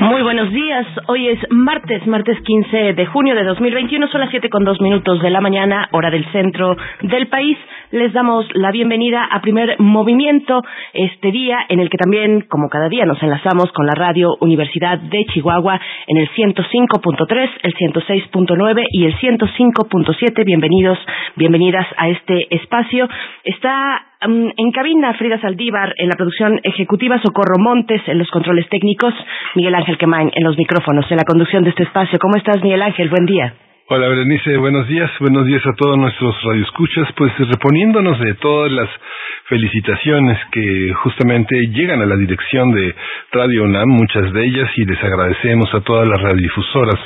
Muy buenos días. Hoy es martes, martes 15 de junio de 2021. Son las siete con dos minutos de la mañana, hora del centro del país. Les damos la bienvenida a Primer Movimiento, este día en el que también, como cada día, nos enlazamos con la radio Universidad de Chihuahua en el 105.3, el 106.9 y el 105.7. Bienvenidos, bienvenidas a este espacio. Está en cabina Frida Saldívar en la producción ejecutiva, Socorro Montes en los controles técnicos, Miguel Ángel Quemain en los micrófonos, en la conducción de este espacio. ¿Cómo estás, Miguel Ángel? Buen día. Hola Berenice, buenos días, buenos días a todos nuestros radioescuchas, pues reponiéndonos de todas las felicitaciones que justamente llegan a la dirección de Radio UNAM, muchas de ellas, y les agradecemos a todas las radiodifusoras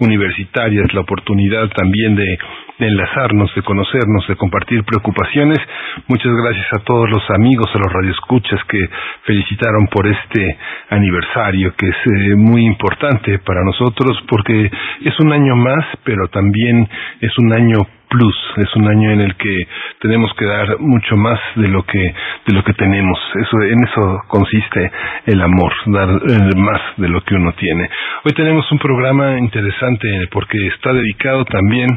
universitarias la oportunidad también de, enlazarnos, de conocernos, de compartir preocupaciones. Muchas gracias a todos los amigos, a los radioescuchas que felicitaron por este aniversario que es eh, muy importante para nosotros porque es un año más, pero también es un año plus, es un año en el que tenemos que dar mucho más de lo que de lo que tenemos. Eso en eso consiste el amor, dar eh, más de lo que uno tiene. Hoy tenemos un programa interesante porque está dedicado también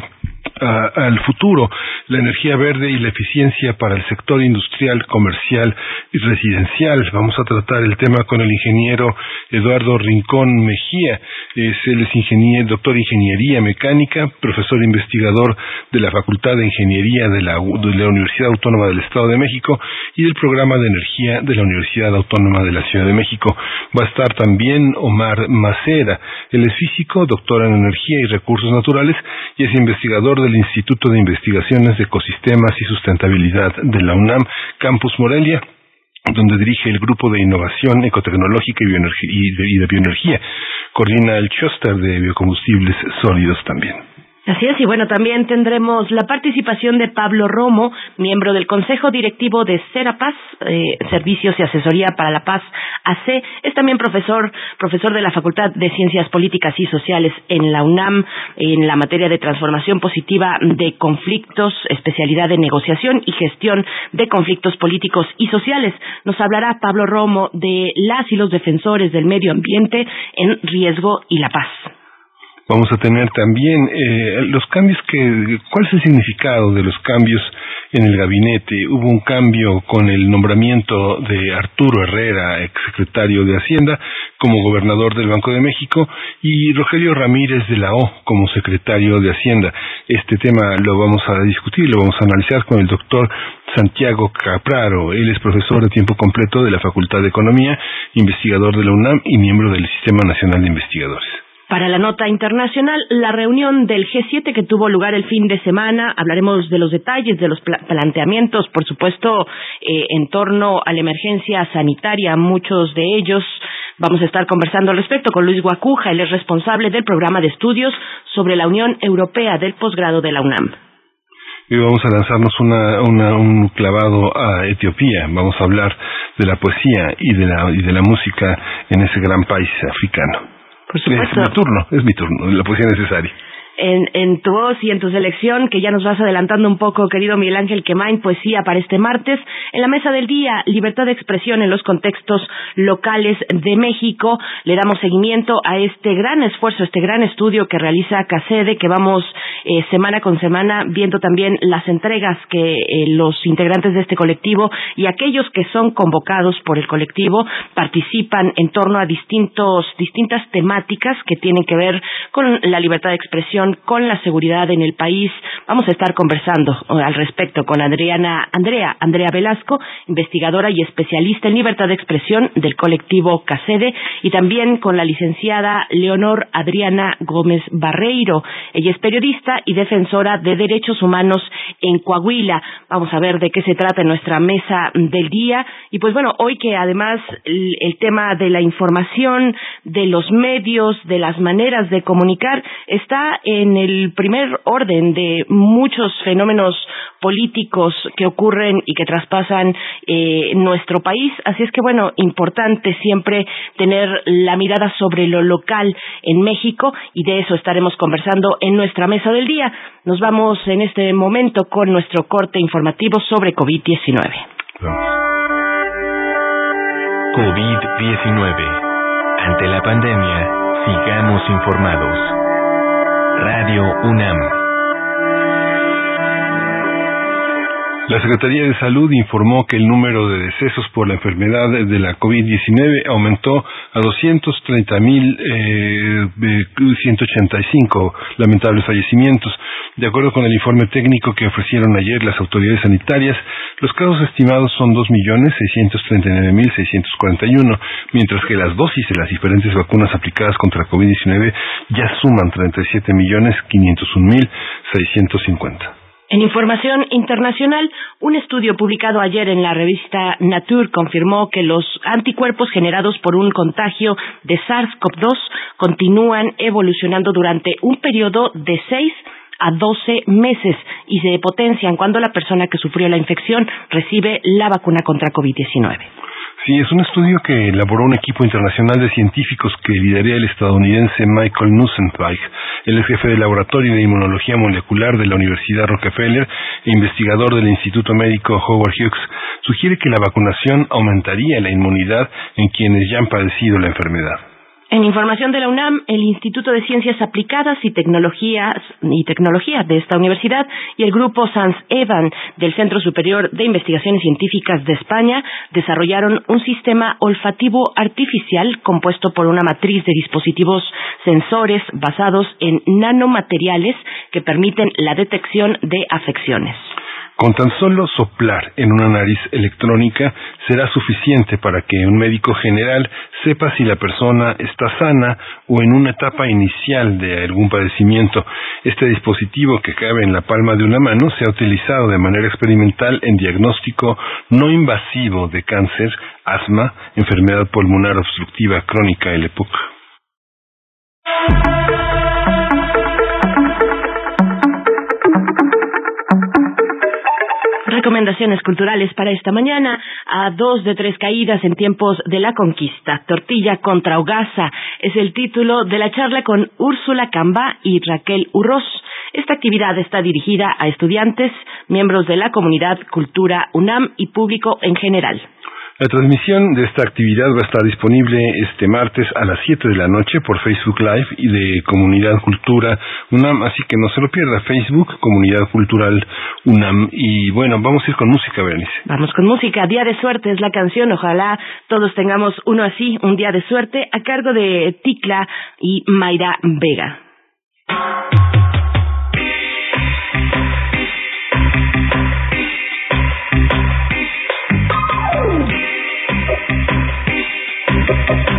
al futuro, la energía verde y la eficiencia para el sector industrial, comercial y residencial. Vamos a tratar el tema con el ingeniero Eduardo Rincón Mejía. Es, él es ingeniero, doctor en ingeniería mecánica, profesor investigador de la Facultad de Ingeniería de la, de la Universidad Autónoma del Estado de México y del programa de energía de la Universidad Autónoma de la Ciudad de México. Va a estar también Omar Macera. Él es físico, doctor en energía y recursos naturales y es investigador del Instituto de Investigaciones de Ecosistemas y Sustentabilidad de la UNAM, Campus Morelia donde dirige el Grupo de Innovación Ecotecnológica y, de, Bioenergía. Coordina el Choster de Biocombustibles Sólidos también. Así es, y bueno, también tendremos la participación de Pablo Romo, miembro del Consejo Directivo de Serapaz, eh, Servicios y Asesoría para la Paz AC. Es también profesor, profesor de la Facultad de Ciencias Políticas y Sociales en la UNAM, en la materia de transformación positiva de conflictos, especialidad de negociación y gestión de conflictos políticos y sociales. Nos hablará Pablo Romo de las y los defensores del medio ambiente en riesgo y la paz. Vamos a tener también eh, los cambios que, ¿cuál es el significado de los cambios en el gabinete? Hubo un cambio con el nombramiento de Arturo Herrera, exsecretario de Hacienda, como gobernador del Banco de México, y Rogelio Ramírez de la O como secretario de Hacienda. Este tema lo vamos a discutir, lo vamos a analizar con el doctor Santiago Capraro. Él es profesor de tiempo completo de la Facultad de Economía, investigador de la UNAM y miembro del Sistema Nacional de Investigadores. Para la nota internacional, la reunión del G7 que tuvo lugar el fin de semana, hablaremos de los detalles, de los planteamientos, por supuesto, eh, en torno a la emergencia sanitaria, muchos de ellos. Vamos a estar conversando al respecto con Luis Guacuja, él es responsable del programa de estudios sobre la Unión Europea del posgrado de la UNAM. Y vamos a lanzarnos un clavado a Etiopía. Vamos a hablar de la poesía y de la, y de la música en ese gran país africano. Es mi turno, es mi turno, la poesía necesaria en, en tu voz y en tu selección, que ya nos vas adelantando un poco, querido Miguel Ángel Quemain, poesía para este martes. En la mesa del día, libertad de expresión en los contextos locales de México. Le damos seguimiento a este gran esfuerzo, este gran estudio que realiza CACEDE, que vamos eh, semana con semana viendo también las entregas que eh, los integrantes de este colectivo y aquellos que son convocados por el colectivo participan en torno a distintos, distintas temáticas que tienen que ver con la libertad de expresión con la seguridad en el país. Vamos a estar conversando eh, al respecto con Adriana Andrea, Andrea Velasco, investigadora y especialista en libertad de expresión del colectivo CACEDE, y también con la licenciada Leonor Adriana Gómez Barreiro. Ella es periodista y defensora de derechos humanos en Coahuila. Vamos a ver de qué se trata en nuestra mesa del día. Y pues bueno, hoy que además el, el tema de la información, de los medios, de las maneras de comunicar, está en el primer orden de muchos fenómenos políticos que ocurren y que traspasan eh, nuestro país. Así es que, bueno, importante siempre tener la mirada sobre lo local en México y de eso estaremos conversando en nuestra mesa del día. Nos vamos en este momento con nuestro corte informativo sobre COVID-19. COVID-19. Ante la pandemia, sigamos informados. Radio UNAM. La Secretaría de Salud informó que el número de decesos por la enfermedad de la COVID-19 aumentó a 230.185 eh, lamentables fallecimientos. De acuerdo con el informe técnico que ofrecieron ayer las autoridades sanitarias, los casos estimados son 2.639.641, mientras que las dosis de las diferentes vacunas aplicadas contra COVID-19 ya suman 37.501.650. En información internacional, un estudio publicado ayer en la revista Nature confirmó que los anticuerpos generados por un contagio de SARS-CoV-2 continúan evolucionando durante un periodo de 6 a 12 meses y se potencian cuando la persona que sufrió la infección recibe la vacuna contra COVID-19. Sí, es un estudio que elaboró un equipo internacional de científicos que lidera el estadounidense Michael Nussenweig. Él es jefe del Laboratorio de Inmunología Molecular de la Universidad Rockefeller e investigador del Instituto Médico Howard Hughes. Sugiere que la vacunación aumentaría la inmunidad en quienes ya han padecido la enfermedad. En información de la UNAM, el Instituto de Ciencias Aplicadas y Tecnologías y Tecnología de esta universidad y el grupo Sans Evan del Centro Superior de Investigaciones Científicas de España desarrollaron un sistema olfativo artificial compuesto por una matriz de dispositivos sensores basados en nanomateriales que permiten la detección de afecciones. Con tan solo soplar en una nariz electrónica será suficiente para que un médico general sepa si la persona está sana o en una etapa inicial de algún padecimiento. Este dispositivo que cabe en la palma de una mano se ha utilizado de manera experimental en diagnóstico no invasivo de cáncer, asma, enfermedad pulmonar obstructiva crónica, el EPOC. Recomendaciones culturales para esta mañana. A dos de tres caídas en tiempos de la conquista. Tortilla contra hogaza es el título de la charla con Úrsula Camba y Raquel Urroz. Esta actividad está dirigida a estudiantes, miembros de la comunidad Cultura UNAM y público en general. La transmisión de esta actividad va a estar disponible este martes a las 7 de la noche por Facebook Live y de Comunidad Cultura UNAM, así que no se lo pierda, Facebook, Comunidad Cultural UNAM. Y bueno, vamos a ir con música, Berenice. Vamos con música, Día de Suerte es la canción, ojalá todos tengamos uno así, un día de suerte, a cargo de Ticla y Mayra Vega. Thank you.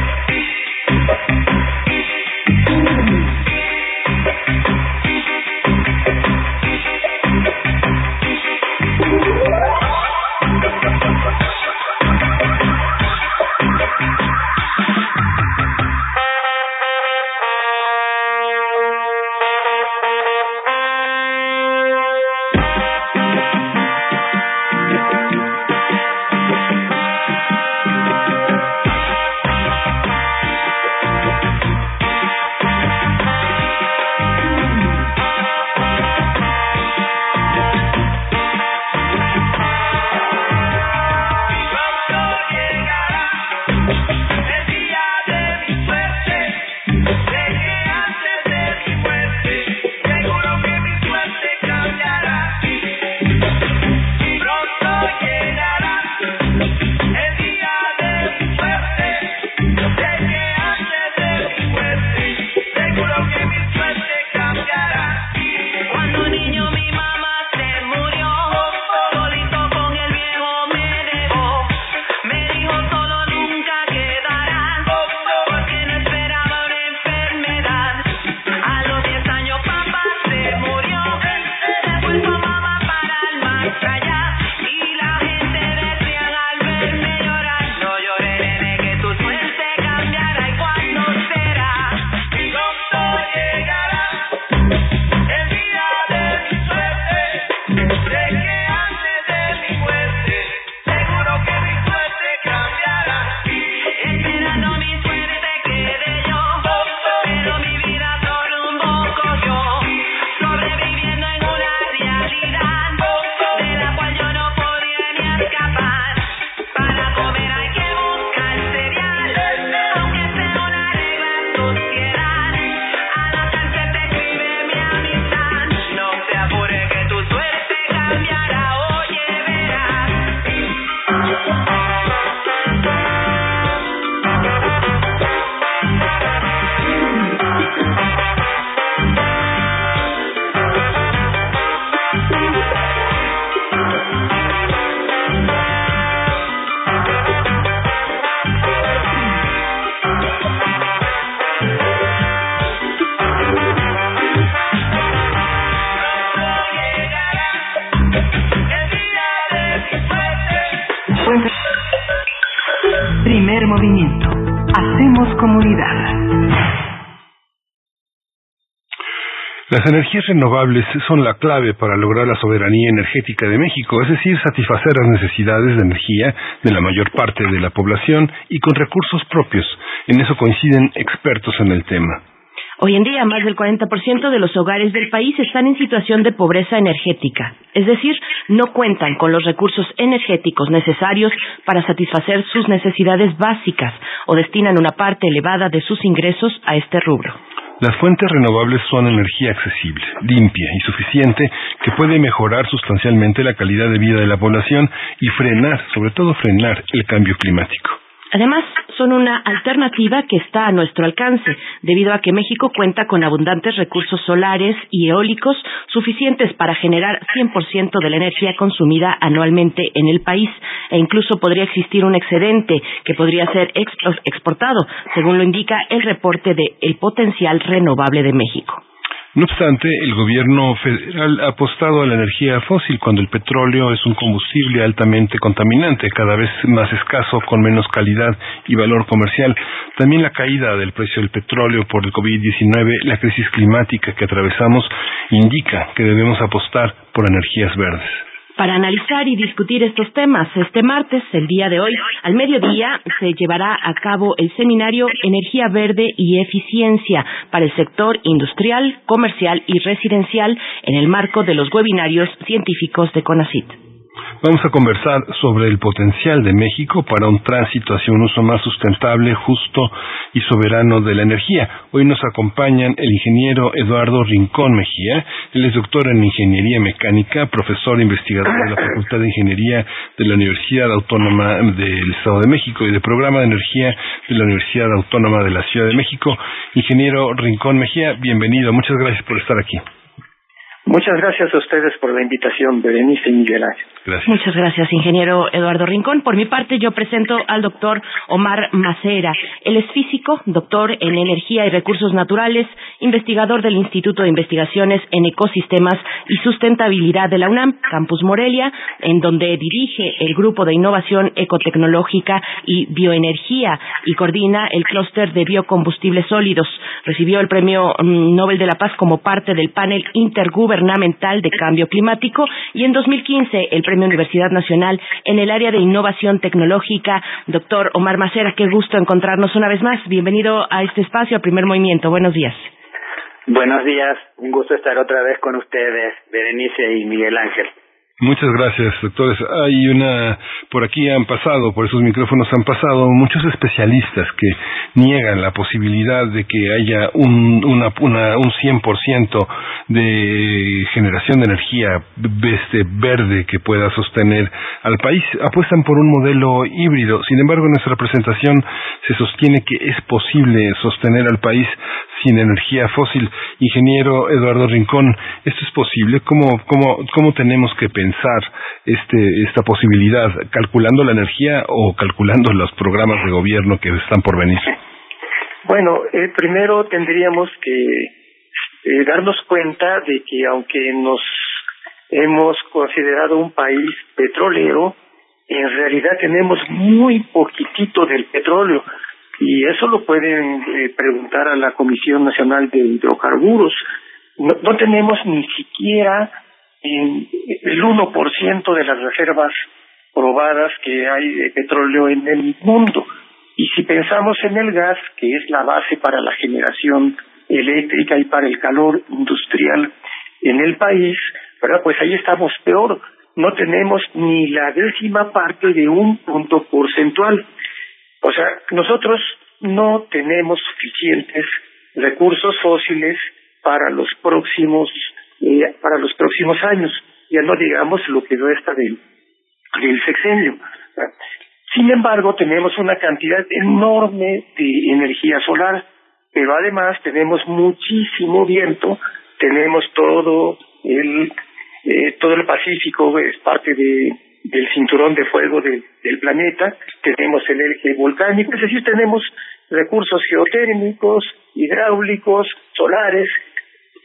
Las energías renovables son la clave para lograr la soberanía energética de México, es decir, satisfacer las necesidades de energía de la mayor parte de la población y con recursos propios. En eso coinciden expertos en el tema. Hoy en día, más del 40% de los hogares del país están en situación de pobreza energética, es decir, no cuentan con los recursos energéticos necesarios para satisfacer sus necesidades básicas o destinan una parte elevada de sus ingresos a este rubro. Las fuentes renovables son energía accesible, limpia y suficiente que puede mejorar sustancialmente la calidad de vida de la población y frenar, sobre todo frenar, el cambio climático. Además, son una alternativa que está a nuestro alcance, debido a que México cuenta con abundantes recursos solares y eólicos suficientes para generar 100% de la energía consumida anualmente en el país, e incluso podría existir un excedente que podría ser exportado, según lo indica el reporte de El Potencial Renovable de México. No obstante, el gobierno federal ha apostado a la energía fósil cuando el petróleo es un combustible altamente contaminante, cada vez más escaso, con menos calidad y valor comercial. También la caída del precio del petróleo por el COVID-19, la crisis climática que atravesamos, indica que debemos apostar por energías verdes para analizar y discutir estos temas. Este martes, el día de hoy, al mediodía, se llevará a cabo el seminario Energía Verde y Eficiencia para el sector industrial, comercial y residencial en el marco de los webinarios científicos de CONACIT. Vamos a conversar sobre el potencial de México para un tránsito hacia un uso más sustentable, justo y soberano de la energía. Hoy nos acompañan el ingeniero Eduardo Rincón Mejía. Él es doctor en Ingeniería Mecánica, profesor e investigador de la Facultad de Ingeniería de la Universidad Autónoma del Estado de México y de Programa de Energía de la Universidad Autónoma de la Ciudad de México. Ingeniero Rincón Mejía, bienvenido. Muchas gracias por estar aquí. Muchas gracias a ustedes por la invitación, Berenice y Miguel Ángel. Muchas gracias, ingeniero Eduardo Rincón. Por mi parte, yo presento al doctor Omar Macera. Él es físico, doctor en energía y recursos naturales, investigador del Instituto de Investigaciones en Ecosistemas y Sustentabilidad de la UNAM, Campus Morelia, en donde dirige el Grupo de Innovación Ecotecnológica y Bioenergía y coordina el clúster de biocombustibles sólidos. Recibió el Premio mm, Nobel de la Paz como parte del panel intergubernamental de cambio climático y en 2015 el Premio Universidad Nacional en el área de innovación tecnológica. Doctor Omar Macera, qué gusto encontrarnos una vez más. Bienvenido a este espacio, a Primer Movimiento. Buenos días. Buenos días, un gusto estar otra vez con ustedes, Berenice y Miguel Ángel. Muchas gracias, doctores. Hay una, por aquí han pasado, por esos micrófonos han pasado muchos especialistas que niegan la posibilidad de que haya un, una, una, un 100% de generación de energía este, verde que pueda sostener al país. Apuestan por un modelo híbrido. Sin embargo, en nuestra presentación se sostiene que es posible sostener al país sin energía fósil. Ingeniero Eduardo Rincón, ¿esto es posible? ¿Cómo, cómo, cómo tenemos que pensar este, esta posibilidad? ¿Calculando la energía o calculando los programas de gobierno que están por venir? Bueno, eh, primero tendríamos que eh, darnos cuenta de que aunque nos hemos considerado un país petrolero, en realidad tenemos muy poquitito del petróleo. Y eso lo pueden eh, preguntar a la Comisión Nacional de Hidrocarburos. No, tenemos ni siquiera en el 1% de las reservas probadas que hay de petróleo en el mundo. Y si pensamos en el gas, que es la base para la generación eléctrica y para el calor industrial en el país. Pues ahí estamos peor. No tenemos ni la décima parte de un punto porcentual. O sea, nosotros no tenemos suficientes recursos fósiles para los próximos eh, para los próximos años, ya no digamos lo que resta del, del sexenio. Sin embargo, tenemos una cantidad enorme de energía solar, pero además tenemos muchísimo viento, tenemos todo el eh, todo el Pacífico es parte de del cinturón de fuego del planeta, tenemos el eje volcánico, es decir, tenemos recursos geotérmicos, hidráulicos, solares,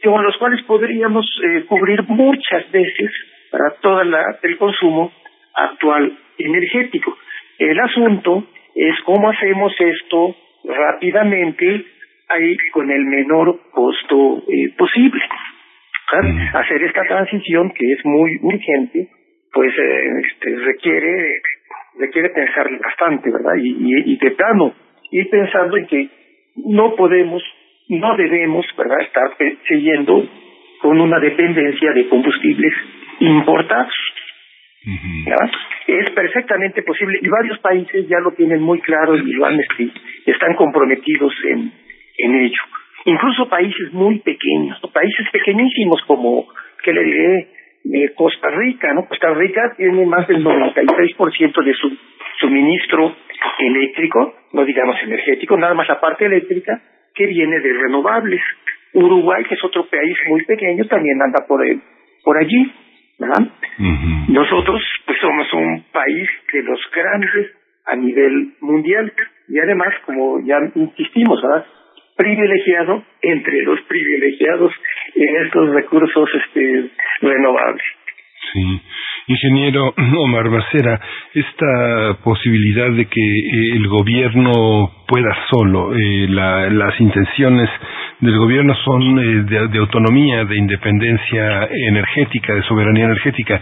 con los cuales podríamos eh, cubrir muchas veces para todo el consumo actual energético. El asunto es cómo hacemos esto rápidamente ahí con el menor costo eh, posible. Hacer esta transición que es muy urgente, pues eh, este, requiere requiere pensar bastante, ¿verdad? Y, y, y de plano ir pensando en que no podemos, no debemos, ¿verdad? Estar siguiendo con una dependencia de combustibles importados. Es perfectamente posible y varios países ya lo tienen muy claro y lo han, este, están comprometidos en, en ello. Incluso países muy pequeños, países pequeñísimos como, ¿qué le diré? Eh, Costa Rica, ¿no? Costa Rica tiene más del 96% de su suministro eléctrico, no digamos energético, nada más la parte eléctrica, que viene de renovables. Uruguay, que es otro país muy pequeño, también anda por, el, por allí. ¿verdad? Nosotros pues somos un país de los grandes a nivel mundial y además, como ya insistimos, ¿verdad? Privilegiado entre los privilegiados en estos recursos este, renovables. Sí. Ingeniero Omar Bacera, esta posibilidad de que eh, el gobierno pueda solo, eh, la, las intenciones del gobierno son eh, de, autonomía, de independencia energética, de soberanía energética.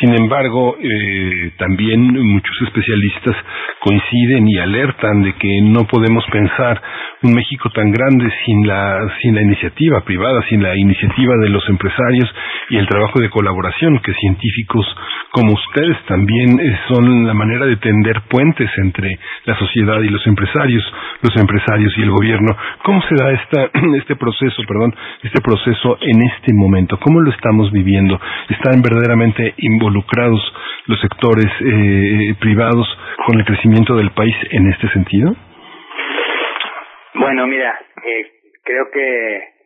Sin embargo, eh, también muchos especialistas coinciden y alertan de que no podemos pensar un México tan grande sin la, sin la iniciativa privada, sin la iniciativa de los empresarios y el trabajo de colaboración que científicos como ustedes también eh, son la manera de tender puentes entre la sociedad y los empresarios, los empresarios y el gobierno. ¿Cómo se da esta este proceso, perdón, este proceso en este momento? ¿Cómo lo estamos viviendo? ¿Están verdaderamente involucrados los sectores eh, privados con el crecimiento del país en este sentido? Bueno, mira, eh, creo que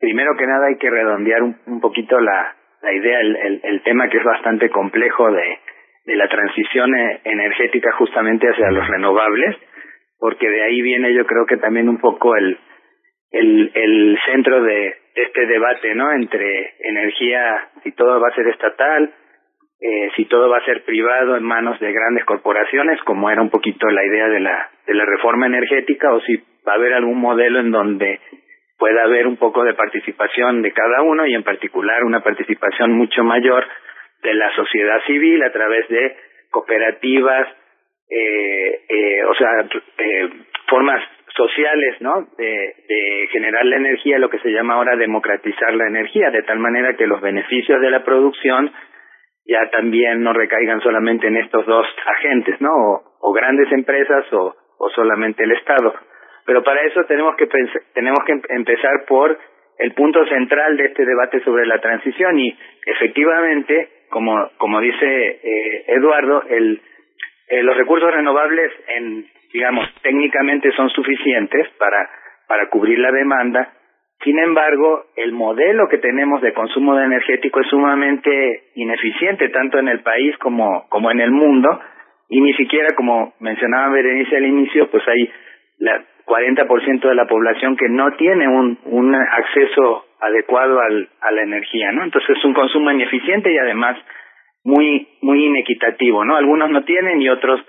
primero que nada hay que redondear un, poquito la, la idea, el, el, tema que es bastante complejo de, de la transición eh, energética justamente hacia los renovables, porque de ahí viene yo creo que también un poco el, el, el centro de este debate, ¿no? Entre energía, si todo va a ser estatal, eh, si todo va a ser privado en manos de grandes corporaciones, como era un poquito la idea de la, de la reforma energética, o si va a haber algún modelo en donde pueda haber un poco de participación de cada uno y en particular una participación mucho mayor de la sociedad civil a través de cooperativas, eh, eh, o sea, eh, formas sociales, ¿no? De, generar la energía, lo que se llama ahora democratizar la energía, de tal manera que los beneficios de la producción ya también no recaigan solamente en estos dos agentes, ¿no? O, grandes empresas o, o solamente el Estado. Pero para eso tenemos que tenemos que empezar por el punto central de este debate sobre la transición y efectivamente, como como dice eh, Eduardo, el eh, los recursos renovables en digamos, técnicamente son suficientes para, para cubrir la demanda. Sin embargo, el modelo que tenemos de consumo de energético es sumamente ineficiente, tanto en el país como, como en el mundo, y ni siquiera, como mencionaba Berenice al inicio, pues hay la 40% de la población que no tiene un, un acceso adecuado al, a la energía, ¿no? Entonces es un consumo ineficiente y además muy, muy inequitativo, ¿no? Algunos no tienen y otros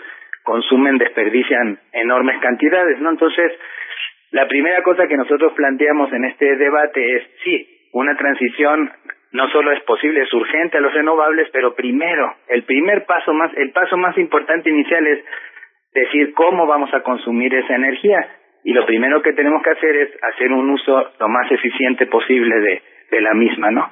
consumen, desperdician enormes cantidades, ¿no? Entonces, la primera cosa que nosotros planteamos en este debate es, sí, una transición no solo es posible, es urgente a los renovables, pero primero, el primer paso más, el paso más importante inicial es decir cómo vamos a consumir esa energía. Y lo primero que tenemos que hacer es hacer un uso lo más eficiente posible de, de la misma, ¿no?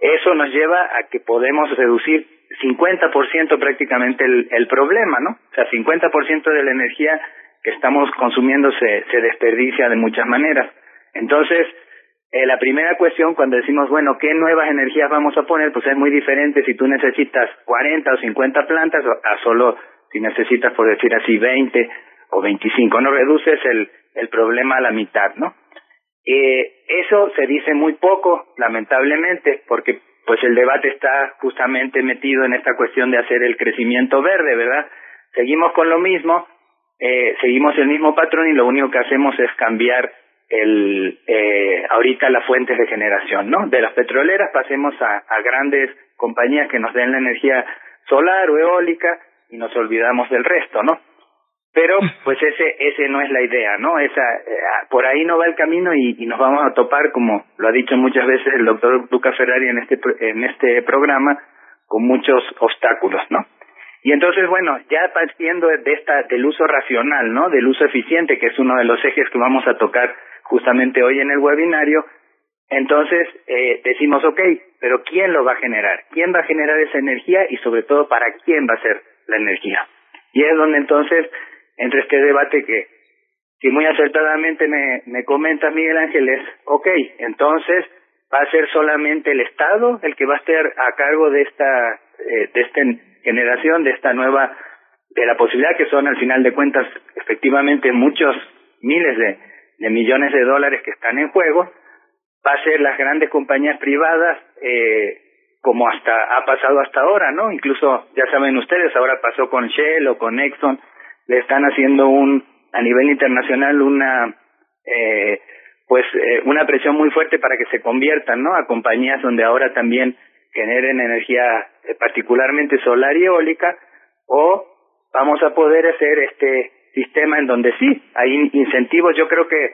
Eso nos lleva a que podemos reducir 50% prácticamente el, el problema, ¿no? O sea, 50% de la energía que estamos consumiendo se, se desperdicia de muchas maneras. Entonces, eh, la primera cuestión cuando decimos, bueno, ¿qué nuevas energías vamos a poner? Pues es muy diferente si tú necesitas 40 o 50 plantas a solo si necesitas, por decir así, 20 o 25. No reduces el, el problema a la mitad, ¿no? Eh, eso se dice muy poco, lamentablemente, porque pues el debate está justamente metido en esta cuestión de hacer el crecimiento verde, ¿verdad? Seguimos con lo mismo, eh, seguimos el mismo patrón y lo único que hacemos es cambiar el eh, ahorita las fuentes de generación, ¿no? De las petroleras pasemos a, a grandes compañías que nos den la energía solar o eólica y nos olvidamos del resto, ¿no? Pero pues ese ese no es la idea no esa eh, por ahí no va el camino y, y, nos vamos a topar como lo ha dicho muchas veces el doctor Luca Ferrari en este en este programa con muchos obstáculos no y entonces bueno ya partiendo de esta del uso racional no del uso eficiente que es uno de los ejes que vamos a tocar justamente hoy en el webinario entonces eh, decimos ok pero quién lo va a generar quién va a generar esa energía y sobre todo para quién va a ser la energía y es donde entonces entre este debate que, si muy acertadamente me, me comenta Miguel Ángeles, ok, entonces va a ser solamente el Estado el que va a estar a cargo de esta, eh, de esta generación, de esta nueva, de la posibilidad que son al final de cuentas efectivamente muchos miles de, de millones de dólares que están en juego, va a ser las grandes compañías privadas, eh, como hasta ha pasado hasta ahora, ¿no? Incluso ya saben ustedes, ahora pasó con Shell o con Exxon, le están haciendo un a nivel internacional una eh, pues eh, una presión muy fuerte para que se conviertan no a compañías donde ahora también generen energía eh, particularmente solar y eólica o vamos a poder hacer este sistema en donde sí hay incentivos. Yo creo que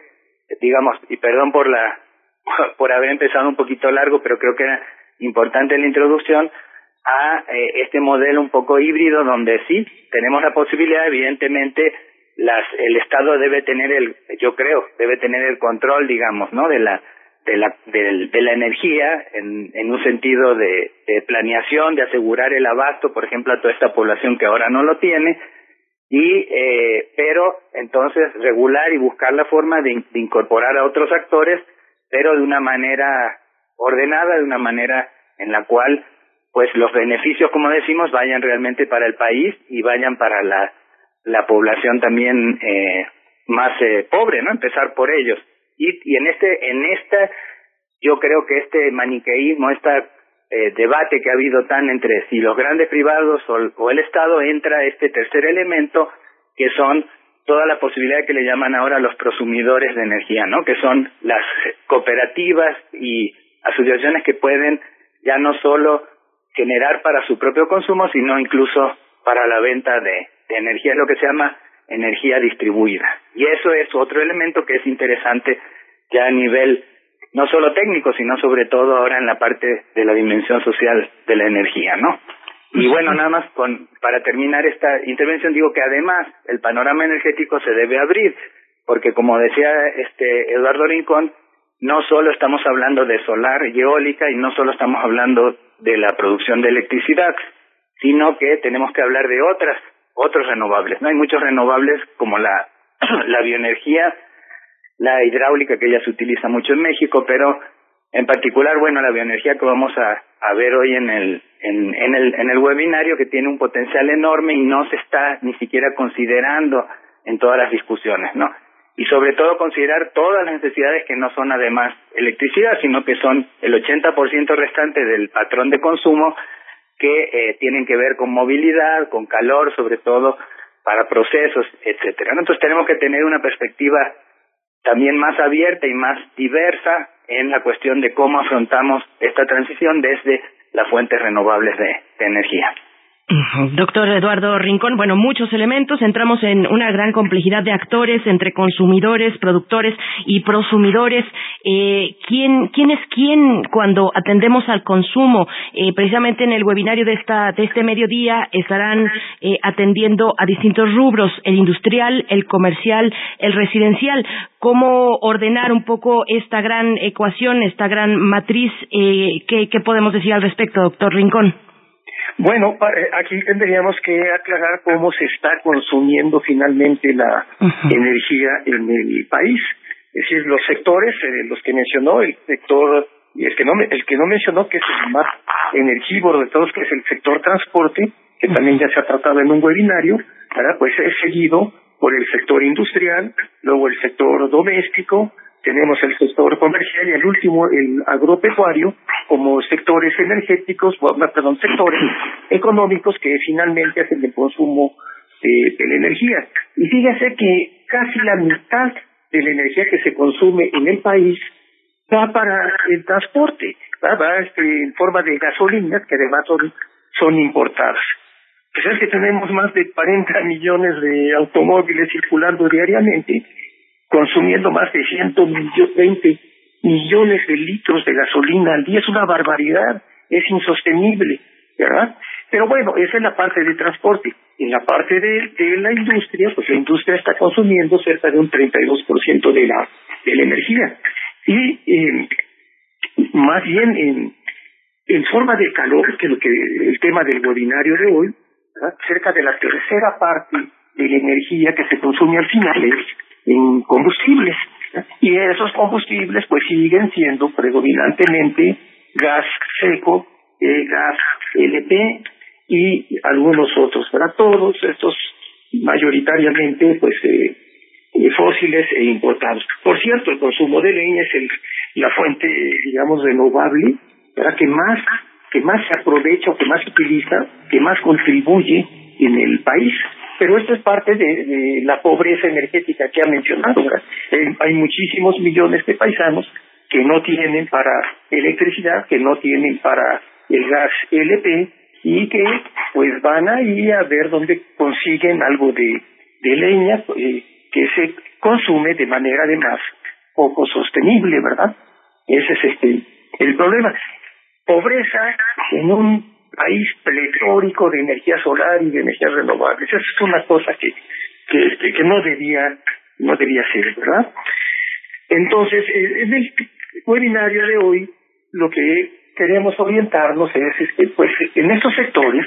digamos y perdón por la por haber empezado un poquito largo pero creo que era importante la introducción a eh, este modelo un poco híbrido donde sí tenemos la posibilidad evidentemente las el estado debe tener el yo creo debe tener el control digamos no de la de la de, de la energía en, en un sentido de, de planeación de asegurar el abasto por ejemplo a toda esta población que ahora no lo tiene y eh, pero entonces regular y buscar la forma de, de incorporar a otros actores pero de una manera ordenada de una manera en la cual pues los beneficios, como decimos, vayan realmente para el país y vayan para la, la población también eh, más eh, pobre, ¿no? Empezar por ellos. Y, y en este, en esta, yo creo que este maniqueísmo, este eh, debate que ha habido tan entre si los grandes privados o, o el Estado entra este tercer elemento que son toda la posibilidad que le llaman ahora los prosumidores de energía, ¿no? Que son las cooperativas y asociaciones que pueden ya no solo generar para su propio consumo, sino incluso para la venta de, de energía, lo que se llama energía distribuida. Y eso es otro elemento que es interesante ya a nivel no solo técnico, sino sobre todo ahora en la parte de la dimensión social de la energía, ¿no? Y bueno, nada más con, para terminar esta intervención digo que además el panorama energético se debe abrir, porque como decía este Eduardo Rincón, no solo estamos hablando de solar y eólica y no solo estamos hablando de la producción de electricidad, sino que tenemos que hablar de otras, otros renovables. No hay muchos renovables como la, la bioenergía, la hidráulica que ya se utiliza mucho en México, pero en particular, bueno, la bioenergía que vamos a, a ver hoy en el, en, en, el, en el webinario que tiene un potencial enorme y no se está ni siquiera considerando en todas las discusiones, ¿no? Y sobre todo considerar todas las necesidades que no son además electricidad, sino que son el 80% restante del patrón de consumo que eh, tienen que ver con movilidad, con calor, sobre todo para procesos, etcétera. Entonces tenemos que tener una perspectiva también más abierta y más diversa en la cuestión de cómo afrontamos esta transición desde las fuentes renovables de energía. Doctor Eduardo Rincón, bueno, muchos elementos. Entramos en una gran complejidad de actores entre consumidores, productores y prosumidores. Eh, ¿quién, ¿Quién es quién cuando atendemos al consumo? Eh, precisamente en el webinario de, esta, de este mediodía estarán eh, atendiendo a distintos rubros, el industrial, el comercial, el residencial. ¿Cómo ordenar un poco esta gran ecuación, esta gran matriz? ¿qué, ¿Qué podemos decir al respecto, doctor Rincón? Bueno, eh, aquí tendríamos que aclarar cómo se está consumiendo finalmente la energía en el país. Es decir, los sectores, eh, los que mencionó, el sector, y el que no, el que no mencionó, que es el más energívoro de todos, que es el sector transporte, que también ya se ha tratado en un webinario, ¿verdad? pues es seguido por el sector industrial, luego el sector doméstico, tenemos el sector comercial y el último, el agropecuario, como sectores energéticos, perdón, sectores económicos que finalmente hacen el consumo de, la energía. Y fíjese que casi la mitad de la energía que se consume en el país va para el transporte, va, este, en forma de gasolinas que además son, son importadas. pues es que tenemos más de 40 millones de automóviles circulando diariamente, consumiendo más de 120 millones de litros de gasolina al día. Es una barbaridad, es insostenible, ¿verdad? Pero bueno, esa es la parte de transporte. En la parte de, la industria, pues la industria está consumiendo cerca de un 32% de la, de la energía. Y eh, más bien en, forma de calor, que lo que el tema del webinario de hoy, cerca de la tercera parte de la energía que se consume al final es en combustibles. Y esos combustibles pues siguen siendo predominantemente gas seco, eh, gas LP y algunos otros. Para todos estos mayoritariamente pues eh, eh, fósiles e importados. Por cierto, el consumo de leña es el, la fuente, digamos, renovable para que más que más se aprovecha o que más se utiliza, que más contribuye en el país. Pero esto es parte de, la pobreza energética que ha mencionado. Eh, hay muchísimos millones de paisanos que no tienen para electricidad, que no tienen para el gas LP y que pues van ahí a ver dónde consiguen algo de, de leña eh, que se consume de manera además poco sostenible, ¿verdad? Ese es este el problema pobreza en un país pletórico de energía solar y de energías renovables. Esa es una cosa que, que, que no debía, no debía ser, ¿verdad? Entonces, eh, en el webinario de hoy, lo que queremos orientarnos es, este, pues, en estos sectores,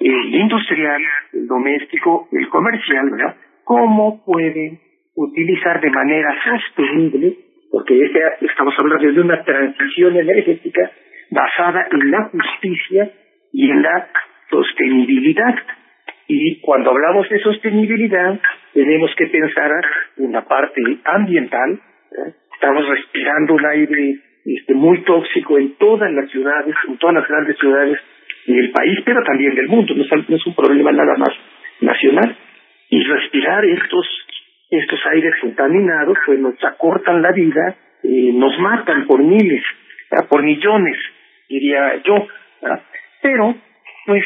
el industrial, el doméstico, el comercial, ¿verdad? ¿Cómo pueden utilizar de manera sostenible, porque estamos hablando de una transición energética, basada en la justicia y en la sostenibilidad. Y cuando hablamos de sostenibilidad, tenemos que pensar en la parte ambiental. Estamos respirando un aire este, muy tóxico en todas las ciudades, en todas las grandes ciudades del país, pero también del mundo. No es, un problema nada más nacional. Y respirar estos estos aires contaminados, pues nos acortan la vida, eh, nos matan por miles, por millones diría yo. Pero, pues,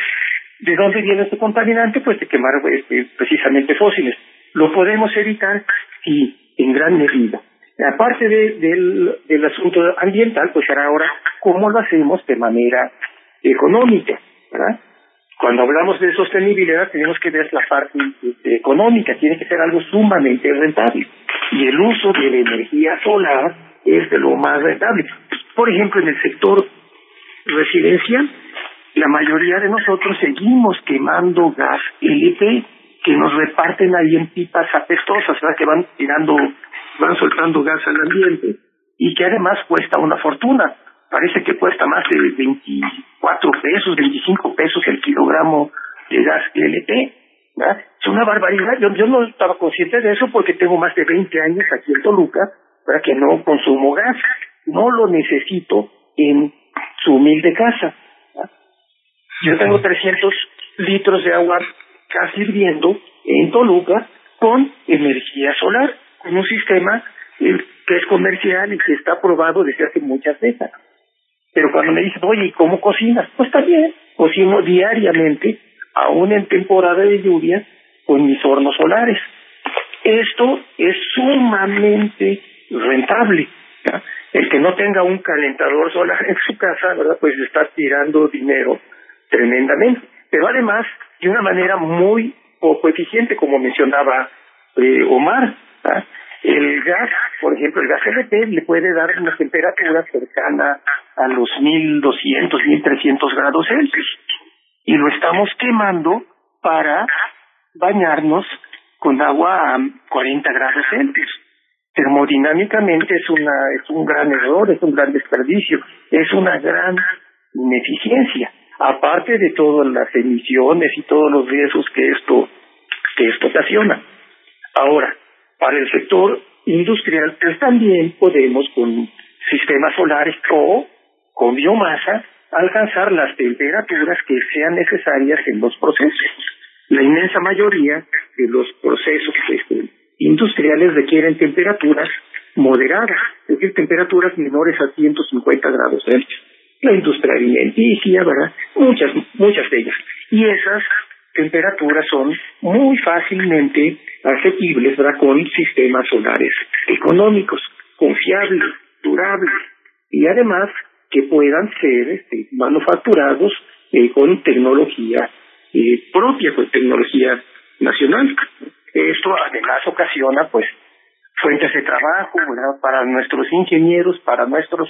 ¿de dónde viene este contaminante? Pues de quemar este, precisamente fósiles. ¿Lo podemos evitar? Sí, en gran medida. Aparte de, del, del asunto ambiental, pues ahora, ¿cómo lo hacemos de manera económica? ¿verdad? Cuando hablamos de sostenibilidad tenemos que ver la parte económica, tiene que ser algo sumamente rentable. Y el uso de la energía solar es de lo más rentable. Por ejemplo, en el sector residencial, la mayoría de nosotros seguimos quemando gas LP que nos reparten ahí en pipas apestosas, ¿verdad? que van tirando, van soltando gas al ambiente y que además cuesta una fortuna. Parece que cuesta más de 24 pesos, 25 pesos el kilogramo de gas LP. ¿verdad? Es una barbaridad. Yo, yo no estaba consciente de eso porque tengo más de 20 años aquí en Toluca, para que no consumo gas. No lo necesito en su humilde casa. Yo tengo 300 litros de agua casi hirviendo en Toluca con energía solar, con un sistema eh, que es comercial y que está aprobado desde hace muchas décadas. Pero cuando me dicen, oye, ¿y cómo cocinas? Pues también, cocino diariamente, aún en temporada de lluvia, con mis hornos solares. Esto es sumamente rentable. El que no tenga un calentador solar en su casa, ¿verdad? Pues está tirando dinero tremendamente. Pero además, de una manera muy poco eficiente, como mencionaba eh, Omar. El gas, por ejemplo, el gas LP le puede dar una temperatura cercana a los 1200, 1300 grados Celsius. Y lo estamos quemando para bañarnos con agua a 40 grados Celsius termodinámicamente es una es un gran error, es un gran desperdicio, es una gran ineficiencia, aparte de todas las emisiones y todos los riesgos que esto que esto ocasiona. Ahora, para el sector industrial, pues también podemos con sistemas solares o con biomasa alcanzar las temperaturas que sean necesarias en los procesos. La inmensa mayoría de los procesos este, industriales requieren temperaturas moderadas, es decir, temperaturas menores a 150 grados Celsius. La industria alimenticia, ¿verdad? Muchas, muchas de ellas. Y esas temperaturas son muy fácilmente asequibles con sistemas solares económicos, confiables, durables y además que puedan ser este, manufacturados eh, con tecnología eh, propia, con tecnología nacional. Esto además ocasiona pues fuentes de trabajo para nuestros ingenieros, para nuestros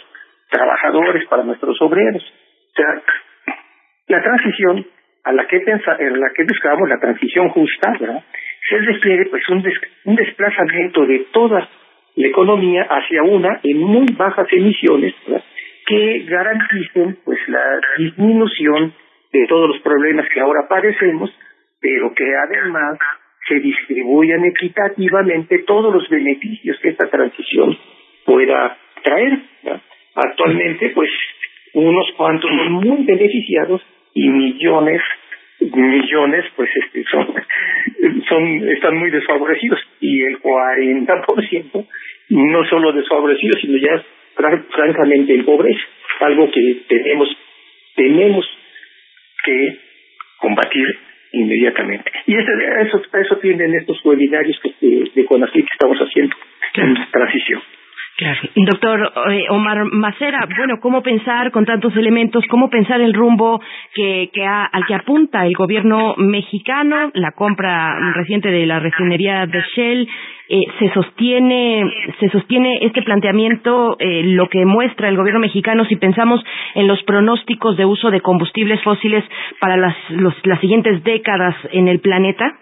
trabajadores, para nuestros obreros. O sea, la transición a la que en la que buscamos la transición justa, ¿verdad? se requiere pues un, un desplazamiento de toda la economía hacia una en muy bajas emisiones que garanticen pues la disminución de todos los problemas que ahora padecemos, pero que además se distribuyan equitativamente todos los beneficios que esta transición pueda traer. Actualmente, pues, unos cuantos son muy beneficiados y millones millones pues este son son están muy desfavorecidos y el 40% no solo desfavorecidos sino ya francamente en pobreza algo que tenemos tenemos que combatir inmediatamente. Y eso, eso, eso tienen estos webinarios que, de, de que estamos haciendo en transición. Claro. Doctor eh, Omar Macera, bueno, ¿cómo pensar con tantos elementos? ¿Cómo pensar el rumbo que, al que apunta el gobierno mexicano? La compra reciente de la refinería de Shell. Eh, se sostiene se sostiene este planteamiento eh, lo que muestra el gobierno mexicano si pensamos en los pronósticos de uso de combustibles fósiles para las las siguientes décadas en el planeta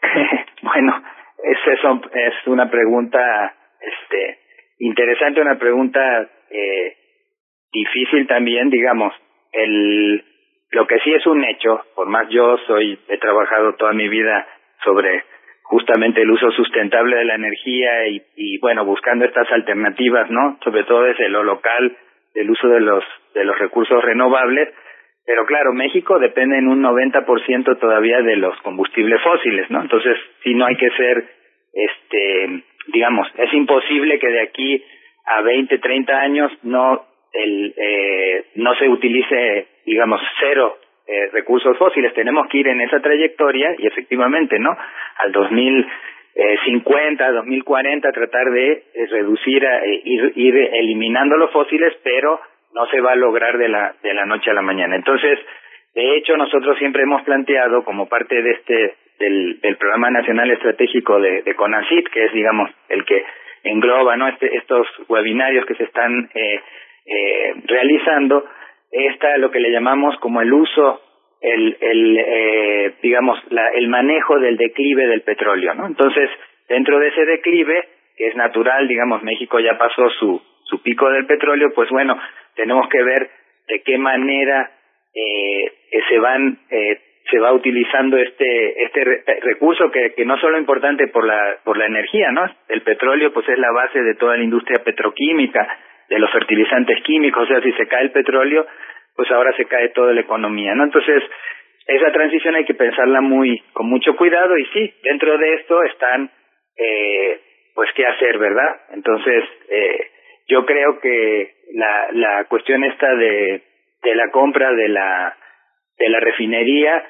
bueno es eso es una pregunta este interesante una pregunta eh, difícil también digamos. El lo que sí es un hecho por más yo soy he trabajado toda mi vida sobre justamente el uso sustentable de la energía y, y bueno buscando estas alternativas no sobre todo desde lo local del uso de los de los recursos renovables pero claro, México depende en un 90% todavía de los combustibles fósiles, ¿no? Entonces, sí no hay que ser, este, digamos, es imposible que de aquí a 20, 30 años no, el, eh, no se utilice, digamos, cero eh, recursos fósiles. Tenemos que ir en esa trayectoria y efectivamente, ¿no? Al 2050, 2040, tratar de eh, reducir, eh, ir, ir eliminando los fósiles, pero no se va a lograr de la, de la noche a la mañana. Entonces, de hecho, nosotros siempre hemos planteado como parte de este, del, Programa Nacional Estratégico de, de CONACIT, que es, digamos, el que engloba ¿no? Este, estos webinarios que se están eh, eh, realizando, está lo que le llamamos como el uso, el, el eh, digamos, la, el manejo del declive del petróleo, ¿no? Entonces, dentro de ese declive, que es natural, digamos, México ya pasó su, su pico del petróleo, pues bueno, tenemos que ver de qué manera eh, se van eh, se va utilizando este este recurso que, que no solo importante por la por la energía no el petróleo pues es la base de toda la industria petroquímica de los fertilizantes químicos o sea si se cae el petróleo pues ahora se cae toda la economía no entonces esa transición hay que pensarla muy con mucho cuidado y sí dentro de esto están eh, pues qué hacer verdad entonces eh, yo creo que la, la cuestión esta de, de la compra de la, de la refinería,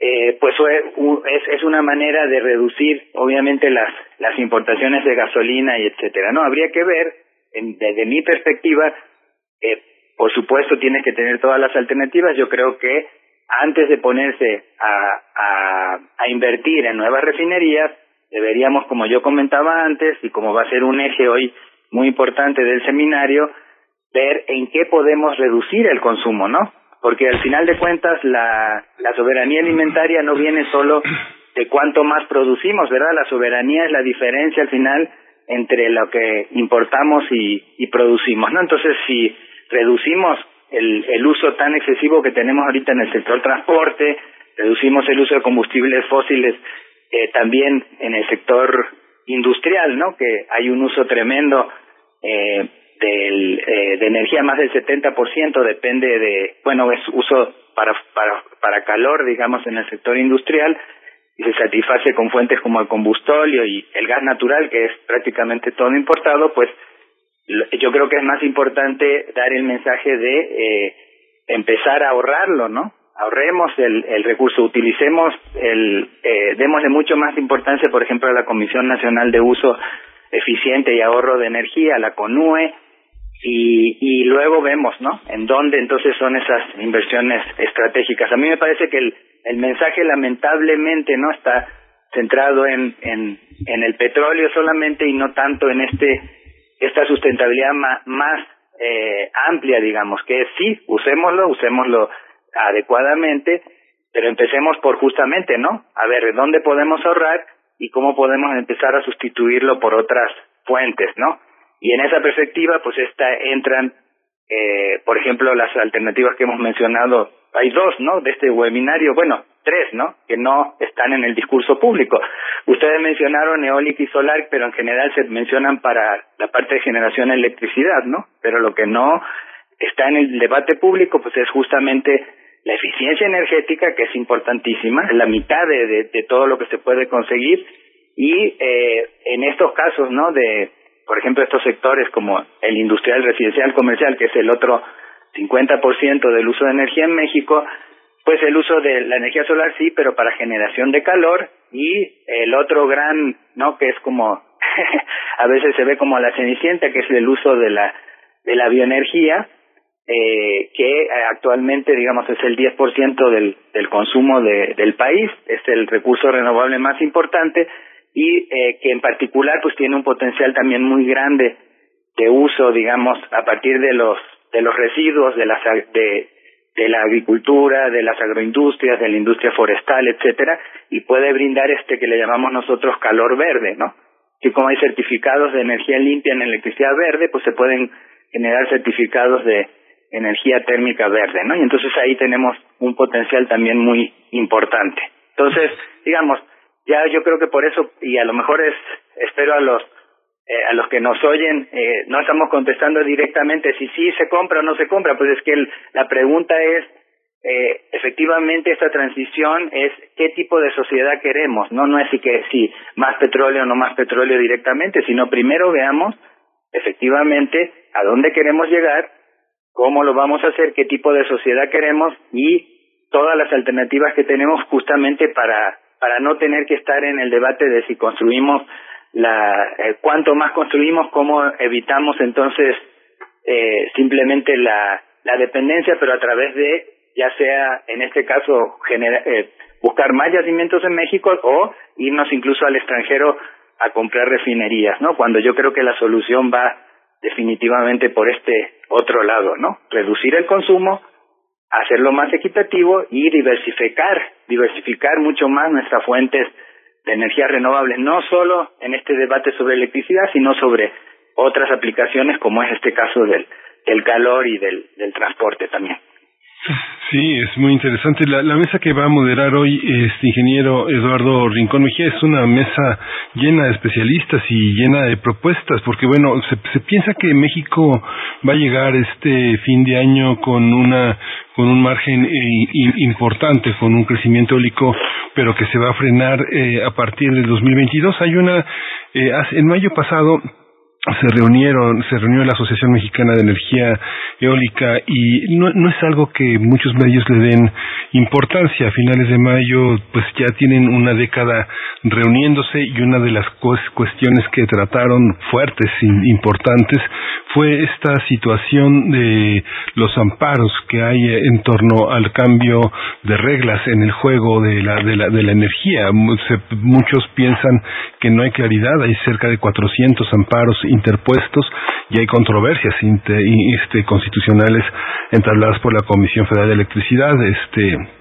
eh, pues es, es una manera de reducir, obviamente, las, las importaciones de gasolina y etcétera. No, habría que ver, desde mi perspectiva, eh, por supuesto, tienes que tener todas las alternativas. Yo creo que antes de ponerse a, a, a invertir en nuevas refinerías, deberíamos, como yo comentaba antes, y como va a ser un eje hoy muy importante del seminario, ver en qué podemos reducir el consumo, ¿no? Porque al final de cuentas la, la soberanía alimentaria no viene solo de cuánto más producimos, ¿verdad? La soberanía es la diferencia al final entre lo que importamos y, y producimos, ¿no? Entonces, si reducimos el, el uso tan excesivo que tenemos ahorita en el sector transporte, reducimos el uso de combustibles fósiles eh, también en el sector industrial, ¿no? Que hay un uso tremendo eh, del, eh, de energía, más del 70% depende de, bueno, es uso para, para, para calor, digamos, en el sector industrial y se satisface con fuentes como el combustóleo y el gas natural, que es prácticamente todo importado, pues yo creo que es más importante dar el mensaje de eh, empezar a ahorrarlo, ¿no? Ahorremos el, el recurso, utilicemos el, eh, démosle mucho más importancia, por ejemplo, a la Comisión Nacional de Uso Eficiente y Ahorro de Energía, la CONUE, y, y luego vemos, ¿no? En dónde entonces son esas inversiones estratégicas. A mí me parece que el, el mensaje lamentablemente no está centrado en, en, en el petróleo solamente y no tanto en este esta sustentabilidad más, más eh, amplia, digamos, que es sí, usémoslo, usémoslo adecuadamente, pero empecemos por justamente, ¿no? A ver, ¿dónde podemos ahorrar y cómo podemos empezar a sustituirlo por otras fuentes, ¿no? Y en esa perspectiva, pues esta entran, eh, por ejemplo, las alternativas que hemos mencionado. Hay dos, ¿no? De este webinario, bueno, tres, ¿no? Que no están en el discurso público. Ustedes mencionaron eólica y solar, pero en general se mencionan para la parte de generación de electricidad, ¿no? Pero lo que no está en el debate público, pues es justamente la eficiencia energética, que es importantísima, la mitad de, de, de todo lo que se puede conseguir, y eh, en estos casos, ¿no? De, por ejemplo, estos sectores como el industrial, residencial, comercial, que es el otro 50% del uso de energía en México, pues el uso de la energía solar sí, pero para generación de calor y el otro gran, ¿no? Que es como a veces se ve como la cenicienta, que es el uso de la de la bioenergía, eh, que actualmente, digamos, es el 10% del, del consumo de, del país, es el recurso renovable más importante y eh, que en particular, pues tiene un potencial también muy grande de uso, digamos, a partir de los de los residuos de las de de la agricultura, de las agroindustrias, de la industria forestal, etcétera, y puede brindar este que le llamamos nosotros calor verde, ¿no? Que como hay certificados de energía limpia en electricidad verde, pues se pueden generar certificados de energía térmica verde, ¿no? Y entonces ahí tenemos un potencial también muy importante. Entonces, digamos, ya yo creo que por eso, y a lo mejor es, espero a los eh, a los que nos oyen, eh, no estamos contestando directamente si sí se compra o no se compra, pues es que la pregunta es, eh, efectivamente esta transición es qué tipo de sociedad queremos, no no es si que si más petróleo o no más petróleo directamente, sino primero veamos efectivamente a dónde queremos llegar, cómo lo vamos a hacer, qué tipo de sociedad queremos y todas las alternativas que tenemos justamente para para no tener que estar en el debate de si construimos la eh, cuanto más construimos, cómo evitamos entonces eh, simplemente la, la dependencia, pero a través de, ya sea en este caso, genera, eh, buscar más yacimientos en México o irnos incluso al extranjero a comprar refinerías, ¿no? Cuando yo creo que la solución va definitivamente por este otro lado, ¿no? Reducir el consumo, hacerlo más equitativo y diversificar, diversificar mucho más nuestras fuentes de energías renovables, no solo en este debate sobre electricidad, sino sobre otras aplicaciones como es este caso del, del calor y del, del transporte también. Sí, es muy interesante. La, la, mesa que va a moderar hoy este ingeniero Eduardo Rincón Mejía es una mesa llena de especialistas y llena de propuestas, porque bueno, se, piensa que México va a llegar este fin de año con una con un margen eh, importante, con un crecimiento eólico, pero que se va a frenar eh, a partir del 2022. Hay una, eh, en mayo pasado se reunieron, se reunió la Asociación Mexicana de Energía Eólica y no, no es algo que muchos medios le den importancia. A finales de mayo, pues ya tienen una década reuniéndose y una de las cuestiones que trataron fuertes, importantes, fue esta situación de los amparos que hay en torno al cambio de reglas en el juego de la, de la, de la energía. muchos piensan que no hay claridad, hay cerca de 400 amparos interpuestos y hay controversias este, constitucionales entabladas por la Comisión Federal de Electricidad. Este,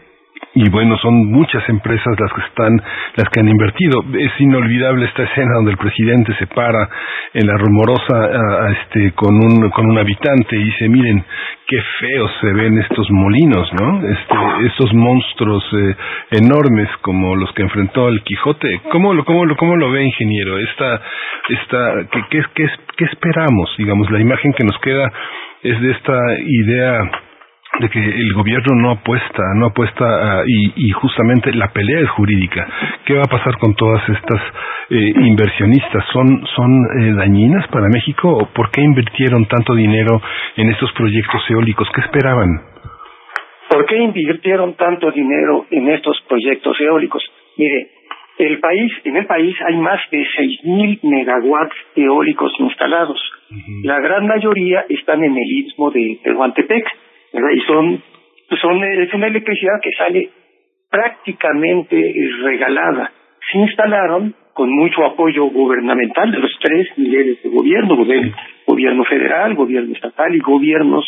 y bueno, son muchas empresas las que están, las que han invertido. Es inolvidable esta escena donde el presidente se para en la rumorosa, este, con un, con un habitante y dice, miren, qué feos se ven estos molinos, ¿no? Este, estos monstruos eh, enormes como los que enfrentó el Quijote. ¿Cómo lo, cómo lo, cómo lo ve, ingeniero? Esta, esta, ¿qué, qué, qué, qué esperamos? Digamos, la imagen que nos queda es de esta idea de que el gobierno no apuesta, no apuesta a, y, y, justamente la pelea es jurídica. ¿Qué va a pasar con todas estas eh, inversionistas? ¿Son, son eh, dañinas para México o por qué invirtieron tanto dinero en estos proyectos eólicos? ¿Qué esperaban? ¿Por qué invirtieron tanto dinero en estos proyectos eólicos? Mire, el país, en el país hay más de 6.000 megawatts eólicos instalados. La gran mayoría están en el istmo de Tehuantepec, ¿verdad? Y son, es una electricidad que sale prácticamente regalada. Se instalaron con mucho apoyo gubernamental de los tres niveles de gobierno, gobierno federal, gobierno estatal y gobiernos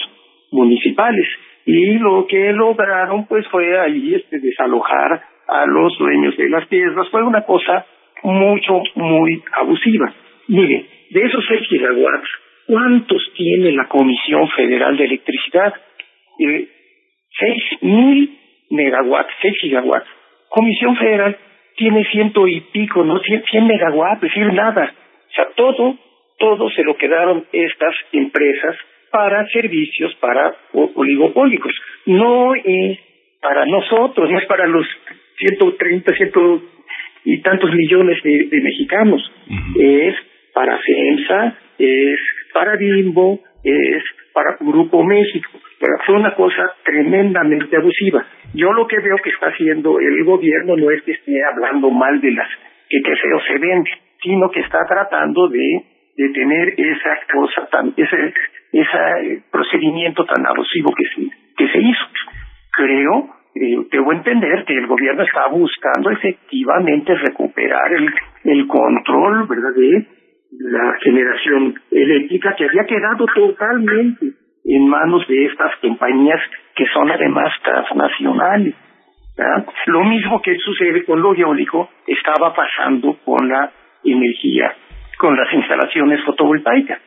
municipales. Y lo que lograron pues fue ahí este desalojar a los dueños de las tierras. Fue una cosa mucho, muy abusiva. Mire, de esos 6 gigawatts, ¿cuántos tiene la Comisión Federal de Electricidad? Eh, seis mil megawatts, 6 gigawatts. Comisión Federal tiene ciento y pico, ¿no? Cien, cien megawatts, es decir, nada. O sea, todo, todo se lo quedaron estas empresas para servicios para oligopólicos. No es para nosotros, no es para los 130, ciento y tantos millones de, mexicanos. Es para FEMSA, es para Bimbo, es para Grupo México. Pero fue una cosa tremendamente abusiva. Yo lo que veo que está haciendo el gobierno no es que esté hablando mal de las que, que feo se vende, sino que está tratando de, de tener esa cosa tan, ese, ese procedimiento tan abusivo que se, que se hizo. Creo eh, debo entender que el gobierno está buscando efectivamente recuperar el, el control, ¿verdad?, de la generación eléctrica que había quedado totalmente en manos de estas compañías que son además transnacionales. Lo mismo que sucede con lo eólico estaba pasando con la energía, con las instalaciones fotovoltaicas.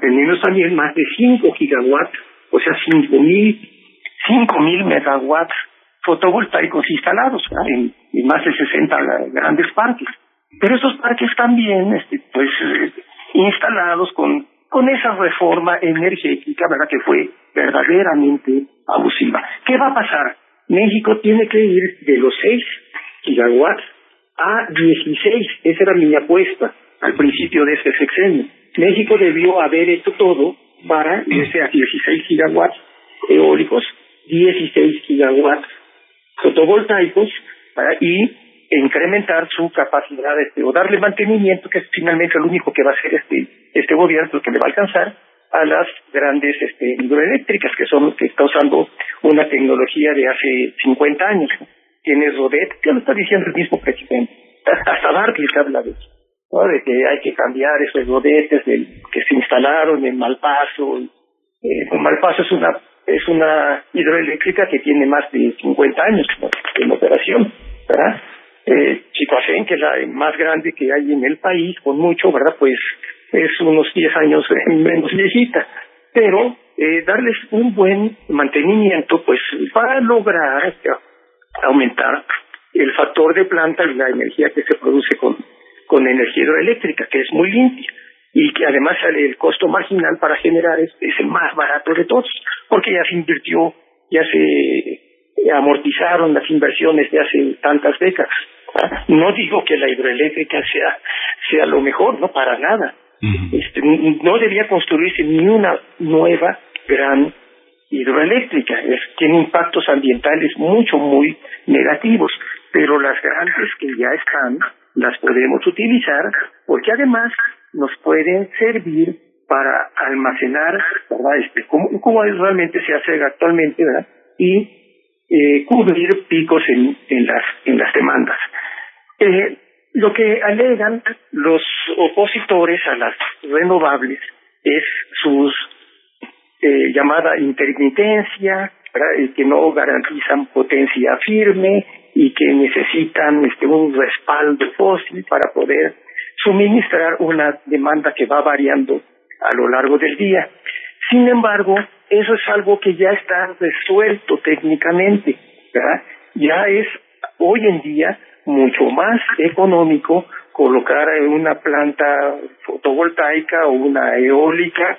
Tenemos también más de 5 gigawatts, o sea, 5 mil, 5 mil megawatts fotovoltaicos instalados en, más de 60 grandes parques. Pero esos parques también, este, pues, eh, instalados con, con esa reforma energética, ¿verdad? Que fue verdaderamente abusiva. ¿Qué va a pasar? México tiene que ir de los 6 gigawatts a 16. Esa era mi apuesta al principio de este sexenio. México debió haber hecho todo para irse a 16 gigawatts eólicos, 16 gigawatts fotovoltaicos y incrementar su capacidad este, o darle mantenimiento, que es finalmente lo único que va a hacer este, este gobierno, que le va a alcanzar a las grandes este, hidroeléctricas que son que está usando una tecnología de hace 50 años. Tiene Rodet, que lo está diciendo el mismo presidente. Hasta Barclays habla de eso, de que hay que cambiar esos rodetes que se instalaron en Malpaso. Eh, Malpaso es una es una hidroeléctrica que tiene más de 50 años en operación, ¿verdad? Eh, Chicoacén, que es la más grande que hay en el país, con mucho, ¿verdad? Pues es unos 10 años menos viejita, pero eh, darles un buen mantenimiento, pues para lograr aumentar el factor de planta y la energía que se produce con, con energía hidroeléctrica, que es muy limpia y que además el costo marginal para generar es, el más barato de todos, porque ya se invirtió, ya se amortizaron las inversiones de hace tantas décadas. No digo que la hidroeléctrica sea, sea lo mejor, no para nada. Este, no debía construirse ni una nueva gran hidroeléctrica. Tiene impactos ambientales mucho, muy negativos, pero las grandes que ya están las podemos utilizar porque además nos pueden servir para almacenar. Este, como, realmente se hace actualmente. Y eh, cubrir picos en, en, las, en las demandas. Eh, lo que alegan los opositores a las renovables es su eh, llamada intermitencia, que no garantizan potencia firme y que necesitan este, un respaldo fósil para poder suministrar una demanda que va variando a lo largo del día. Sin embargo, eso es algo que ya está resuelto técnicamente. Ya es hoy en día mucho más económico colocar una planta fotovoltaica o una eólica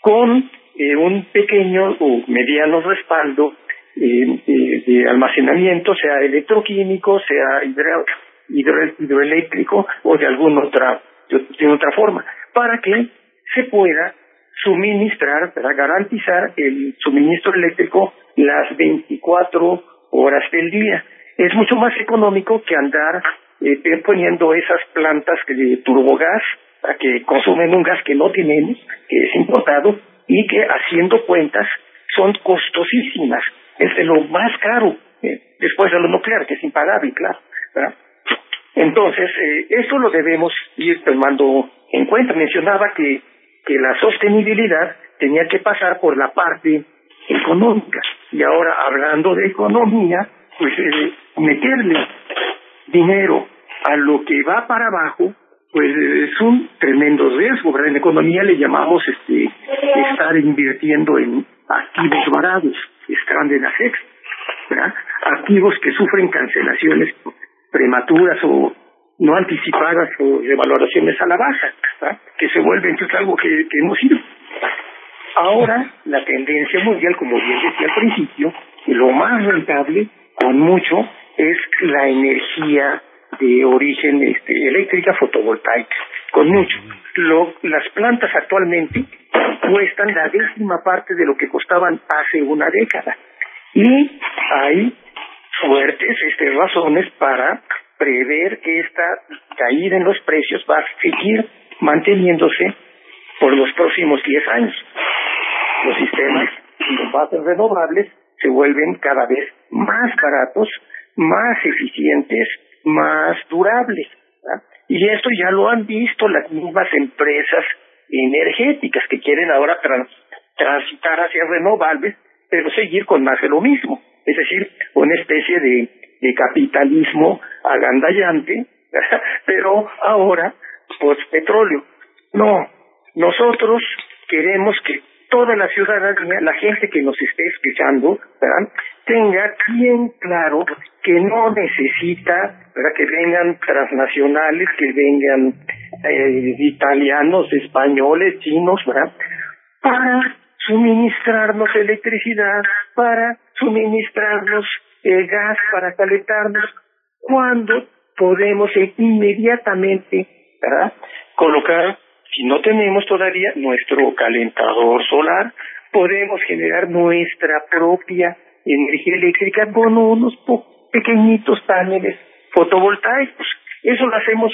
con eh, un pequeño o mediano respaldo eh, de almacenamiento, sea electroquímico, sea hidroeléctrico o de alguna otra, de otra forma, para que se pueda suministrar, para garantizar el suministro eléctrico las 24 horas del día. Es mucho más económico que andar eh, poniendo esas plantas de turbogás que consumen un gas que no tenemos, que es importado, y que haciendo cuentas son costosísimas. Es de lo más caro, eh, después de lo nuclear, que es impagable, claro. Entonces, eh, eso lo debemos ir tomando en cuenta. Mencionaba que, que la sostenibilidad tenía que pasar por la parte económica. Y ahora, hablando de economía, pues eh, meterle dinero a lo que va para abajo, pues es un tremendo riesgo. En economía le llamamos este estar invirtiendo en activos baratos, stranded assets, ¿verdad? activos que sufren cancelaciones prematuras o no anticipadas o evaluaciones a la baja, que se vuelve entonces algo que, que hemos ido. Ahora, la tendencia mundial, como bien decía al principio, lo más rentable, con mucho, es la energía de origen este, eléctrica fotovoltaica, con mucho. Lo, las plantas actualmente cuestan la décima parte de lo que costaban hace una década. Y hay fuertes este, razones para prever que esta caída en los precios va a seguir manteniéndose por los próximos 10 años. Los sistemas de renovables se vuelven cada vez más baratos, más eficientes, más durables. Y esto ya lo han visto las mismas empresas energéticas que quieren ahora transitar hacia renovables, pero seguir con más de lo mismo. Es decir, una especie de, capitalismo agandallante, pero ahora post petróleo. No, nosotros queremos que toda la ciudadanía, la gente que nos esté escuchando, tenga bien claro que no necesita que vengan transnacionales, que vengan eh, italianos, españoles, chinos, para suministrarnos electricidad, para suministrarnos eh, gas, para calentarnos, cuando podemos inmediatamente colocar si no tenemos todavía nuestro calentador solar, podemos generar nuestra propia energía eléctrica con unos pequeñitos paneles fotovoltaicos. Eso lo hacemos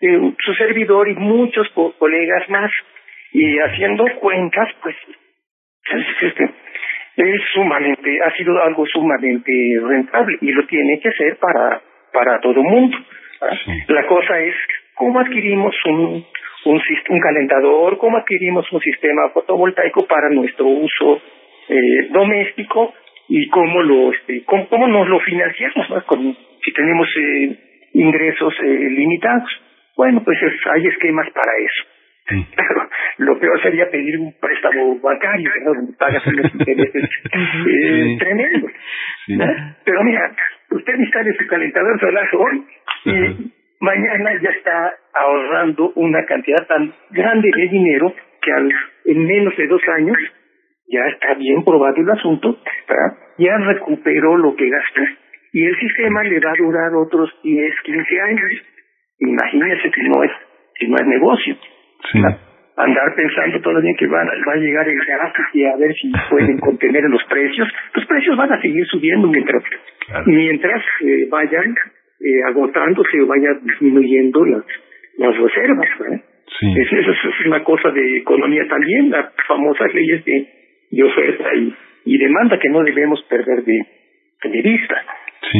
eh, su servidor y muchos colegas más. Y haciendo cuentas, pues, este, es sumamente, ha sido algo sumamente rentable y lo tiene que ser para, para todo el mundo. La cosa es cómo adquirimos un, un, un calentador, cómo adquirimos un sistema fotovoltaico para nuestro uso eh, doméstico y cómo lo este, cómo, cómo nos lo financiamos ¿no? si tenemos eh, ingresos eh, limitados. Bueno pues hay esquemas para eso. Pero lo peor sería pedir un préstamo bancario ¿no? donde pagas unos intereses eh, tremendos pero mira usted instale su calentador solar hoy y mañana ya está ahorrando una cantidad tan grande de dinero que al, en menos de dos años ya está bien probado el asunto, ya recuperó lo que gastó y el sistema le va a durar otros 10, 15 años. Imagínese si no es, si no es negocio. Andar pensando todavía que va, va a llegar el gas y a ver si pueden contener los precios. Los precios van a seguir subiendo mientras, mientras eh, vayan eh, agotándose o vaya disminuyendo las, las reservas. Sí. Es, eso, es una cosa de economía también, las famosas leyes de, de oferta y, y demanda que no debemos perder de, de vista. Sí.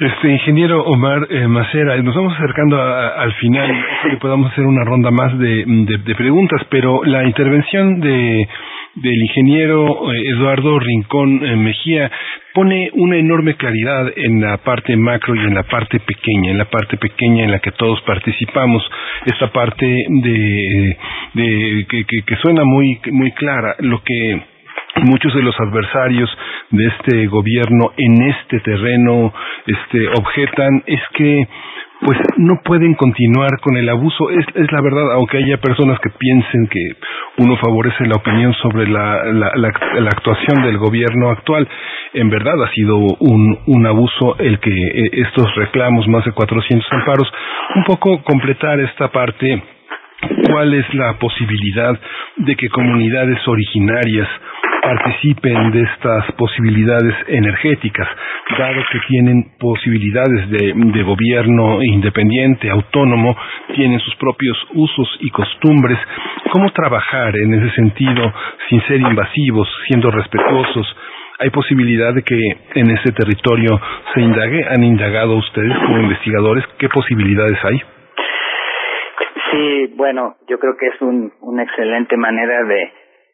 Este ingeniero Omar eh, Macera, nos vamos acercando al final, que podamos hacer una ronda más de, de, de preguntas, pero la intervención de del ingeniero eh, Eduardo Rincón eh, Mejía pone una enorme claridad en la parte macro y en la parte pequeña, en la parte pequeña en la que todos participamos, esta parte de, de que, que, que suena muy muy clara, lo que muchos de los adversarios de este gobierno en este terreno este objetan es que pues no pueden continuar con el abuso. Es, la verdad, aunque haya personas que piensen que uno favorece la opinión sobre la, la, la, actuación del gobierno actual, en verdad ha sido un, un abuso el que eh, estos reclamos, más de 400 amparos, un poco completar esta parte cuál es la posibilidad de que comunidades originarias participen de estas posibilidades energéticas, dado que tienen posibilidades de, de gobierno independiente, autónomo, tienen sus propios usos y costumbres. ¿Cómo trabajar en ese sentido sin ser invasivos, siendo respetuosos? ¿Hay posibilidad de que en ese territorio se indague? ¿Han indagado ustedes como investigadores? ¿Qué posibilidades hay? Sí, bueno, yo creo que es un, una excelente manera de,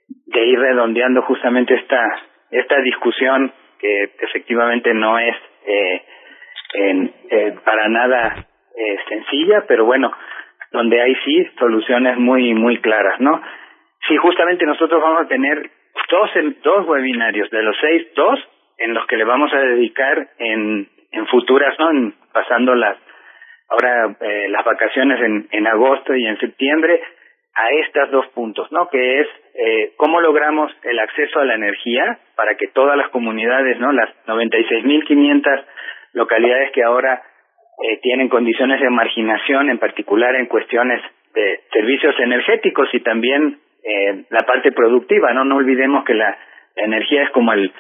de ir redondeando justamente esta esta discusión que efectivamente no es eh, en, eh, para nada eh, sencilla, pero bueno, donde hay sí soluciones muy muy claras, ¿no? Sí, justamente nosotros vamos a tener dos dos webinarios de los seis, dos en los que le vamos a dedicar en en futuras, ¿no? En, pasando las ahora eh, las vacaciones en, en agosto y en septiembre a estos dos puntos, ¿no? Que es eh, cómo logramos el acceso a la energía para que todas las comunidades, ¿no? Las 96.500 localidades que ahora eh, tienen condiciones de marginación, en particular en cuestiones de servicios energéticos y también eh, la parte productiva, ¿no? No olvidemos que la, energía es como el,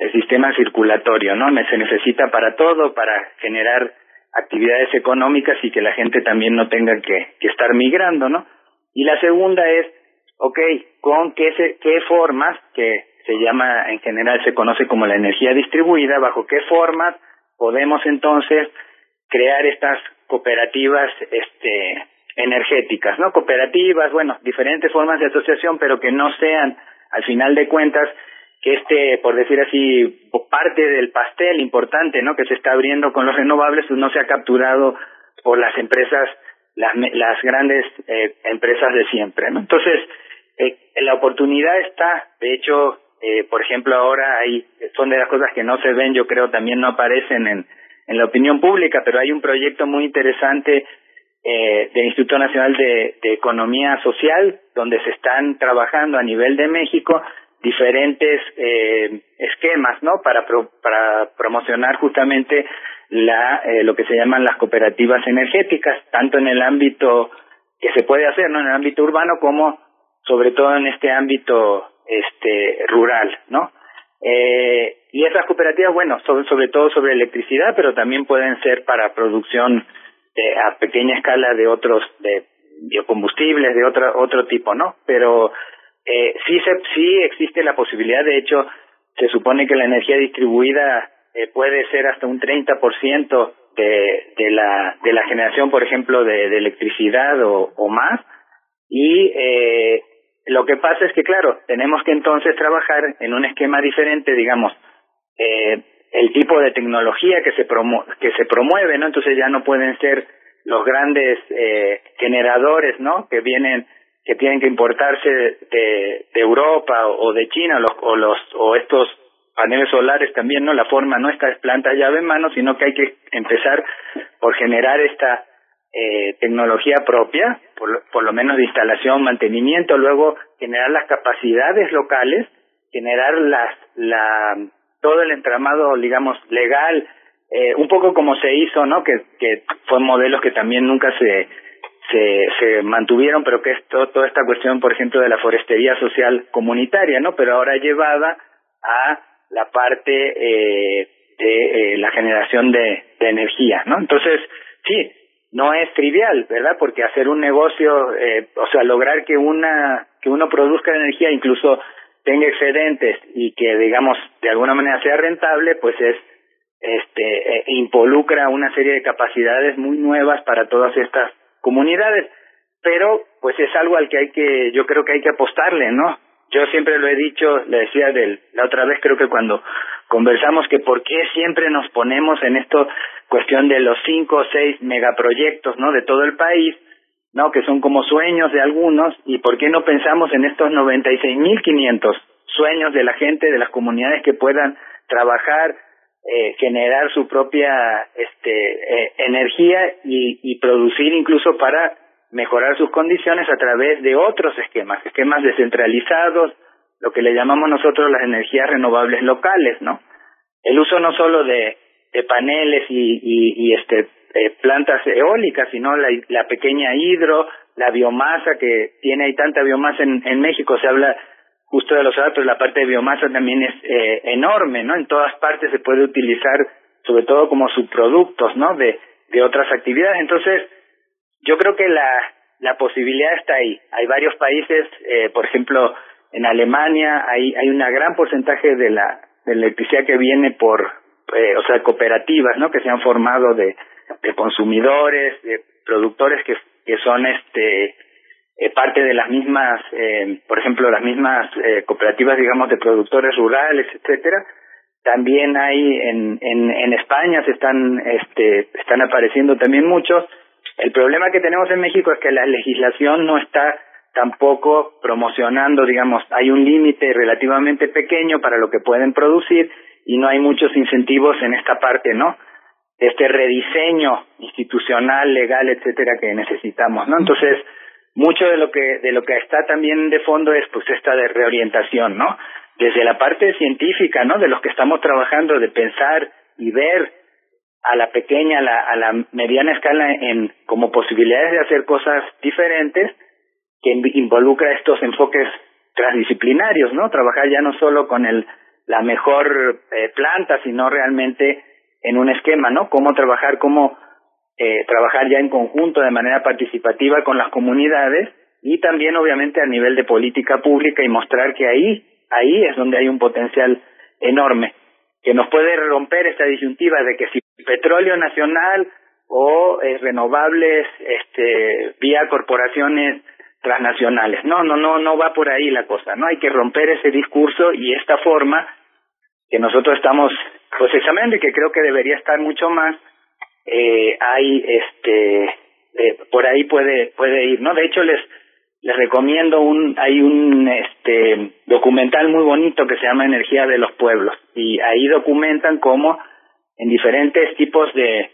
el sistema circulatorio, ¿no? Se necesita para todo, para generar actividades económicas y que la gente también no tenga que estar migrando, ¿no? Y la segunda es, ok, ¿con qué, se, qué formas, que se llama, en general se conoce como la energía distribuida, bajo qué formas podemos entonces crear estas cooperativas este, energéticas, ¿no? Cooperativas, bueno, diferentes formas de asociación, pero que no sean, al final de cuentas, que este, por decir así, parte del pastel importante, ¿no? Que se está abriendo con los renovables, pues no se ha capturado por las empresas las, las grandes eh, empresas de siempre. Entonces, eh, la oportunidad está, de hecho, eh, por ejemplo, ahora hay, son de las cosas que no se ven, yo creo también no aparecen en, en la opinión pública, pero hay un proyecto muy interesante eh, del Instituto Nacional de, de Economía Social, donde se están trabajando a nivel de México diferentes eh, esquemas, ¿no? Para, pro, para promocionar justamente la, eh, lo que se llaman las cooperativas energéticas, tanto en el ámbito que se puede hacer, ¿no? En el ámbito urbano como sobre todo en este ámbito este rural, ¿no? Eh, y esas cooperativas, bueno, sobre, sobre todo sobre electricidad, pero también pueden ser para producción eh, a pequeña escala de otros, de biocombustibles, de otro, otro tipo, ¿no? Pero eh, sí, se, sí existe la posibilidad, de hecho, se supone que la energía distribuida eh, puede ser hasta un 30% de, de, la, de la generación, por ejemplo, de, electricidad o, más. Y eh, lo que pasa es que, claro, tenemos que entonces trabajar en un esquema diferente, digamos, eh, el tipo de tecnología que se, promu que se promueve, ¿no? Entonces ya no pueden ser los grandes eh, generadores, ¿no? Que vienen que tienen que importarse de, de Europa o de China los, o los o estos paneles solares también, ¿no? La forma no está planta llave en mano, sino que hay que empezar por generar esta eh, tecnología propia, por, por lo menos de instalación, mantenimiento, luego generar las capacidades locales, generar las, la, todo el entramado, digamos, legal, eh, un poco como se hizo, ¿no? Que, que fue modelos que también nunca se, se, se mantuvieron, pero que es toda esta cuestión, por ejemplo, de la forestería social comunitaria, ¿no? Pero ahora llevada a la parte eh, de eh, la generación de, de energía, ¿no? Entonces, sí, no es trivial, ¿verdad? Porque hacer un negocio, eh, o sea, lograr que una que uno produzca energía, incluso tenga excedentes y que digamos de alguna manera sea rentable, pues es este eh, involucra una serie de capacidades muy nuevas para todas estas comunidades, pero pues es algo al que hay que yo creo que hay que apostarle, ¿no? Yo siempre lo he dicho, le decía de la otra vez, creo que cuando conversamos que por qué siempre nos ponemos en esto cuestión de los cinco o seis megaproyectos, ¿no? De todo el país, ¿no? Que son como sueños de algunos y por qué no pensamos en estos 96.500 sueños de la gente, de las comunidades que puedan trabajar, eh, generar su propia este, eh, energía y producir incluso para mejorar sus condiciones a través de otros esquemas, esquemas descentralizados, lo que le llamamos nosotros las energías renovables locales, ¿no? El uso no solo de, paneles y, este eh, plantas eólicas, sino la, pequeña hidro, la biomasa que tiene hay tanta biomasa en, en México, se habla justo de los pero la parte de biomasa también es eh, enorme, ¿no? En todas partes se puede utilizar, sobre todo como subproductos, ¿no? De otras actividades. Entonces, yo creo que la, la posibilidad está ahí. Hay varios países, eh, por ejemplo, en Alemania hay, hay un gran porcentaje de la, de electricidad que viene por, eh, o sea, cooperativas, ¿no? Que se han formado de, de consumidores, de productores que, que son, este, eh, parte de las mismas, eh, por ejemplo, las mismas eh, cooperativas, digamos, de productores rurales, etcétera. También hay en, en, en España se están, este, están apareciendo también muchos. El problema que tenemos en México es que la legislación no está tampoco promocionando, digamos, hay un límite relativamente pequeño para lo que pueden producir y no hay muchos incentivos en esta parte, ¿no? Este rediseño institucional, legal, etcétera, que necesitamos, ¿no? Entonces, mucho de lo que de lo que está también de fondo es pues esta de reorientación, ¿no? Desde la parte científica, ¿no? De los que estamos trabajando, de pensar y ver a la pequeña, a la, a la mediana escala en como posibilidades de hacer cosas diferentes que involucra estos enfoques transdisciplinarios, ¿no? Trabajar ya no solo con el la mejor eh, planta, sino realmente en un esquema, ¿no? Cómo trabajar, cómo eh, trabajar ya en conjunto de manera participativa con las comunidades y también obviamente a nivel de política pública y mostrar que ahí ahí es donde hay un potencial enorme que nos puede romper esta disyuntiva de que si petróleo nacional o eh, renovables este vía corporaciones transnacionales. No no no no va por ahí la cosa no hay que romper ese discurso y esta forma que nosotros estamos procesando y que creo que debería estar mucho más eh, hay este eh, por ahí puede puede ir no de hecho les les recomiendo un hay un este documental muy bonito que se llama Energía de los pueblos. Y ahí documentan cómo en diferentes tipos de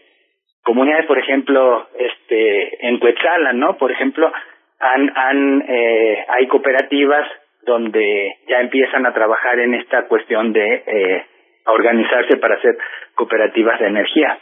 comunidades por ejemplo este en Cuetzalan no por ejemplo han han eh, hay cooperativas donde ya empiezan a trabajar en esta cuestión de eh, organizarse para hacer cooperativas de energía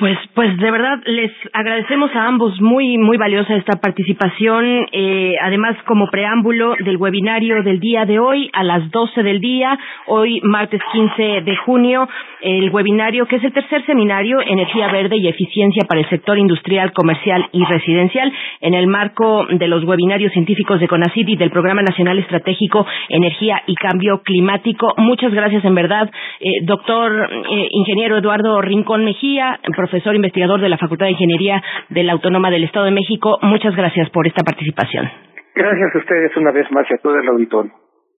pues, pues de verdad les agradecemos a ambos muy, muy valiosa esta participación. Eh, además, como preámbulo del webinario del día de hoy a las 12 del día, hoy martes 15 de junio, el webinario que es el tercer seminario Energía Verde y Eficiencia para el sector industrial, comercial y residencial en el marco de los webinarios científicos de CONACYT y del Programa Nacional Estratégico Energía y Cambio Climático. Muchas gracias en verdad, eh, doctor eh, ingeniero Eduardo Rincón Mejía, profesor investigador de la Facultad de Ingeniería de la Autónoma del Estado de México. Muchas gracias por esta participación. Gracias a ustedes una vez más y a todo el auditorio.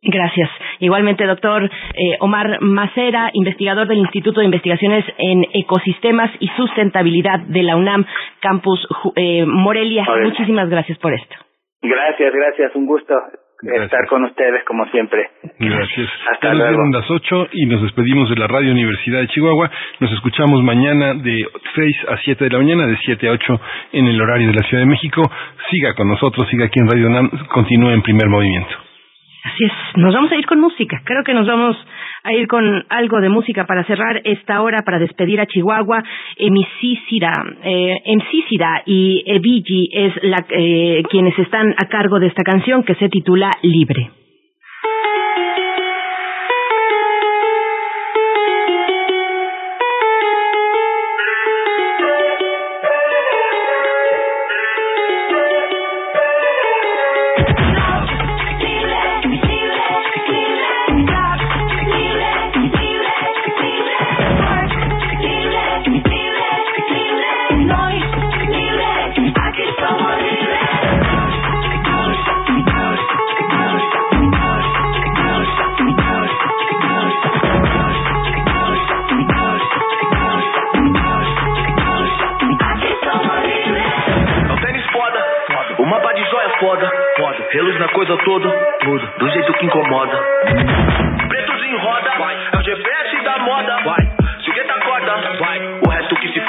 Gracias. Igualmente, doctor eh, Omar Macera, investigador del Instituto de Investigaciones en Ecosistemas y Sustentabilidad de la UNAM, Campus eh, Morelia. Muchísimas gracias por esto. Gracias, gracias. Un gusto estar con ustedes como siempre. Gracias. Hasta luego. las 8 y nos despedimos de la Radio Universidad de Chihuahua. Nos escuchamos mañana de 6 a 7 de la mañana, de 7 a 8 en el horario de la Ciudad de México. Siga con nosotros, siga aquí en Radio NAM, continúe en primer movimiento. Así es, nos vamos a ir con música. Creo que nos vamos a ir con algo de música para cerrar esta hora, para despedir a Chihuahua. Emisísira, eh, y Evigi es la, eh, quienes están a cargo de esta canción que se titula Libre. Pelos na coisa toda, tudo, do jeito que incomoda. Pretos em roda, vai. é o GPS da moda. Vai. Segueta corda, vai. o resto que se f.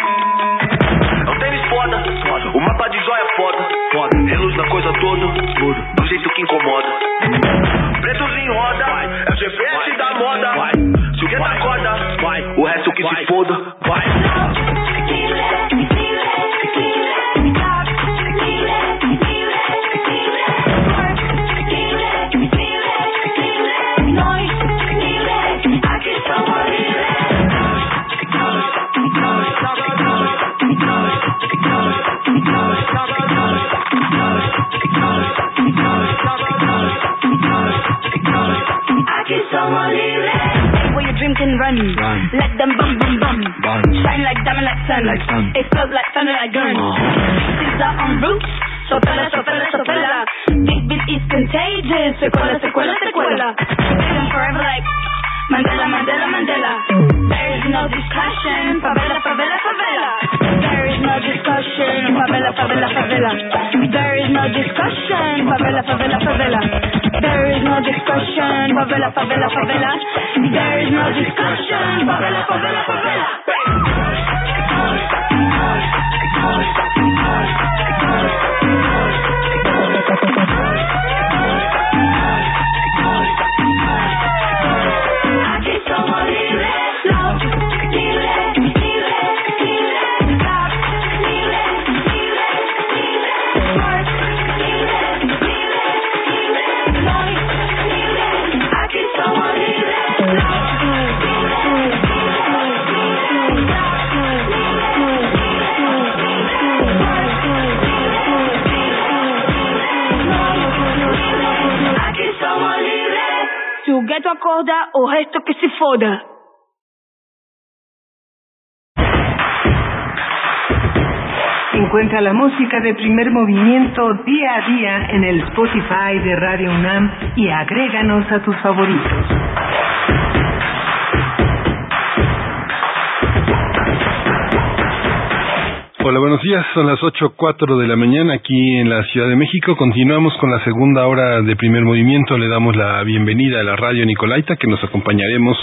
É um tênis foda, foda. o mapa de joia foda. foda. Reluz na coisa toda, tudo, do jeito que incomoda. Pretos em roda, vai. é o GPS da moda. Vai. Segueta corda, vai. o resto que se foda. Vai. Everyone can run. run. Let them bum bum bum. bum. Shine like diamond like sun. Like sun. Explode like thunder like gun. Uh-huh. These are on roots. Sopela, sopela, sopela. Big beat is contagious. Secuela, secuela, secuela. Living forever like Mandela, Mandela, Mandela. There is no discussion. Favela, favela, favela. There is no discussion. Favela, favela, favela. There is no discussion. Favela, favela, favela. There is no discussion. Favela, favela, favela. There is no discussion. Favela, favela, favela. Acorda o resto que se foda. Encuentra la música de primer movimiento día a día en el Spotify de Radio UNAM y agréganos a tus favoritos. Hola, buenos días. Son las ocho cuatro de la mañana aquí en la Ciudad de México. Continuamos con la segunda hora de primer movimiento. Le damos la bienvenida a la radio Nicolaita, que nos acompañaremos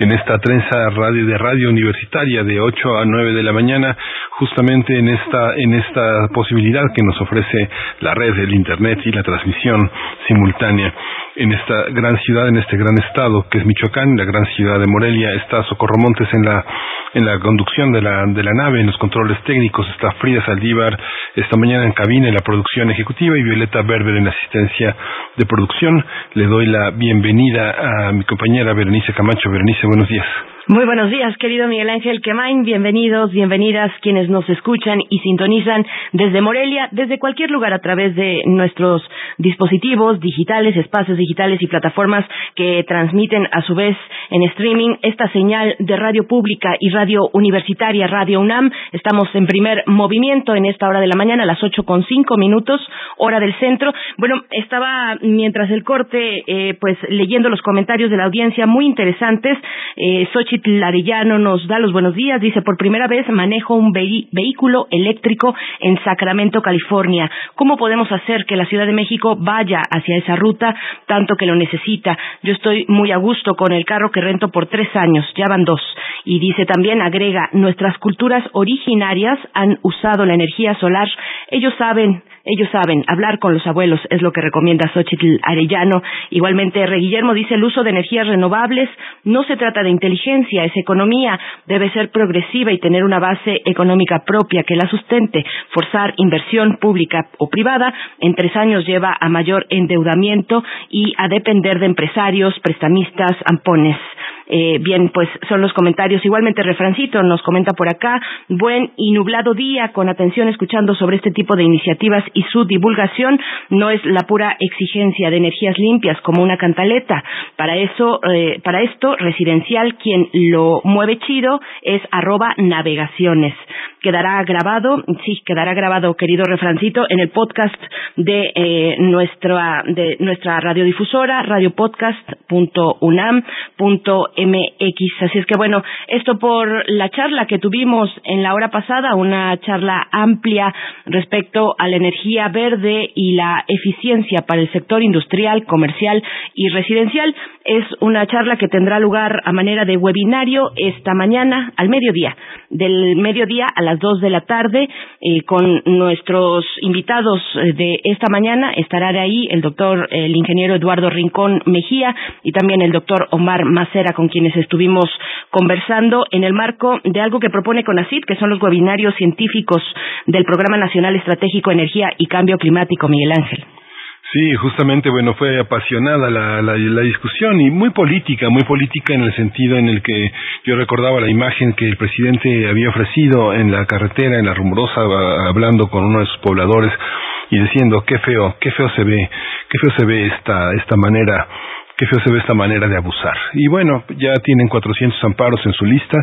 en esta trenza radio de radio universitaria de 8 a 9 de la mañana, justamente en esta, en esta posibilidad que nos ofrece la red, el Internet y la transmisión simultánea en esta gran ciudad, en este gran estado que es Michoacán, la gran ciudad de Morelia, está Socorro Montes en la, en la conducción de la, de la nave, en los controles técnicos, está Frida Saldívar esta mañana en cabina en la producción ejecutiva y Violeta Berber en asistencia de producción. Le doy la bienvenida a mi compañera Berenice Camacho. Berenice, buenos días. Muy buenos días, querido Miguel Ángel Quemain. Bienvenidos, bienvenidas quienes nos escuchan y sintonizan desde Morelia, desde cualquier lugar a través de nuestros dispositivos digitales, espacios digitales y plataformas que transmiten a su vez en streaming esta señal de radio pública y radio universitaria, Radio UNAM. Estamos en primer movimiento en esta hora de la mañana, a las ocho con cinco minutos, hora del centro. Bueno, estaba mientras el corte, eh, pues leyendo los comentarios de la audiencia muy interesantes. Eh, Arellano nos da los buenos días. Dice, por primera vez manejo un vehículo eléctrico en Sacramento, California. ¿Cómo podemos hacer que la Ciudad de México vaya hacia esa ruta tanto que lo necesita? Yo estoy muy a gusto con el carro que rento por tres años. Ya van dos. Y dice también, agrega, nuestras culturas originarias han usado la energía solar. Ellos saben ellos saben, hablar con los abuelos es lo que recomienda Xochitl Arellano. Igualmente, Re Guillermo dice el uso de energías renovables no se trata de inteligencia, es economía, debe ser progresiva y tener una base económica propia que la sustente. Forzar inversión pública o privada en tres años lleva a mayor endeudamiento y a depender de empresarios, prestamistas, ampones. Eh, bien, pues son los comentarios. Igualmente, Refrancito nos comenta por acá, buen y nublado día, con atención escuchando sobre este tipo de iniciativas y su divulgación no es la pura exigencia de energías limpias como una cantaleta. Para eso, eh, para esto, residencial, quien lo mueve chido es arroba navegaciones. Quedará grabado, sí, quedará grabado, querido refrancito, en el podcast de eh, nuestra de nuestra radiodifusora, radiopodcast.unam.mx. Así es que bueno, esto por la charla que tuvimos en la hora pasada, una charla amplia respecto a la energía verde y la eficiencia para el sector industrial, comercial y residencial. Es una charla que tendrá lugar a manera de webinario esta mañana al mediodía, del mediodía a las dos de la tarde, eh, con nuestros invitados eh, de esta mañana. Estará ahí el doctor, el ingeniero Eduardo Rincón Mejía y también el doctor Omar Macera, con quienes estuvimos conversando en el marco de algo que propone CONACID, que son los webinarios científicos del Programa Nacional Estratégico Energía y Cambio Climático, Miguel Ángel. Sí, justamente, bueno, fue apasionada la, la, la, discusión y muy política, muy política en el sentido en el que yo recordaba la imagen que el presidente había ofrecido en la carretera, en la rumorosa, hablando con uno de sus pobladores y diciendo, qué feo, qué feo se ve, qué feo se ve esta, esta manera qué feo se ve esta manera de abusar. Y bueno, ya tienen 400 amparos en su lista,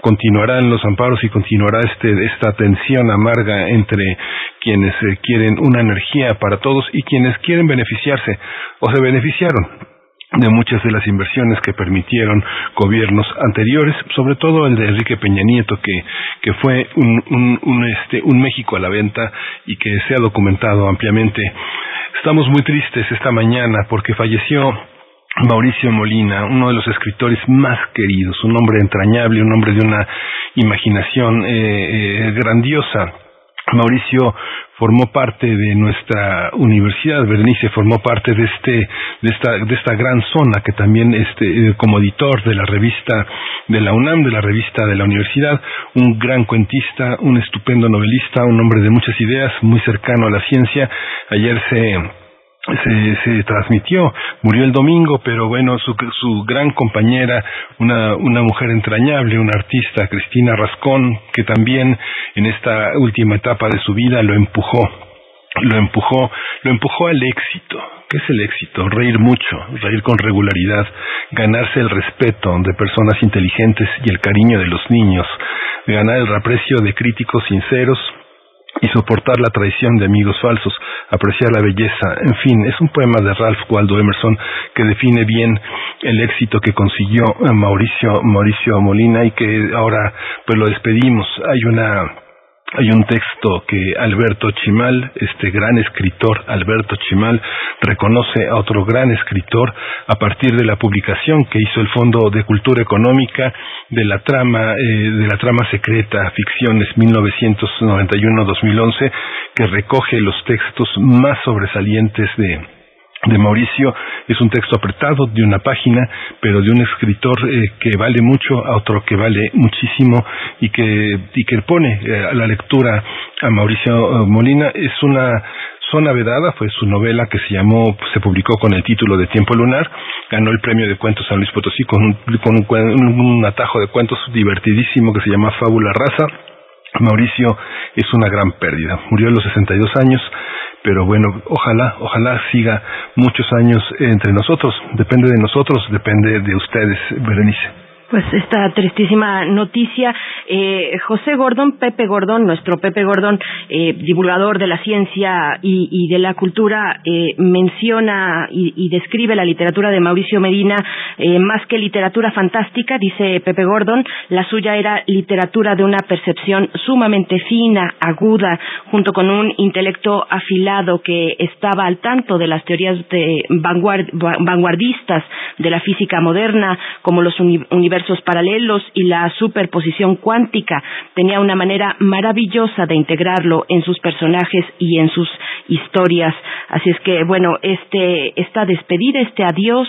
continuarán los amparos y continuará este, esta tensión amarga entre quienes eh, quieren una energía para todos y quienes quieren beneficiarse o se beneficiaron de muchas de las inversiones que permitieron gobiernos anteriores, sobre todo el de Enrique Peña Nieto, que, que fue un, un, este, un México a la venta y que se ha documentado ampliamente. Estamos muy tristes esta mañana porque falleció Mauricio Molina, uno de los escritores más queridos, un hombre entrañable, un hombre de una imaginación eh, eh, grandiosa. Mauricio formó parte de nuestra universidad, Bernice formó parte de este, de esta, de esta gran zona que también este, eh, como editor de la revista de la UNAM, de la revista de la universidad, un gran cuentista, un estupendo novelista, un hombre de muchas ideas, muy cercano a la ciencia. Ayer se se, se transmitió, murió el domingo, pero bueno, su, su gran compañera, una, una mujer entrañable, una artista, Cristina Rascón, que también en esta última etapa de su vida lo empujó, lo empujó, lo empujó al éxito. ¿Qué es el éxito? Reír mucho, reír con regularidad, ganarse el respeto de personas inteligentes y el cariño de los niños, ganar el aprecio de críticos sinceros, y soportar la traición de amigos falsos, apreciar la belleza, en fin, es un poema de Ralph Waldo Emerson que define bien el éxito que consiguió Mauricio Mauricio Molina y que ahora pues lo despedimos. Hay una hay un texto que Alberto Chimal, este gran escritor Alberto Chimal, reconoce a otro gran escritor a partir de la publicación que hizo el Fondo de Cultura Económica de la trama eh, de la trama secreta Ficciones 1991-2011 que recoge los textos más sobresalientes de de Mauricio es un texto apretado de una página, pero de un escritor eh, que vale mucho a otro que vale muchísimo y que, y que pone eh, a la lectura a Mauricio eh, Molina. Es una zona vedada, fue su novela que se llamó, se publicó con el título de Tiempo Lunar, ganó el premio de cuentos San Luis Potosí con un, con un, un atajo de cuentos divertidísimo que se llama Fábula Raza. Mauricio es una gran pérdida. Murió a los 62 años pero bueno, ojalá, ojalá siga muchos años entre nosotros. Depende de nosotros, depende de ustedes, Berenice. Pues esta tristísima noticia, eh, José Gordón, Pepe Gordón, nuestro Pepe Gordón, eh, divulgador de la ciencia y, de la cultura, eh, menciona y, describe la literatura de Mauricio Medina más que literatura fantástica, dice Pepe Gordón, la suya era literatura de una percepción sumamente fina, aguda, junto con un intelecto afilado que estaba al tanto de las teorías de vanguardistas de la física moderna, como los universos universos paralelos y la superposición cuántica. Tenía una manera maravillosa de integrarlo en sus personajes y en sus historias. Así es que, bueno, este, esta despedida, este adiós,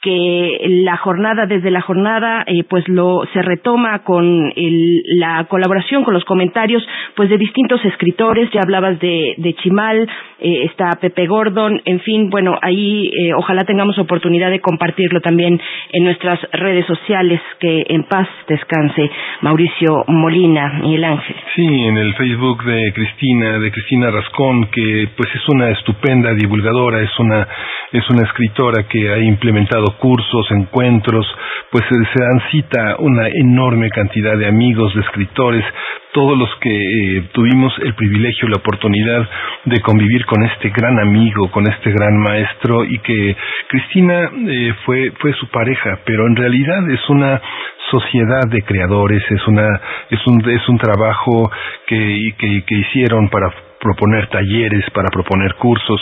que la jornada desde la jornada eh, pues lo se retoma con el, la colaboración con los comentarios pues de distintos escritores. Ya hablabas de, de Chimal eh, está Pepe Gordon en fin bueno ahí eh, ojalá tengamos oportunidad de compartirlo también en nuestras redes sociales. Que en paz descanse Mauricio Molina y el Ángel. Sí en el Facebook de Cristina de Cristina Rascón que pues es una estupenda divulgadora es una es una escritora que ha implementado cursos, encuentros, pues se dan cita una enorme cantidad de amigos, de escritores, todos los que eh, tuvimos el privilegio, la oportunidad de convivir con este gran amigo, con este gran maestro y que Cristina eh, fue fue su pareja, pero en realidad es una sociedad de creadores, es una es un es un trabajo que, que, que hicieron para proponer talleres, para proponer cursos,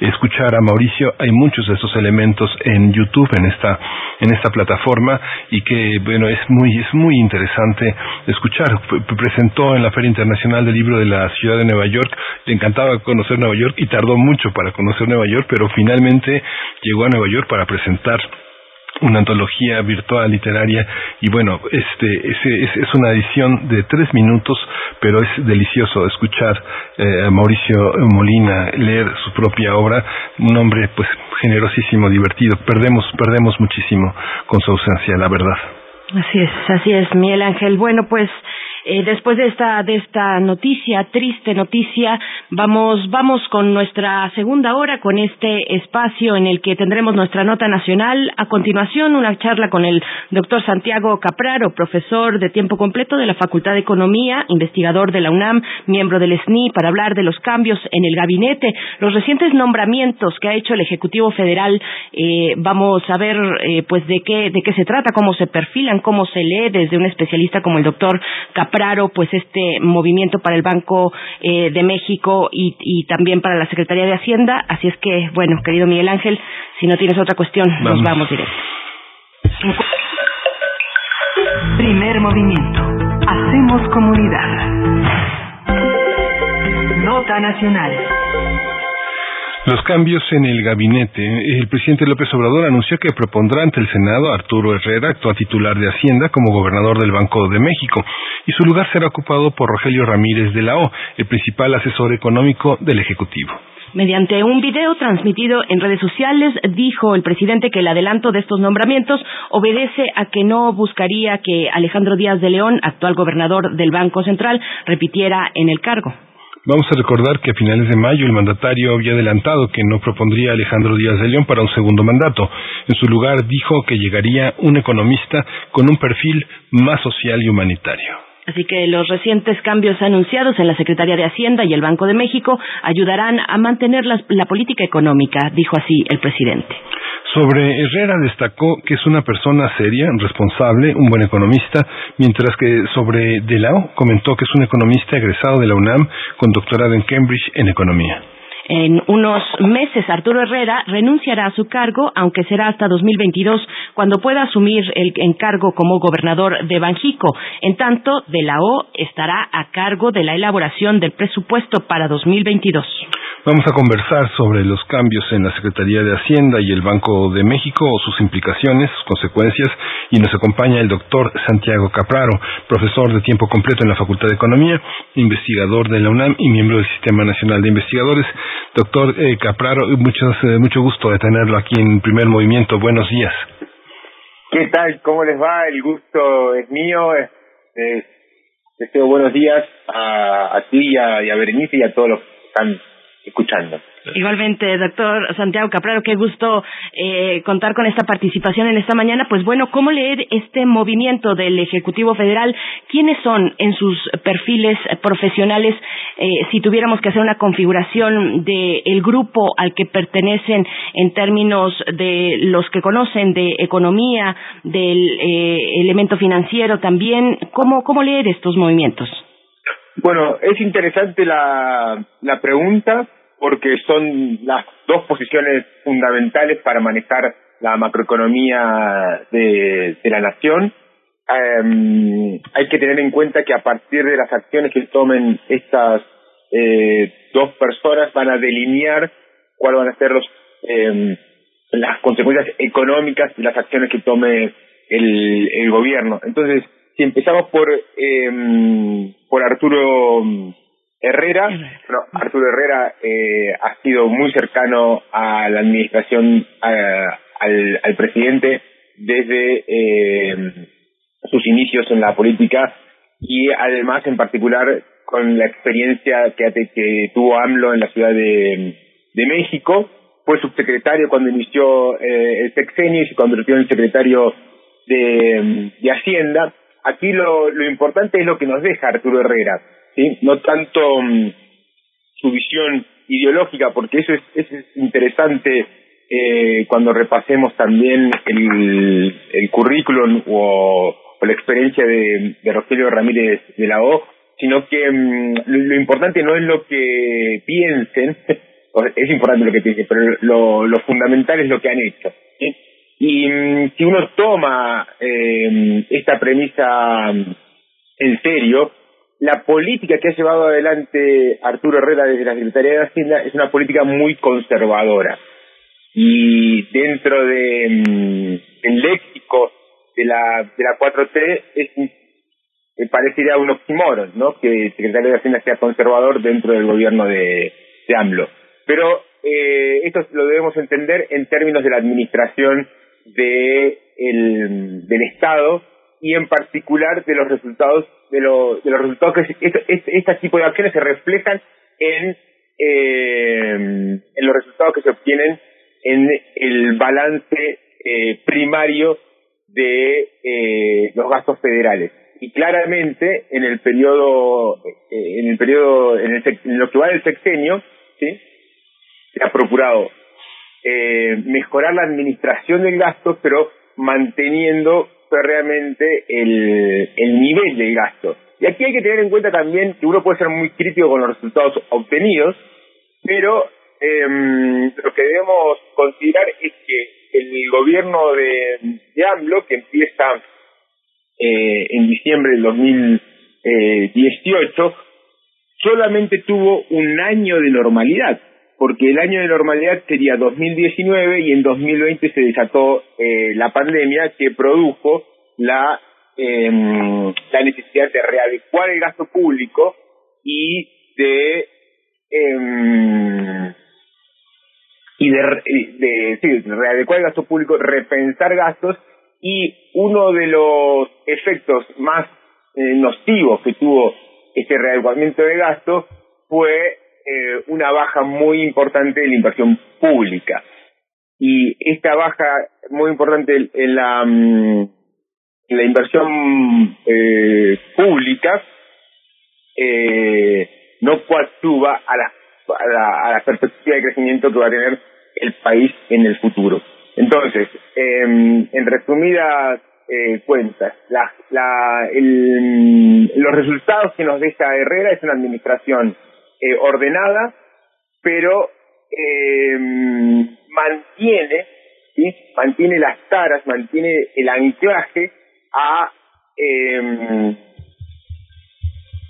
escuchar a Mauricio, hay muchos de esos elementos en YouTube, en esta, en esta plataforma, y que, bueno, es muy, es muy interesante escuchar. Presentó en la Feria Internacional del Libro de la Ciudad de Nueva York, le encantaba conocer Nueva York y tardó mucho para conocer Nueva York, pero finalmente llegó a Nueva York para presentar una antología virtual literaria y bueno este es, es, una edición de tres minutos pero es delicioso escuchar eh, a Mauricio Molina leer su propia obra un hombre pues generosísimo divertido. Perdemos perdemos muchísimo con su ausencia la verdad. Así es así es Miguel Ángel. Bueno pues Eh, después de esta de esta noticia, triste noticia, vamos vamos con nuestra segunda hora con este espacio en el que tendremos nuestra nota nacional. A continuación, una charla con el doctor Santiago Capraro, profesor de tiempo completo de la Facultad de Economía, investigador de la UNAM, miembro del SNI, para hablar de los cambios en el gabinete, los recientes nombramientos que ha hecho el Ejecutivo Federal. Eh, vamos a ver, eh, pues de qué de qué se trata, cómo se perfilan, cómo se lee desde un especialista como el doctor Capraro Praro, pues este movimiento para el Banco eh, de México y, y, también para la Secretaría de Hacienda. Así es que, bueno, querido Miguel Ángel, si no tienes otra cuestión, nos vamos directo. Primer movimiento. Hacemos comunidad. Nota Nacional. Los cambios en el gabinete. El presidente López Obrador anunció que propondrá ante el Senado a Arturo Herrera, actual titular de Hacienda, como gobernador del Banco de México, y su lugar será ocupado por Rogelio Ramírez de la O, el principal asesor económico del Ejecutivo. Mediante un video transmitido en redes sociales, dijo el presidente que el adelanto de estos nombramientos obedece a que no buscaría que Alejandro Díaz de León, actual gobernador del Banco Central, repitiera en el cargo. Vamos a recordar que a finales de mayo el mandatario había adelantado que no propondría a Alejandro Díaz de León para un segundo mandato. En su lugar dijo que llegaría un economista con un perfil más social y humanitario. Así que los recientes cambios anunciados en la Secretaría de Hacienda y el Banco de México ayudarán a mantener la, política económica, dijo así el presidente. Sobre Herrera destacó que es una persona seria, responsable, un buen economista, mientras que sobre Delao comentó que es un economista egresado de la UNAM con doctorado en Cambridge en economía. En unos meses, Arturo Herrera renunciará a su cargo, aunque será hasta 2022 cuando pueda asumir el encargo como gobernador de Banjico. En tanto, de la O estará a cargo de la elaboración del presupuesto para 2022. Vamos a conversar sobre los cambios en la Secretaría de Hacienda y el Banco de México, sus implicaciones, sus consecuencias, y nos acompaña el doctor Santiago Capraro, profesor de tiempo completo en la Facultad de Economía, investigador de la UNAM y miembro del Sistema Nacional de Investigadores. Doctor eh, Capraro, muchos, eh, mucho gusto de tenerlo aquí en primer movimiento. Buenos días. ¿Qué tal? ¿Cómo les va? El gusto es mío. Eh, deseo buenos días a, a ti y a, y a Berenice y a todos los que están escuchando. Igualmente, doctor Santiago Capraro, qué gusto eh, contar con esta participación en esta mañana. Pues bueno, ¿cómo leer este movimiento del Ejecutivo Federal? ¿Quiénes son en sus perfiles profesionales, eh, si tuviéramos que hacer una configuración del el grupo al que pertenecen en términos de los que conocen de economía, del eh, elemento financiero también? ¿Cómo, ¿Cómo leer estos movimientos? Bueno, es interesante la, la pregunta porque son las dos posiciones fundamentales para manejar la macroeconomía de, de la nación. Eh, hay que tener en cuenta que a partir de las acciones que tomen estas eh, dos personas van a delinear cuáles van a ser los eh, las consecuencias económicas de las acciones que tome el, el gobierno. Entonces, si empezamos por eh, por Arturo Herrera, bueno, Arturo Herrera eh, ha sido muy cercano a la administración, al, presidente desde eh, sus inicios en la política y además en particular con la experiencia que, tuvo AMLO en la Ciudad de, de México. Fue subsecretario cuando inició eh, el sexenio y se convirtió en secretario de Hacienda. Aquí lo, lo importante es lo que nos deja Arturo Herrera no tanto um, su visión ideológica, porque eso es, eso es interesante eh, cuando repasemos también el, el currículum o, la experiencia de, de, Rogelio Ramírez de la O, sino que lo, lo, importante no es lo que piensen, es importante lo que piensen, pero lo, lo fundamental es lo que han hecho. ¿sí? Y um, si uno toma eh, esta premisa en serio, la política que ha llevado adelante Arturo Herrera desde la Secretaría de Hacienda es una política muy conservadora. Y dentro de mm, el léxico de la de la 4T es parecería un oxímoron, ¿no? Que el secretario de Hacienda sea conservador dentro del gobierno de, de AMLO. Pero eh, esto lo debemos entender en términos de la administración de el, del Estado y en particular de los resultados de, lo, de los resultados que este tipo de acciones se reflejan en eh, en los resultados que se obtienen en el balance eh, primario de eh, los gastos federales. Y claramente en el periodo eh, en el periodo en, el, en lo que va del sexenio sí se ha procurado eh, mejorar la administración del gasto pero manteniendo realmente el, el nivel del gasto. Y aquí hay que tener en cuenta también que uno puede ser muy crítico con los resultados obtenidos pero eh, lo que debemos considerar es que el gobierno de, de AMLO que empieza eh, en diciembre del 2018, solamente tuvo un año de normalidad, porque el año de normalidad sería 2019 y en 2020 se desató eh, la pandemia que produjo la, eh, la necesidad de readecuar el gasto público y de eh, y de, de, readecuar el gasto público, repensar gastos y uno de los efectos más eh, nocivos que tuvo este readecuamiento de gasto fue eh, una baja muy importante de la inversión pública. Y esta baja muy importante en la, mm, la inversión eh, pública eh, no coactúa a la, a, la, a la perspectiva de crecimiento que va a tener el país en el futuro. Entonces, eh, en resumidas eh, cuentas, la, la, el, los resultados que nos deja Herrera es una administración eh, ordenada, pero eh, mantiene, ¿sí? mantiene las taras, mantiene el anclaje a eh,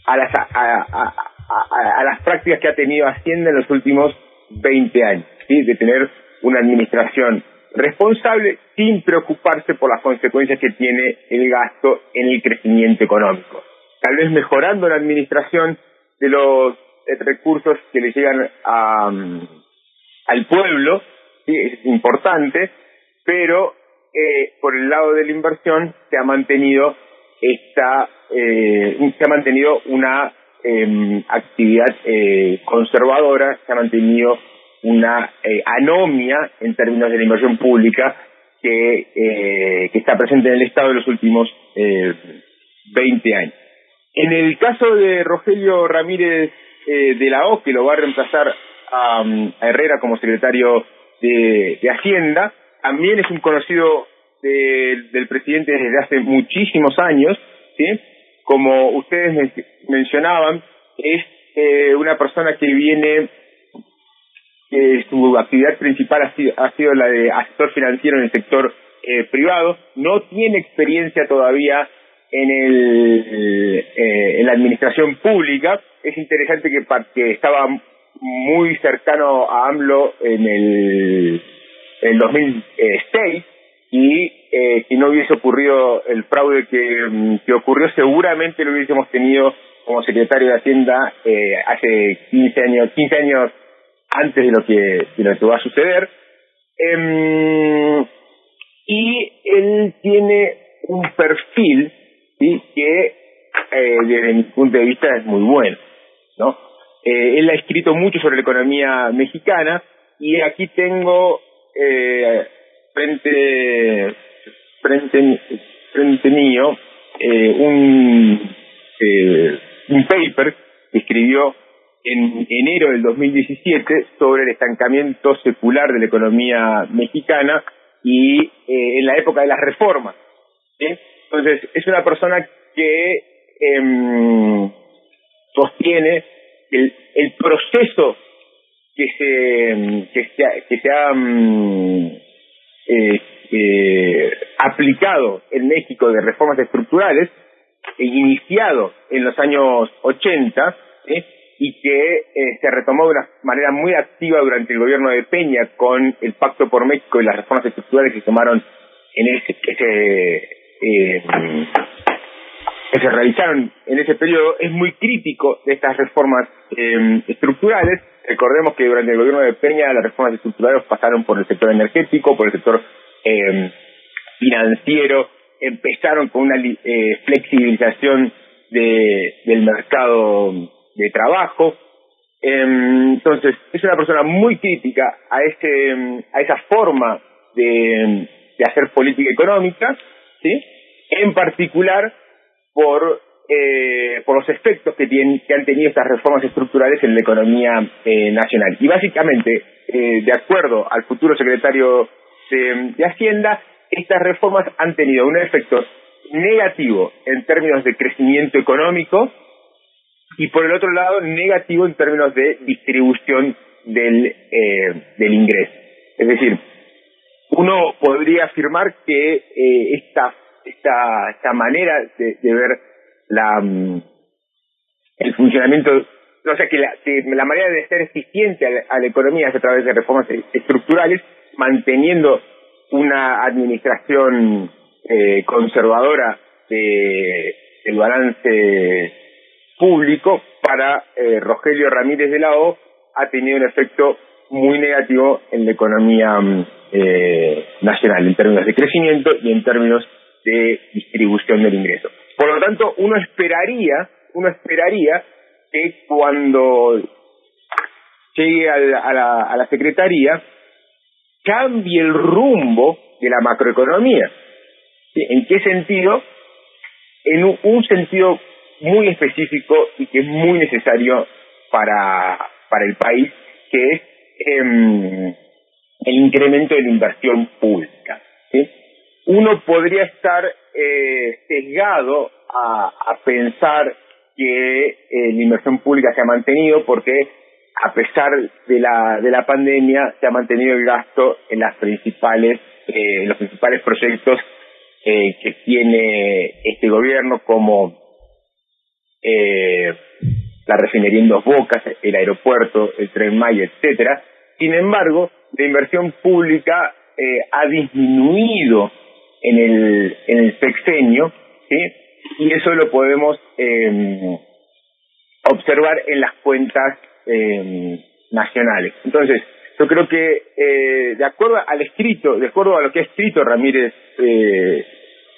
a las a, a, a, las prácticas que ha tenido Hacienda en los últimos 20 años, de tener una administración responsable sin preocuparse por las consecuencias que tiene el gasto en el crecimiento económico. Tal vez mejorando la administración de los recursos que le llegan a, al pueblo, ¿sí? es importante, pero eh, por el lado de la inversión se ha mantenido esta eh, se ha mantenido una eh, actividad eh, conservadora, se ha mantenido una eh, anomia en términos de la inversión pública que, eh, que está presente en el Estado en los últimos eh, 20 años. En el caso de Rogelio Ramírez eh, de la O, que lo va a reemplazar a, a Herrera como secretario de, Hacienda, también es un conocido de, del presidente desde hace muchísimos años, ¿sí? Como ustedes men mencionaban, es eh, una persona que viene eh, su actividad principal ha sido, ha sido la de asesor financiero en el sector eh, privado, no tiene experiencia todavía en el eh, en la administración pública. Es interesante que, que estaba muy cercano a AMLO en el en 2006 y eh, si no hubiese ocurrido el fraude que, que ocurrió seguramente lo hubiésemos tenido como secretario de Hacienda eh, hace 15 años 15 años antes de lo que, de lo que va a suceder. Eh, y él tiene un perfil ¿sí? que eh, desde mi punto de vista es muy bueno. ¿no? Eh, él ha escrito mucho sobre la economía mexicana y aquí tengo eh, frente, frente, frente mío eh, un, eh, un paper que escribió en enero del 2017 sobre el estancamiento secular de la economía mexicana y eh, en la época de las reformas. ¿sí? Entonces, es una persona que eh, sostiene el, el proceso que se, que se, ha, que se ha um, eh, eh, aplicado en México de reformas estructurales, e iniciado en los años 80, ¿sí? y que eh, se retomó de una manera muy activa durante el gobierno de Peña con el Pacto por México y las reformas estructurales que se tomaron en ese, ese eh, que se realizaron en ese periodo es muy crítico de estas reformas eh, estructurales. Recordemos que durante el gobierno de Peña las reformas estructurales pasaron por el sector energético, por el sector eh, financiero empezaron con una eh, flexibilización de, del mercado de trabajo. Em, entonces, es una persona muy crítica a, ese, a esa forma de hacer política económica, ¿sí? En particular por, eh, por los efectos que, tienen, que han tenido estas reformas estructurales en la economía eh, nacional. Y básicamente, eh, de acuerdo al futuro secretario de, de Hacienda, estas reformas han tenido un efecto negativo en términos de crecimiento económico y por el otro lado negativo en términos de distribución del, eh, del ingreso. Es decir, uno podría afirmar que eh, esta, esta, esta manera de, de ver la, mm, el funcionamiento, o sea, que la, que la manera de ser eficiente a la, economía es a través de reformas estructurales, manteniendo una administración eh, conservadora de, del balance público para eh, Rogelio Ramírez de la O ha tenido un efecto muy negativo en la economía mm, eh, nacional, en términos de crecimiento y en términos de distribución del ingreso. Por lo tanto, uno esperaría, uno esperaría que cuando llegue a la, a la, a la Secretaría cambie el rumbo de la macroeconomía. ¿En qué sentido? En un, un, sentido muy específico y que es muy necesario para, para el país, que es eh, el incremento de la inversión pública. Uno podría estar eh, sesgado a, a pensar que eh, la inversión pública se ha mantenido porque a pesar de la de la pandemia se ha mantenido el gasto en las principales eh, los principales proyectos eh, que tiene este gobierno como eh, la refinería en Dos Bocas, el aeropuerto, el tren Maya, etcétera. Sin embargo, la inversión pública eh, ha disminuido en el en el sexenio, ¿sí? Y eso lo podemos eh, observar en las cuentas eh, nacionales. Entonces, yo creo que eh, de acuerdo al escrito, de acuerdo a lo que ha escrito Ramírez eh,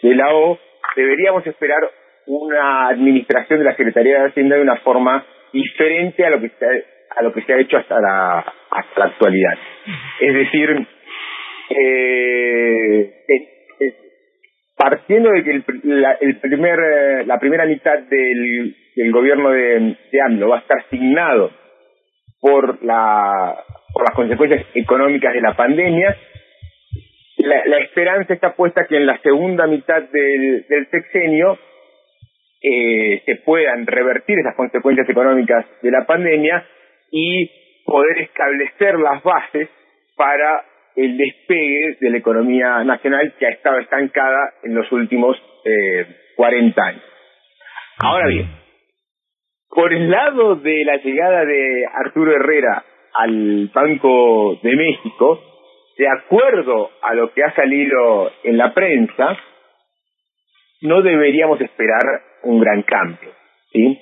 de la O, deberíamos esperar una administración de la Secretaría de Hacienda de una forma diferente a lo que ha, a lo que se ha hecho hasta la hasta la actualidad. Es decir, eh, partiendo de que el, la, el primer eh, la primera mitad del, gobierno de, AMLO va a estar signado por la por las consecuencias económicas de la pandemia. La, la esperanza está puesta que en la segunda mitad del, del sexenio eh, se puedan revertir esas consecuencias económicas de la pandemia y poder establecer las bases para el despegue de la economía nacional que ha estado estancada en los últimos eh, 40 años. Ahora bien, por el lado de la llegada de Arturo Herrera al Banco de México, de acuerdo a lo que ha salido en la prensa, no deberíamos esperar un gran cambio, ¿sí?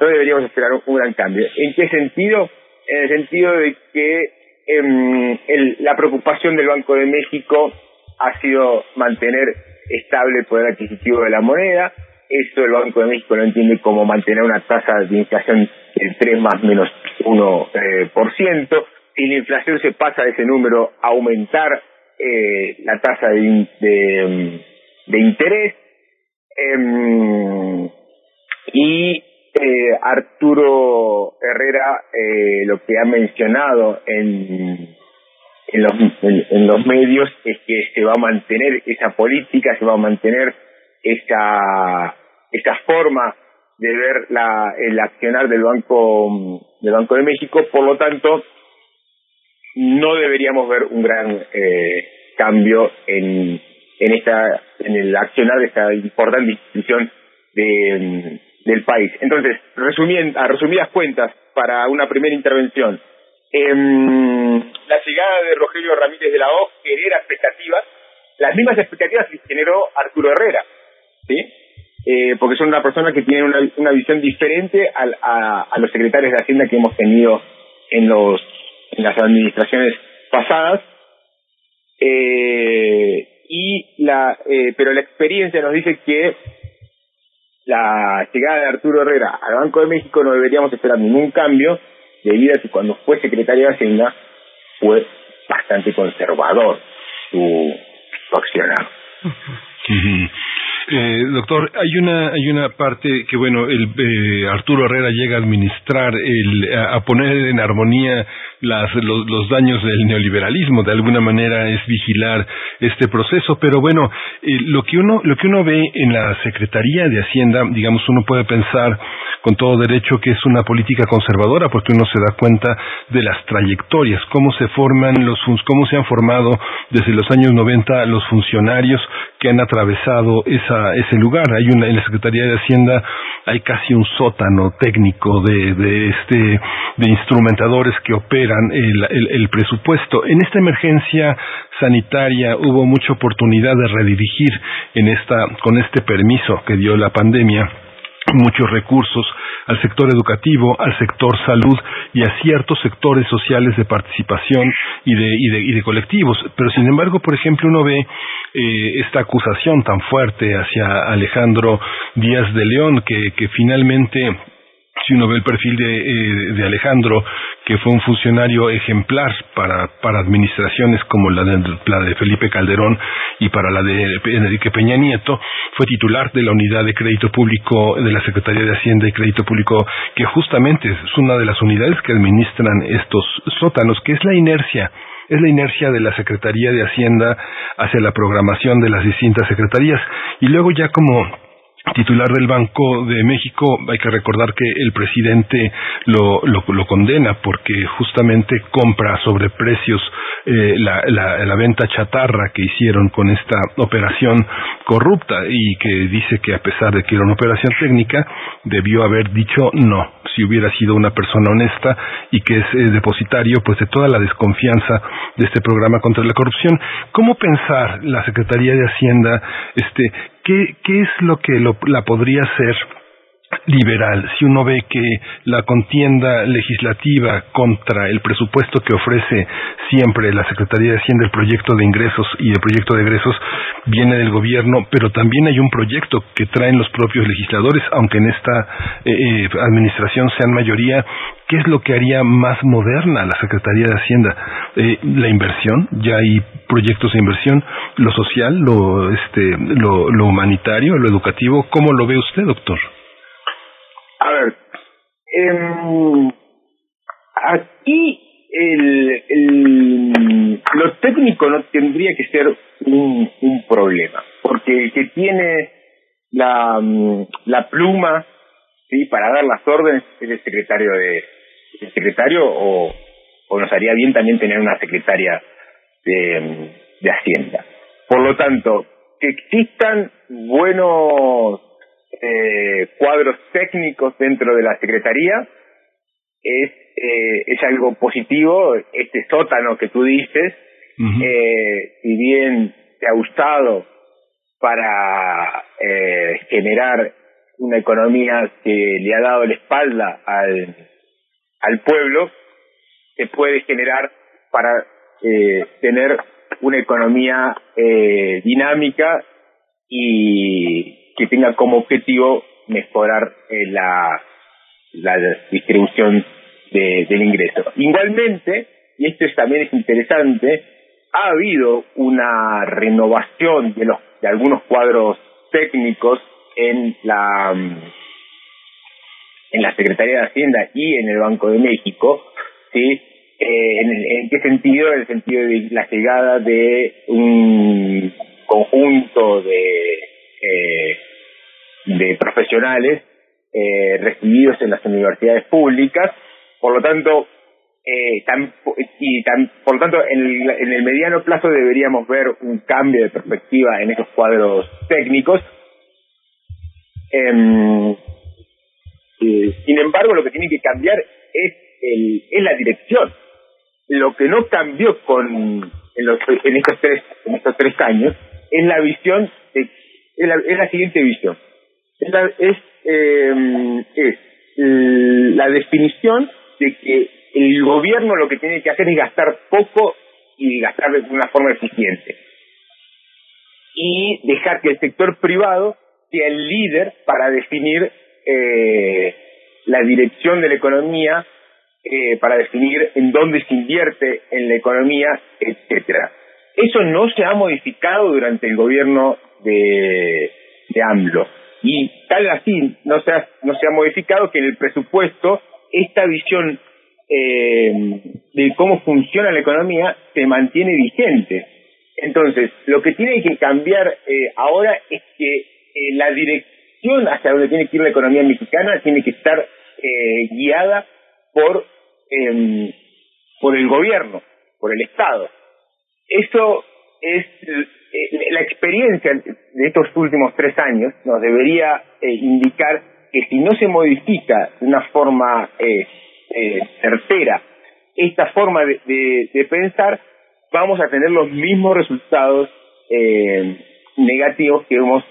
No deberíamos esperar un gran cambio. ¿En qué sentido? En el sentido de que el, la preocupación del Banco de México ha sido mantener estable el poder adquisitivo de la moneda. Eso el Banco de México lo entiende como mantener una tasa de inflación del 3 más menos 1 eh, por ciento. Si la inflación se pasa de ese número, aumentar eh, la tasa de, de interés. Eh, y eh, Arturo Herrera eh, lo que ha mencionado en, en, los, en, en los medios es que se va a mantener esa política, se va a mantener esa, esa forma de ver la, el accionar del Banco, del Banco de México, por lo tanto, no deberíamos ver un gran eh, cambio en, en esta, en el accionar de esta importante institución de, del país. Entonces, resumiendo, a resumidas cuentas, para una primera intervención, eh, la llegada de Rogelio Ramírez de la O genera expectativas, las mismas expectativas que generó Arturo Herrera, ¿sí? Eh, porque son una persona que tiene una, una visión diferente a, a, a los secretarios de Hacienda que hemos tenido en los en las administraciones pasadas eh, y la eh, pero la experiencia nos dice que la llegada de Arturo Herrera al Banco de México no deberíamos esperar ningún cambio debido a que cuando fue secretario de Hacienda fue bastante conservador su, su accionar. Eh, doctor, hay una hay una parte que bueno, el eh, Arturo Herrera llega a administrar el a, poner en armonía las, los, los, daños del neoliberalismo, de alguna manera es vigilar este proceso, pero bueno, eh, lo que uno lo que uno ve en la Secretaría de Hacienda, digamos, uno puede pensar con todo derecho que es una política conservadora porque uno se da cuenta de las trayectorias, cómo se forman los cómo se han formado desde los años 90 los funcionarios que han atravesado esa, ese lugar. Hay una, en la Secretaría de Hacienda hay casi un sótano técnico de, de este, de instrumentadores que operan el, el, el presupuesto. En esta emergencia sanitaria hubo mucha oportunidad de redirigir en esta, con este permiso que dio la pandemia muchos recursos al sector educativo, al sector salud y a ciertos sectores sociales de participación y de, y de, y de colectivos. Pero sin embargo, por ejemplo, uno ve eh, esta acusación tan fuerte hacia Alejandro Díaz de León que, que finalmente si uno ve el perfil de, eh, de Alejandro, que fue un funcionario ejemplar para, para administraciones como la de, la de Felipe Calderón y para la de Enrique Peña Nieto, fue titular de la unidad de crédito público de la Secretaría de Hacienda y Crédito Público, que justamente es una de las unidades que administran estos sótanos, que es la inercia es la inercia de la Secretaría de Hacienda hacia la programación de las distintas secretarías. Y luego ya como titular del Banco de México, hay que recordar que el presidente lo, lo, lo condena porque justamente compra sobre precios eh, la, la, la, venta chatarra que hicieron con esta operación corrupta y que dice que a pesar de que era una operación técnica, debió haber dicho no, si hubiera sido una persona honesta y que es depositario pues de toda la desconfianza de este programa contra la corrupción. ¿Cómo pensar la Secretaría de Hacienda este ¿qué, qué es lo que lo, la podría hacer liberal, si uno ve que la contienda legislativa contra el presupuesto que ofrece siempre la Secretaría de Hacienda, el proyecto de ingresos y el proyecto de egresos viene del gobierno, pero también hay un proyecto que traen los propios legisladores, aunque en esta eh, eh, administración sean mayoría, ¿qué es lo que haría más moderna la Secretaría de Hacienda? Eh, la inversión, ya hay proyectos de inversión, lo social, lo, este, lo, lo humanitario, lo educativo, ¿cómo lo ve usted, doctor? A ver, eh, aquí el, el, lo técnico no tendría que ser un, un problema, porque el que tiene la, la pluma sí para dar las órdenes es el secretario de el secretario o, o nos haría bien también tener una secretaria de, de Hacienda. Por lo tanto, que existan buenos eh, cuadros técnicos dentro de la Secretaría es, eh, es algo positivo. Este sótano que tú dices, eh, si bien te ha gustado para eh, generar una economía que le ha dado la espalda al, al pueblo, se puede generar para eh, tener una economía eh, dinámica y que tenga como objetivo mejorar eh, la, la distribución de, del ingreso. Igualmente, y esto también es interesante, ha habido una renovación de los de algunos cuadros técnicos en la en la Secretaría de Hacienda y en el Banco de México, sí, eh, en, en, qué sentido, en el sentido de la llegada de un conjunto de eh, de profesionales eh, recibidos en las universidades públicas, por lo tanto, eh, tan, y tan, por lo tanto, en el, en el mediano plazo deberíamos ver un cambio de perspectiva en esos cuadros técnicos. Eh, sin embargo, lo que tiene que cambiar es, el, es la dirección. Lo que no cambió con en, los, en estos tres en estos tres años es la visión de, es la, siguiente visión es, la, es, eh, es la definición de que el gobierno lo que tiene que hacer es gastar poco y gastar de una forma eficiente. y dejar que el sector privado sea el líder para definir eh, la dirección de la economía, eh, para definir en dónde se invierte en la economía, etcétera. Eso no se ha modificado durante el gobierno de, de AMLO. Y tal así no se ha, no se ha modificado que en el presupuesto esta visión eh, de cómo funciona la economía se mantiene vigente. Entonces, lo que tiene que cambiar eh, ahora es que eh, la dirección hacia donde tiene que ir la economía mexicana tiene que estar eh, guiada por, eh, por el gobierno, por el Estado. Eso es eh, la experiencia de estos últimos tres años nos debería eh, indicar que si no se modifica de una forma eh, eh, certera esta forma de, de, pensar, vamos a tener los mismos resultados negativos que hemos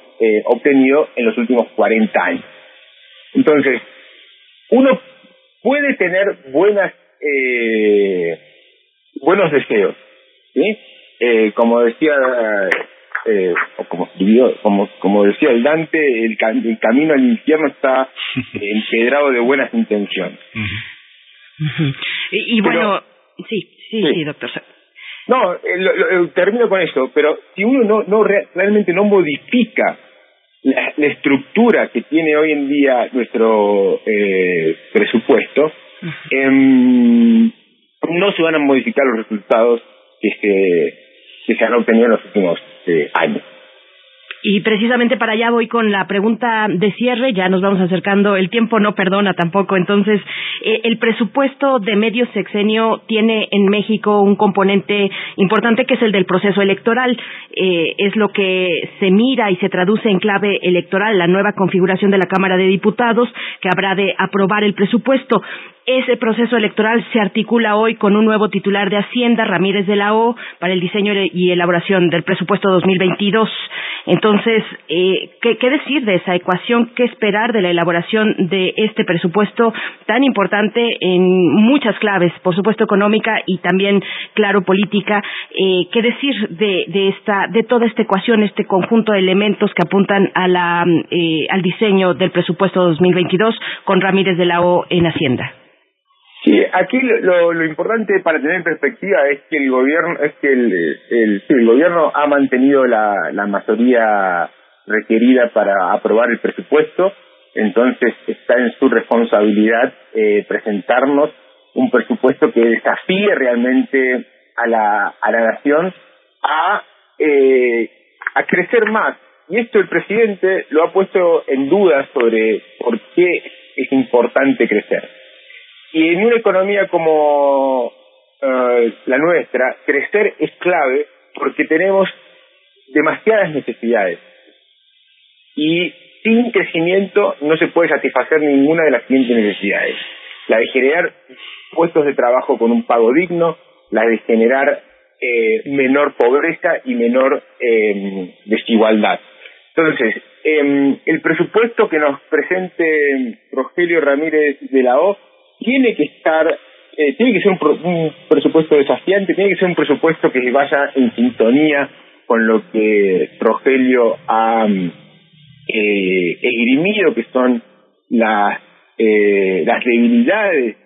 obtenido en los últimos 40 años. Entonces, uno puede tener buenas buenos deseos, ¿sí? Eh, como decía eh, o como escribió, como como decía el Dante, el, cam- el camino al infierno está eh, empedrado de buenas intenciones. Y, y bueno, sí, sí, Sí. sí, doctor. No, eh, lo- lo- termino con esto, pero si uno no, no re- realmente no modifica la, la estructura que tiene hoy en día nuestro eh, presupuesto, em, no se van a modificar los resultados que se, que se han obtenido en los últimos eh, años. Y precisamente para allá voy con la pregunta de cierre, ya nos vamos acercando, el tiempo no perdona tampoco, entonces eh, el presupuesto de medio sexenio tiene en México un componente importante que es el del proceso electoral, eh, es lo que se mira y se traduce en clave electoral, la nueva configuración de la Cámara de Diputados que habrá de aprobar el presupuesto. Ese proceso electoral se articula hoy con un nuevo titular de Hacienda, Ramírez de la O, para el diseño y elaboración del presupuesto 2022. Entonces, eh, ¿qué, ¿qué decir de esa ecuación? ¿Qué esperar de la elaboración de este presupuesto tan importante en muchas claves, por supuesto económica y también, claro, política? Eh, ¿Qué decir de, de, esta, de toda esta ecuación, este conjunto de elementos que apuntan a la, eh, al diseño del presupuesto 2022 con Ramírez de la O en Hacienda? Sí, aquí lo, lo, lo importante para tener en perspectiva es que el gobierno es que el, el, sí, el gobierno ha mantenido la, la mayoría requerida para aprobar el presupuesto, entonces está en su responsabilidad eh, presentarnos un presupuesto que desafíe realmente a la a la nación a eh, a crecer más. Y esto el presidente lo ha puesto en duda sobre por qué es importante crecer y en una economía como eh, la nuestra, crecer es clave porque tenemos demasiadas necesidades. Y sin crecimiento no se puede satisfacer ninguna de las siguientes necesidades. La de generar puestos de trabajo con un pago digno, la de generar eh, menor pobreza y menor eh, desigualdad. Entonces, eh, el presupuesto que nos presente Rogelio Ramírez de la O tiene que estar, eh, tiene que ser un, pro, un, presupuesto desafiante, tiene que ser un presupuesto que vaya en sintonía con lo que Rogelio ha eh, esgrimido, que son las, eh, las debilidades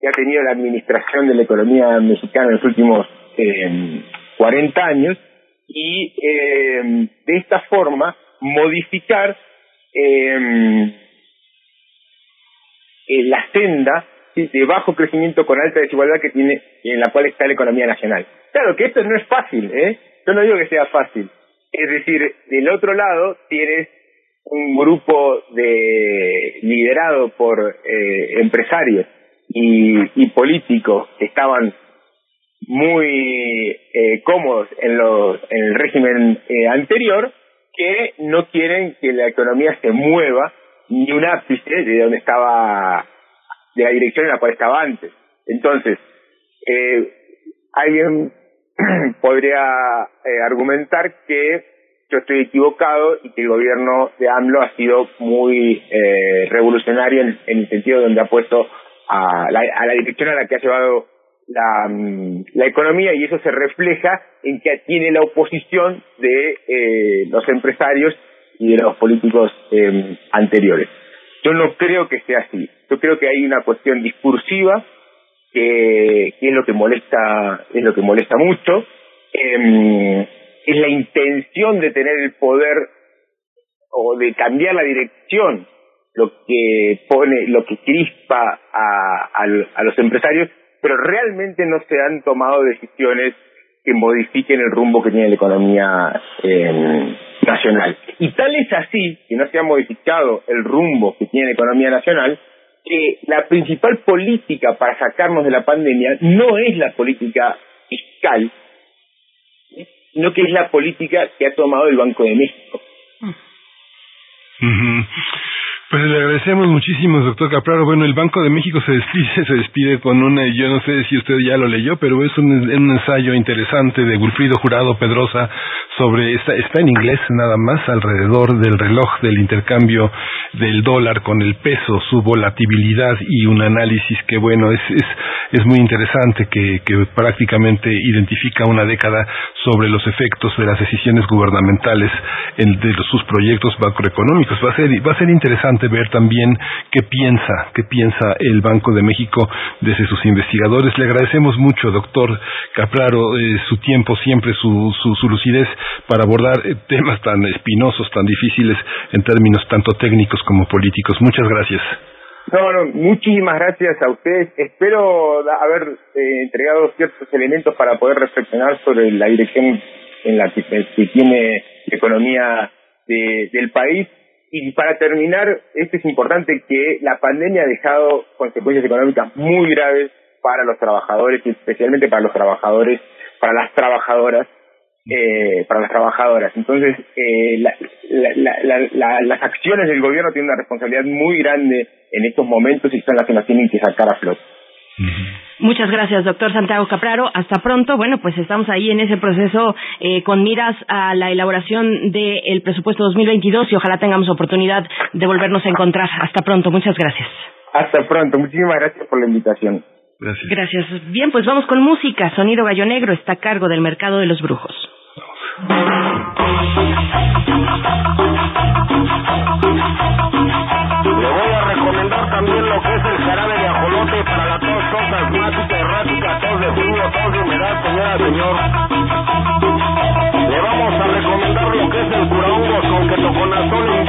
que ha tenido la administración de la economía mexicana en los últimos eh, 40 años, y eh, de esta forma modificar eh, eh, la senda ¿sí? de bajo crecimiento con alta desigualdad que tiene en la cual está la economía nacional. Claro que esto no es fácil, ¿eh? Yo no digo que sea fácil. Es decir, del otro lado tienes un grupo de liderado por eh, empresarios y, y políticos que estaban muy eh, cómodos en, los, en el régimen eh, anterior que no quieren que la economía se mueva ni un ápice de donde estaba, de la dirección en la cual estaba antes. Entonces, eh, alguien podría eh, argumentar que yo estoy equivocado y que el gobierno de AMLO ha sido muy eh, revolucionario en, el sentido donde ha puesto a la, dirección a la que ha llevado la, mm, la economía y eso se refleja en que tiene la oposición de eh, los empresarios de los políticos eh, anteriores. Yo no creo que sea así. Yo creo que hay una cuestión discursiva que, es lo que molesta es lo que molesta mucho. Eh, es la intención de tener el poder o de cambiar la dirección lo que pone, lo que crispa a, a, los empresarios, pero realmente no se han tomado decisiones que modifiquen el rumbo que tiene la economía eh, nacional. Y tal es así que no se ha modificado el rumbo que tiene la economía nacional, que la principal política para sacarnos de la pandemia no es la política fiscal, sino que es la política que ha tomado el Banco de México. Pues le agradecemos muchísimo, doctor Capraro. Bueno, el Banco de México se despide, se despide con una, yo no sé si usted ya lo leyó, pero es un, ensayo interesante de Wilfrido Jurado Pedrosa sobre, está, está en inglés nada más, alrededor del reloj del intercambio del dólar con el peso, su volatilidad y un análisis que, bueno, es, es, es muy interesante, que, que prácticamente identifica una década sobre los efectos de las decisiones gubernamentales en, de sus proyectos macroeconómicos. Va a ser, va a ser interesante ver también qué piensa, qué piensa el Banco de México desde sus investigadores. Le agradecemos mucho, doctor Capraro, eh, su tiempo, siempre su, su, lucidez para abordar eh, temas tan espinosos, tan difíciles en términos tanto técnicos como políticos. Muchas gracias. No, no, muchísimas gracias a ustedes. Espero haber eh, entregado ciertos elementos para poder reflexionar sobre la dirección en la que, tiene la economía del país y para terminar, esto es importante que la pandemia ha dejado consecuencias económicas muy graves para los trabajadores y especialmente para los trabajadores, para las trabajadoras, eh, para las trabajadoras. Entonces, eh, las acciones del gobierno tienen una responsabilidad muy grande en estos momentos y son las que nos tienen que sacar a flote. Muchas gracias, doctor Santiago Capraro. Hasta pronto. Bueno, pues estamos ahí en ese proceso eh, con miras a la elaboración del presupuesto 2022 y ojalá tengamos oportunidad de volvernos a encontrar. Hasta pronto. Muchas gracias. Hasta pronto. Muchísimas gracias por la invitación. Gracias. Gracias. Bien, pues vamos con música. Sonido Gallo Negro está a cargo del mercado de los brujos. Le voy a recomendar también lo que es el tos de humedad, señora, señor. Le vamos a recomendar lo que es el curahongos con ketoconazol,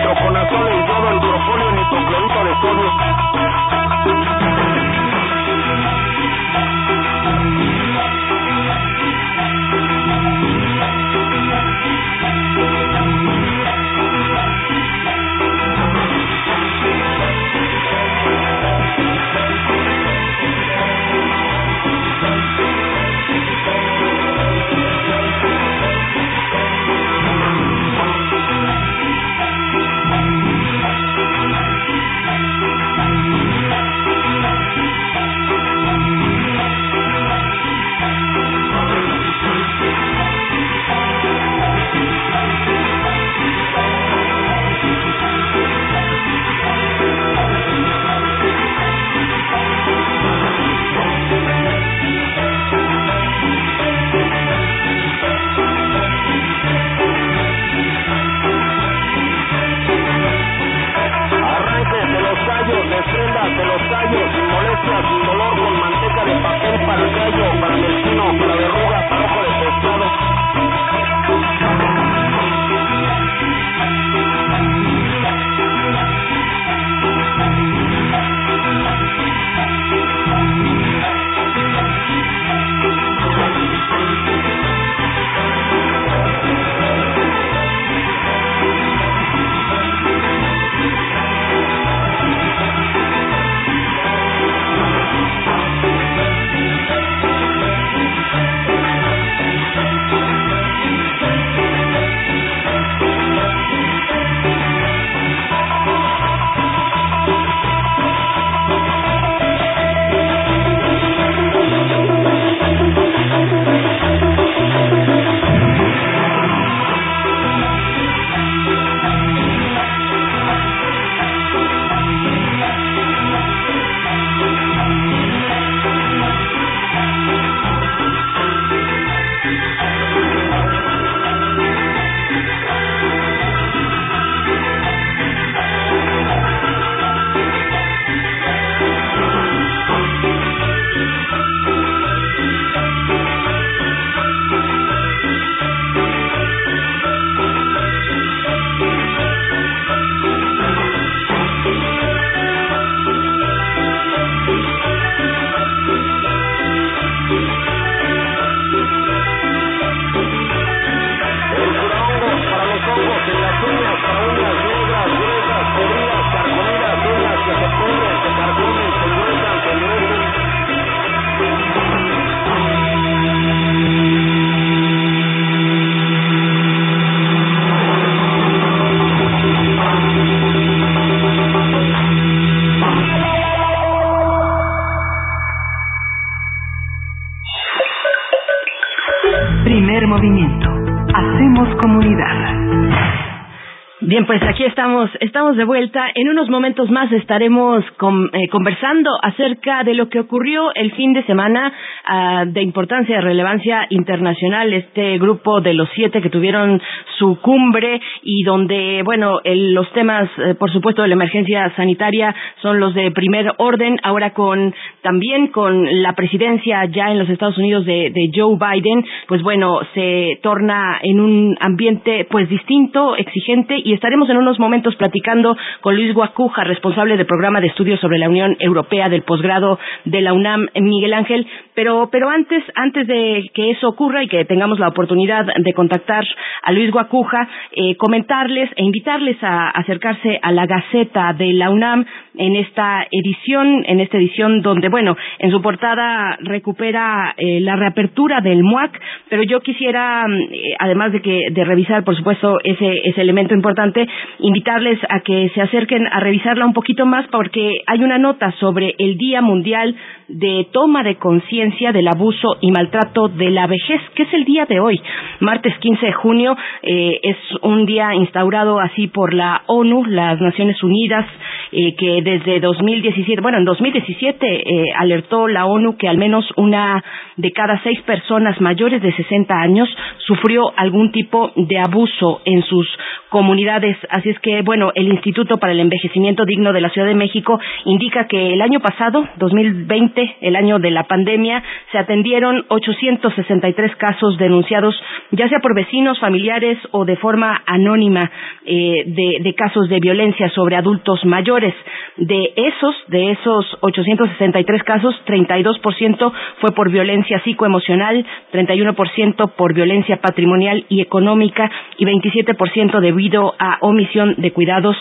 Pues aquí estamos, estamos de vuelta. En unos momentos más estaremos eh, conversando acerca de lo que ocurrió el fin de semana uh, de importancia, de relevancia internacional. Este grupo de los siete que tuvieron su cumbre y donde, bueno, el, los temas, eh, por supuesto, de la emergencia sanitaria son los de primer orden. Ahora con también con la presidencia ya en los Estados Unidos de, de Joe Biden, pues bueno, se torna en un ambiente pues distinto, exigente y estaremos en unos momentos platicando con Luis Guacuja, responsable del programa de estudios sobre la Unión Europea del posgrado de la UNAM, Miguel Ángel. Pero, pero antes, antes de que eso ocurra y que tengamos la oportunidad de contactar a Luis Guacuja, eh, comentarles e invitarles a acercarse a la Gaceta de la UNAM en esta edición, en esta edición donde, bueno, en su portada recupera eh, la reapertura del MUAC, pero yo quisiera, eh, además de que de revisar, por supuesto, ese, ese elemento importante, invitarles a que se acerquen a revisarla un poquito más porque hay una nota sobre el Día Mundial de Toma de Conciencia del Abuso y Maltrato de la Vejez, que es el día de hoy, martes 15 de junio, eh, es un día instaurado así por la ONU, las Naciones Unidas, eh, que desde 2017, bueno, en 2017 eh, alertó la ONU que al menos una de cada seis personas mayores de 60 años sufrió algún tipo de abuso en sus comunidades. Así es que, bueno, el Instituto para el Envejecimiento Digno de la Ciudad de México indica que el año pasado, 2020, el año de la pandemia, se atendieron 863 casos denunciados, ya sea por vecinos, familiares o de forma anónima, eh, de, casos de violencia sobre adultos mayores. De esos, de esos 863 casos, 32% fue por violencia psicoemocional, 31% por violencia patrimonial y económica y 27% debido a omisión de cuidados.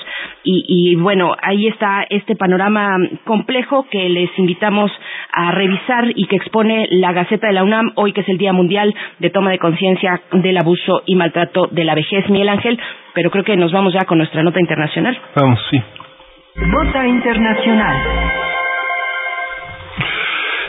Y, y bueno, ahí está este panorama complejo que les invitamos a revisar y que expone la Gaceta de la UNAM hoy, que es el Día Mundial de Toma de Conciencia del Abuso y Maltrato de la Vejez. Miguel Ángel, pero creo que nos vamos ya con nuestra nota internacional. Vamos, sí. Nota Internacional.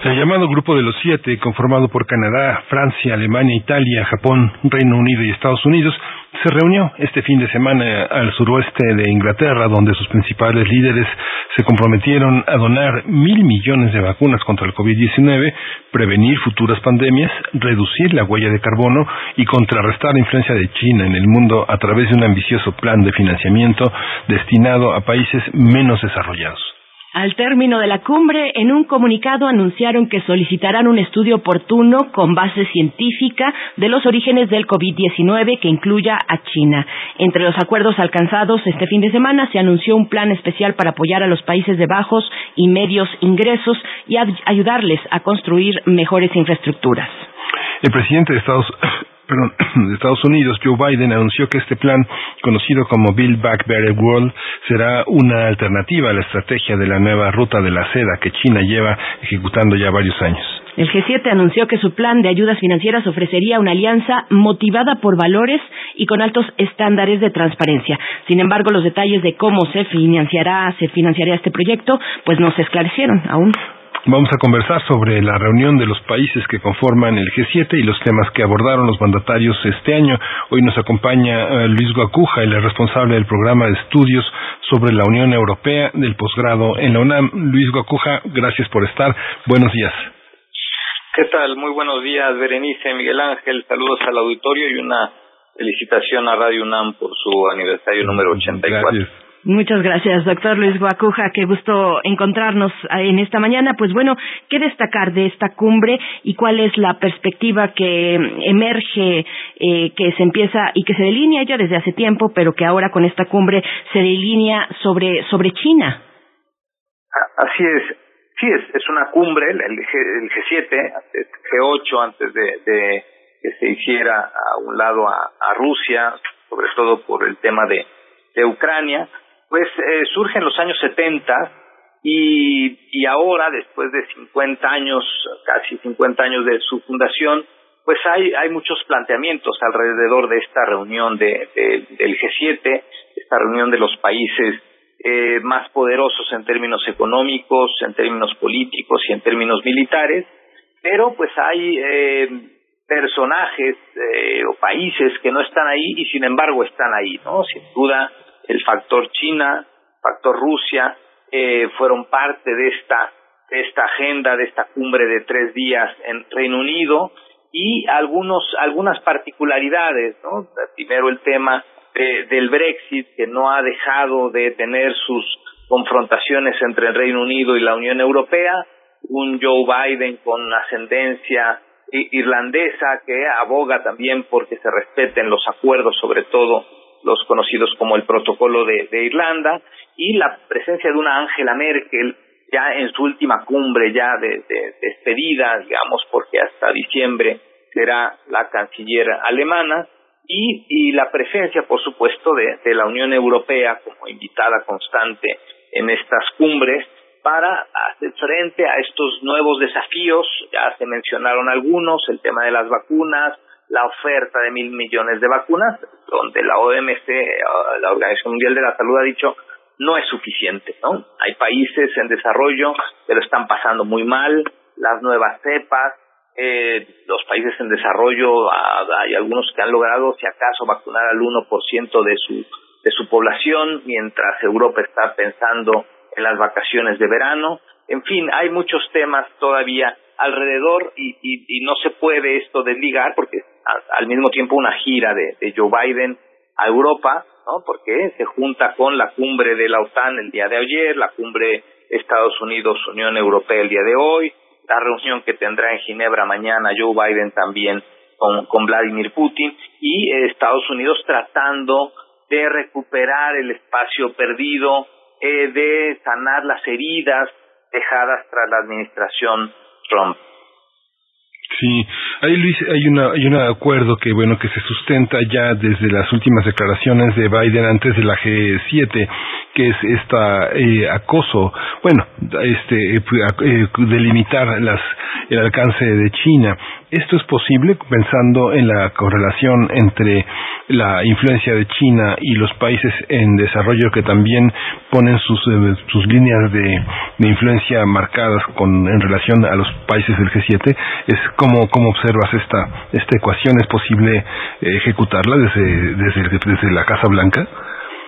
El llamado Grupo de los Siete, conformado por Canadá, Francia, Alemania, Italia, Japón, Reino Unido y Estados Unidos, se reunió este fin de semana al suroeste de Inglaterra, donde sus principales líderes se comprometieron a donar mil millones de vacunas contra el COVID-19, prevenir futuras pandemias, reducir la huella de carbono y contrarrestar la influencia de China en el mundo a través de un ambicioso plan de financiamiento destinado a países menos desarrollados. Al término de la cumbre, en un comunicado anunciaron que solicitarán un estudio oportuno con base científica de los orígenes del COVID-19 que incluya a China. Entre los acuerdos alcanzados este fin de semana se anunció un plan especial para apoyar a los países de bajos y medios ingresos y ayudarles a construir mejores infraestructuras. El presidente de Estados perdón, de Estados Unidos, Joe Biden, anunció que este plan, conocido como Build Back Better World, será una alternativa a la estrategia de la nueva ruta de la seda que China lleva ejecutando ya varios años. El G7 anunció que su plan de ayudas financieras ofrecería una alianza motivada por valores y con altos estándares de transparencia. Sin embargo, los detalles de cómo se financiará, se financiará este proyecto, pues no se esclarecieron aún. Vamos a conversar sobre la reunión de los países que conforman el G7 y los temas que abordaron los mandatarios este año. Hoy nos acompaña uh, Luis Guacuja, el responsable del programa de estudios sobre la Unión Europea del posgrado en la UNAM. Luis Guacuja, gracias por estar. Buenos días. ¿Qué tal? Muy buenos días, Berenice, Miguel Ángel. Saludos al auditorio y una felicitación a Radio UNAM por su aniversario número 84. Gracias. Muchas gracias, doctor Luis Guacuja. Qué gusto encontrarnos en esta mañana. Pues bueno, ¿qué destacar de esta cumbre y cuál es la perspectiva que emerge, eh, que se empieza y que se delinea ya desde hace tiempo, pero que ahora con esta cumbre se delinea sobre, sobre China? Así es. Sí, es, es una cumbre, el, G, el G7, G8, antes de, de que se hiciera a un lado a, a Rusia, sobre todo por el tema de, de Ucrania pues eh, surge en los años 70 y, ahora, después de 50 años, casi 50 años de su fundación, pues hay, hay muchos planteamientos alrededor de esta reunión de, del G7, esta reunión de los países eh, más poderosos en términos económicos, en términos políticos y en términos militares, pero pues hay eh, personajes eh, o países que no están ahí y sin embargo están ahí, ¿no? Sin duda el factor China, factor Rusia, eh, fueron parte de esta, de esta agenda, de esta cumbre de tres días en Reino Unido y algunos, algunas particularidades, ¿no? Primero el tema del Brexit, que no ha dejado de tener sus confrontaciones entre el Reino Unido y la Unión Europea, un Joe Biden con ascendencia irlandesa que aboga también porque se respeten los acuerdos, sobre todo los conocidos como el Protocolo de, Irlanda, y la presencia de una Angela Merkel ya en su última cumbre ya de, despedida, digamos, porque hasta diciembre será la canciller alemana, y, y la presencia, por supuesto, de la Unión Europea como invitada constante en estas cumbres, para hacer frente a estos nuevos desafíos. Ya se mencionaron algunos, el tema de las vacunas, la oferta de mil millones de vacunas, donde la OMC, la Organización Mundial de la Salud, ha dicho no es suficiente, ¿no? Hay países en desarrollo que lo están pasando muy mal, las nuevas cepas, eh, los países en desarrollo, ah, hay algunos que han logrado, si acaso, vacunar al 1% de su, de su población, mientras Europa está pensando en las vacaciones de verano. En fin, hay muchos temas todavía alrededor y, y, no se puede esto desligar porque al mismo tiempo una gira de, Joe Biden a Europa, ¿no? Porque se junta con la cumbre de la OTAN el día de ayer, la cumbre Estados Unidos-Unión Europea el día de hoy, la reunión que tendrá en Ginebra mañana Joe Biden también con, Vladimir Putin y Estados Unidos tratando de recuperar el espacio perdido eh, de sanar las heridas dejadas tras la administración Trump. Sí, ahí Luis, hay una hay un acuerdo que bueno que se sustenta ya desde las últimas declaraciones de Biden antes de la G7 que es esta eh, acoso, bueno, este eh, eh, delimitar las el alcance de China. Esto es posible pensando en la correlación entre la influencia de China y los países en desarrollo que también ponen sus, sus líneas de, de, influencia marcadas con en relación a los países del G7 es como cómo observas esta esta ecuación es posible ejecutarla desde desde, desde la Casa Blanca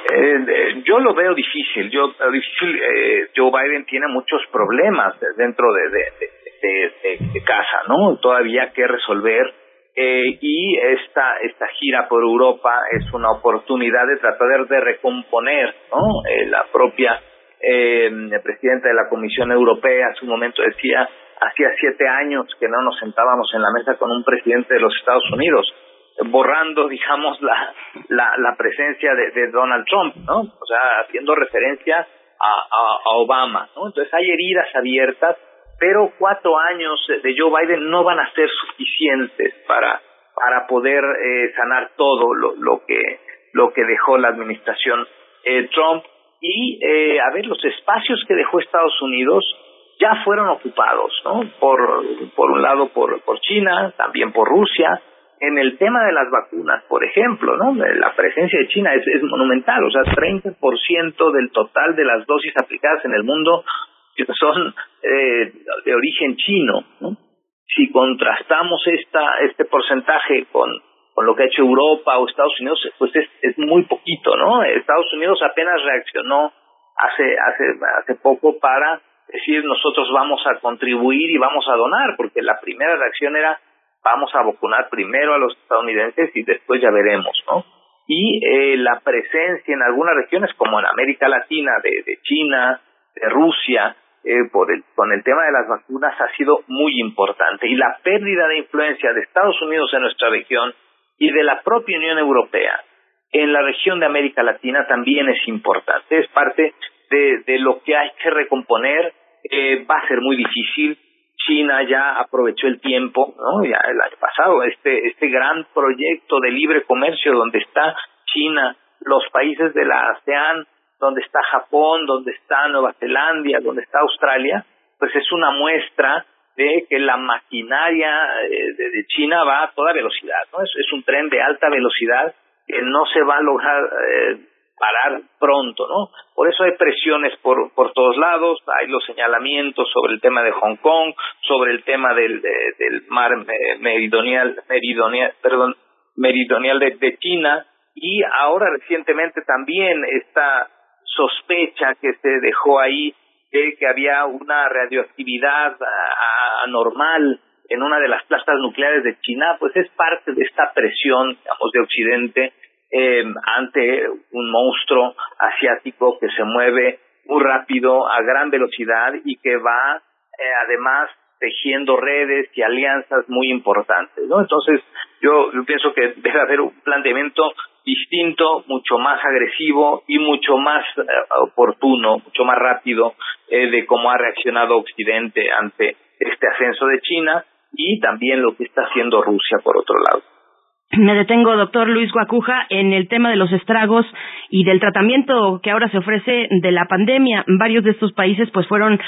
eh, yo lo veo difícil. Yo difícil. Eh, Joe Biden tiene muchos problemas dentro de, de, de, casa, ¿no? Todavía que resolver. Eh, y esta esta gira por Europa es una oportunidad de tratar de recomponer, ¿no? Eh, la propia eh, presidenta de la Comisión Europea en su momento decía hacía siete años que no nos sentábamos en la mesa con un presidente de los Estados Unidos borrando, digamos, la, la, presencia de, de, Donald Trump, ¿no? O sea, haciendo referencia a, a, a, Obama, ¿no? Entonces hay heridas abiertas, pero cuatro años de Joe Biden no van a ser suficientes para, para poder eh, sanar todo lo, lo, que, lo que dejó la administración eh, Trump. Y, eh, a ver, los espacios que dejó Estados Unidos ya fueron ocupados, ¿no? Por, por un lado por, por China, también por Rusia, en el tema de las vacunas, por ejemplo, ¿no? La presencia de China es, es monumental, o sea, 30% del total de las dosis aplicadas en el mundo son eh, de origen chino, ¿no? Si contrastamos esta este porcentaje con con lo que ha hecho Europa o Estados Unidos, pues es, es muy poquito, ¿no? Estados Unidos apenas reaccionó hace hace hace poco para decir nosotros vamos a contribuir y vamos a donar, porque la primera reacción era vamos a vacunar primero a los estadounidenses y después ya veremos, ¿no? Y eh, la presencia en algunas regiones como en América Latina de, de China, de Rusia, eh, por el, con el tema de las vacunas ha sido muy importante y la pérdida de influencia de Estados Unidos en nuestra región y de la propia Unión Europea en la región de América Latina también es importante, es parte de, de lo que hay que recomponer, eh, va a ser muy difícil, China ya aprovechó el tiempo, ¿no? Ya el año pasado, este, este gran proyecto de libre comercio donde está China, los países de la ASEAN, donde está Japón, donde está Nueva Zelanda, donde está Australia, pues es una muestra de que la maquinaria eh, de China va a toda velocidad, ¿no? Es, es un tren de alta velocidad que no se va a lograr eh, parar pronto, ¿no? Por eso hay presiones por, por todos lados, hay los señalamientos sobre el tema de Hong Kong, sobre el tema del, del mar meridional, meridional, perdón, meridional de, de China, y ahora recientemente también esta sospecha que se dejó ahí de que había una radioactividad anormal en una de las plantas nucleares de China, pues es parte de esta presión, digamos, de Occidente eh, ante un monstruo asiático que se mueve muy rápido, a gran velocidad y que va eh, además tejiendo redes y alianzas muy importantes, ¿no? Entonces, yo, yo pienso que debe haber un planteamiento distinto, mucho más agresivo y mucho más eh, oportuno, mucho más rápido eh, de cómo ha reaccionado Occidente ante este ascenso de China y también lo que está haciendo Rusia por otro lado. Me detengo, doctor Luis Guacuja, en el tema de los estragos y del tratamiento que ahora se ofrece de la pandemia. Varios de estos países pues fueron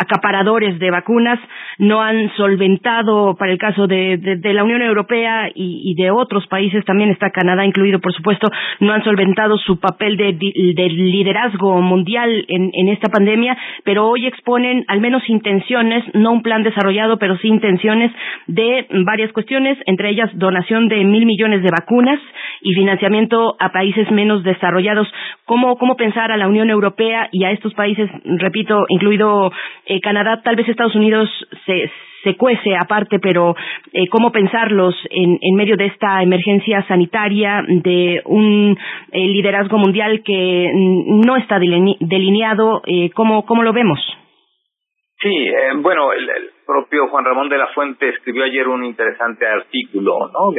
acaparadores de vacunas no han solventado para el caso de, la Unión Europea y, de otros países también está Canadá incluido por supuesto no han solventado su papel de, de liderazgo mundial en, esta pandemia pero hoy exponen al menos intenciones no un plan desarrollado pero sí intenciones de varias cuestiones entre ellas donación de mil millones de vacunas y financiamiento a países menos desarrollados. Cómo cómo pensar a la Unión Europea y a estos países repito incluido eh, Canadá, tal vez Estados Unidos se, se cuece aparte, pero eh, cómo pensarlos en, en, medio de esta emergencia sanitaria, de un eh, liderazgo mundial que no está delineado, ¿cómo, ¿cómo lo vemos? Sí, bueno, el, propio Juan Ramón de la Fuente escribió ayer un interesante artículo, ¿no?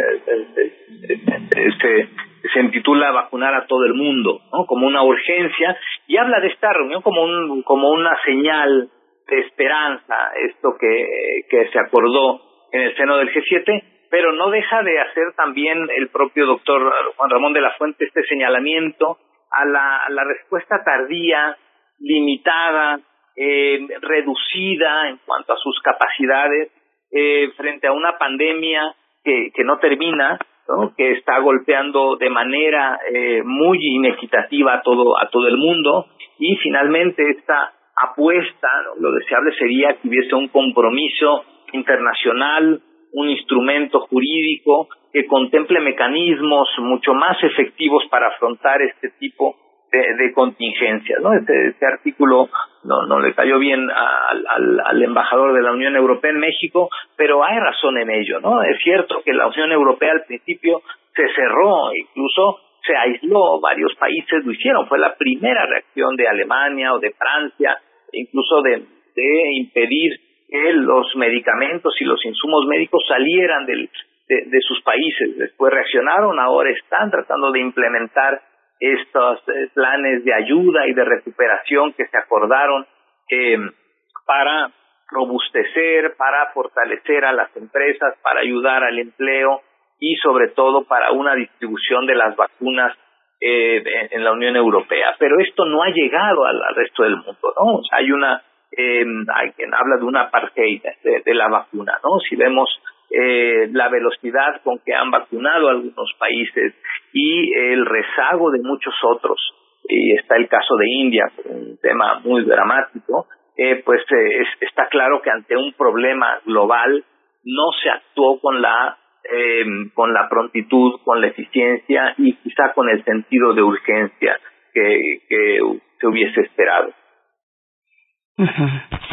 Este, se intitula Vacunar a todo el mundo, ¿no? Como una urgencia y habla de esta reunión como un como una señal de esperanza esto que, que se acordó en el seno del G7, pero no deja de hacer también el propio doctor Juan Ramón de la Fuente este señalamiento a la, a la respuesta tardía, limitada, eh, reducida en cuanto a sus capacidades eh, frente a una pandemia que, que no termina, que está golpeando de manera eh, muy inequitativa a todo, a todo el mundo. Y finalmente esta apuesta, lo deseable sería que hubiese un compromiso internacional, un instrumento jurídico que contemple mecanismos mucho más efectivos para afrontar este tipo de, contingencias. ¿no? Este, este artículo no, no le cayó bien al, al, al, embajador de la Unión Europea en México, pero hay razón en ello. ¿no? Es cierto que la Unión Europea al principio se cerró, incluso se aisló, varios países lo hicieron, fue la primera reacción de Alemania o de Francia incluso de, impedir que los medicamentos y los insumos médicos salieran del, de, sus países. Después reaccionaron, ahora están tratando de implementar estos eh, planes de ayuda y de recuperación que se acordaron para robustecer, para fortalecer a las empresas, para ayudar al empleo y sobre todo para una distribución de las vacunas eh, en la Unión Europea. Pero esto no ha llegado al, resto del mundo, ¿no? Hay una, eh, hay quien habla de una apartheid de, de la vacuna, ¿no? Si vemos eh, la velocidad con que han vacunado algunos países y el rezago de muchos otros, y está el caso de India, un tema muy dramático, eh, pues eh, es, está claro que ante un problema global no se actuó con la eh, con la prontitud, con la eficiencia y quizá con el sentido de urgencia que, que se hubiese esperado.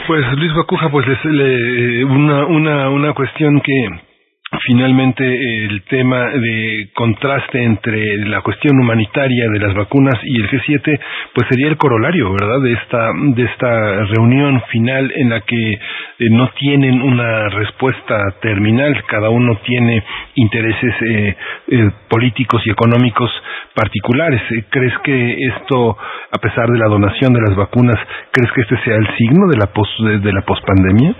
Pues Luis Bacuja, pues le, una, una, una cuestión que finalmente el tema de contraste entre la cuestión humanitaria de las vacunas y el G7 pues sería el corolario verdad de esta de esta reunión final en la que eh, no tienen una respuesta terminal cada uno tiene intereses eh, eh, políticos y económicos particulares. Crees que esto a pesar de la donación de las vacunas crees que este sea el signo de la pos, de, de la pospandemia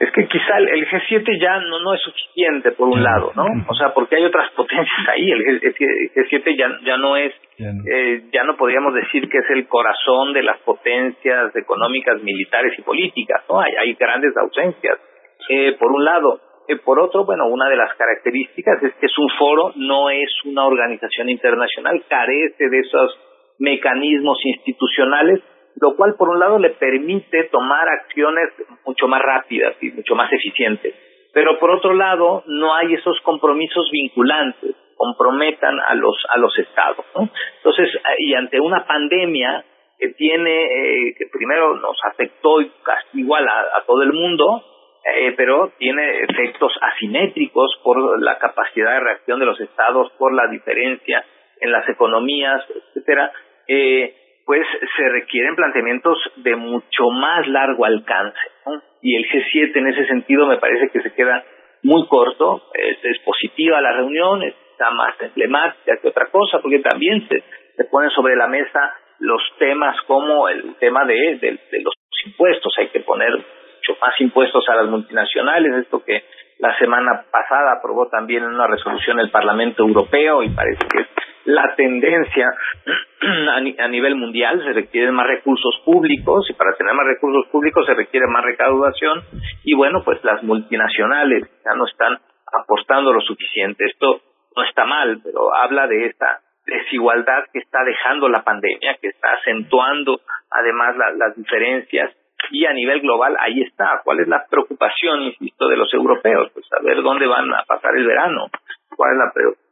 es que quizá el, G7 ya no, no es suficiente por un lado, ¿no? O sea, porque hay otras potencias ahí. El, G7 ya, ya no es, ya no. Eh, ya no podríamos decir que es el corazón de las potencias económicas, militares y políticas, ¿no? Hay, hay grandes ausencias. Eh, por un lado. Eh, por otro, bueno, una de las características es que es un foro, no es una organización internacional, carece de esos mecanismos institucionales lo cual por un lado le permite tomar acciones mucho más rápidas y mucho más eficientes. Pero por otro lado, no hay esos compromisos vinculantes, comprometan a los a los estados entonces y ante una pandemia que tiene eh, que primero nos afectó casi igual a, todo el mundo eh, pero tiene efectos asimétricos por la capacidad de reacción de los estados por la diferencia en las economías etcétera eh, pues se requieren planteamientos de mucho más largo alcance. Y el G7 en ese sentido me parece que se queda muy corto, es, positiva la reunión, está más emblemática que otra cosa, porque también se, ponen sobre la mesa los temas como el tema de, de los impuestos, hay que poner mucho más impuestos a las multinacionales, esto que la semana pasada aprobó también una resolución el Parlamento Europeo y parece que es la tendencia a, nivel mundial, se requieren más recursos públicos y para tener más recursos públicos se requiere más recaudación y bueno, pues las multinacionales ya no están aportando lo suficiente. Esto no está mal, pero habla de esta desigualdad que está dejando la pandemia, que está acentuando además las diferencias y a nivel global ahí está. ¿Cuál es la preocupación, insisto, de los europeos? Pues saber dónde van a pasar el verano. ¿Cuál es la preocupación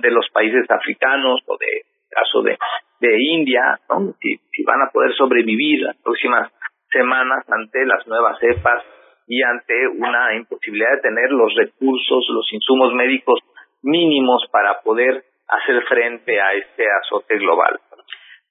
de los países africanos o de caso de, de India, ¿no? si, si van a poder sobrevivir las próximas semanas ante las nuevas cepas y ante una imposibilidad de tener los recursos, los insumos médicos mínimos para poder hacer frente a este azote global.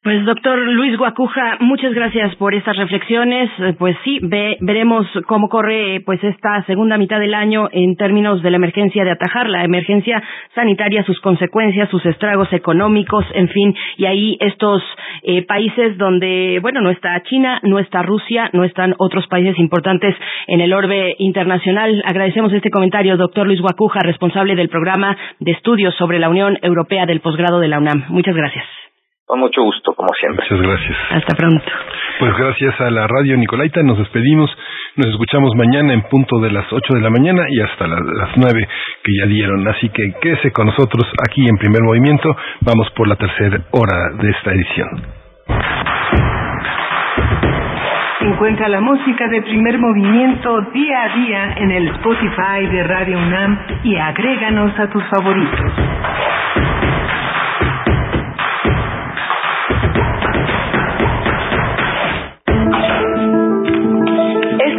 Pues doctor Luis Guacuja, muchas gracias por estas reflexiones. Eh, pues sí, veremos cómo corre pues esta segunda mitad del año en términos de la emergencia de atajar la emergencia sanitaria, sus consecuencias, sus estragos económicos, en fin, y ahí estos eh, países donde, bueno, no está China, no está Rusia, no están otros países importantes en el orbe internacional. Agradecemos este comentario, doctor Luis Guacuja, responsable del programa de estudios sobre la Unión Europea del posgrado de la UNAM. Muchas gracias. Con mucho gusto, como siempre. Muchas gracias. Hasta pronto. Pues gracias a la radio Nicolaita, nos despedimos. Nos escuchamos mañana en punto de las 8 de la mañana y hasta las 9 que ya dieron. Así que quédese con nosotros aquí en primer movimiento. Vamos por la tercera hora de esta edición. Encuentra la música de primer movimiento día a día en el Spotify de Radio UNAM y agréganos a tus favoritos.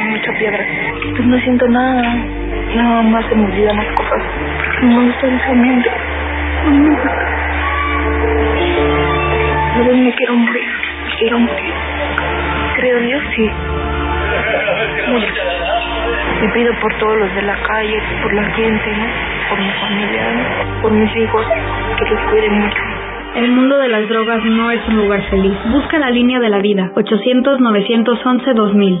mucha piedra. Pues no siento nada. Nada más se me olvidan las cosas. No estoy mente. No me quiero morir. Me quiero morir. Creo Dios, sí. Mucho. Me pido por todos los de la calle, por la gente, por mi familia, por mis hijos, que los cuiden mucho. El mundo de las drogas no es un lugar feliz. Busca la línea de la vida. 800-911-2000.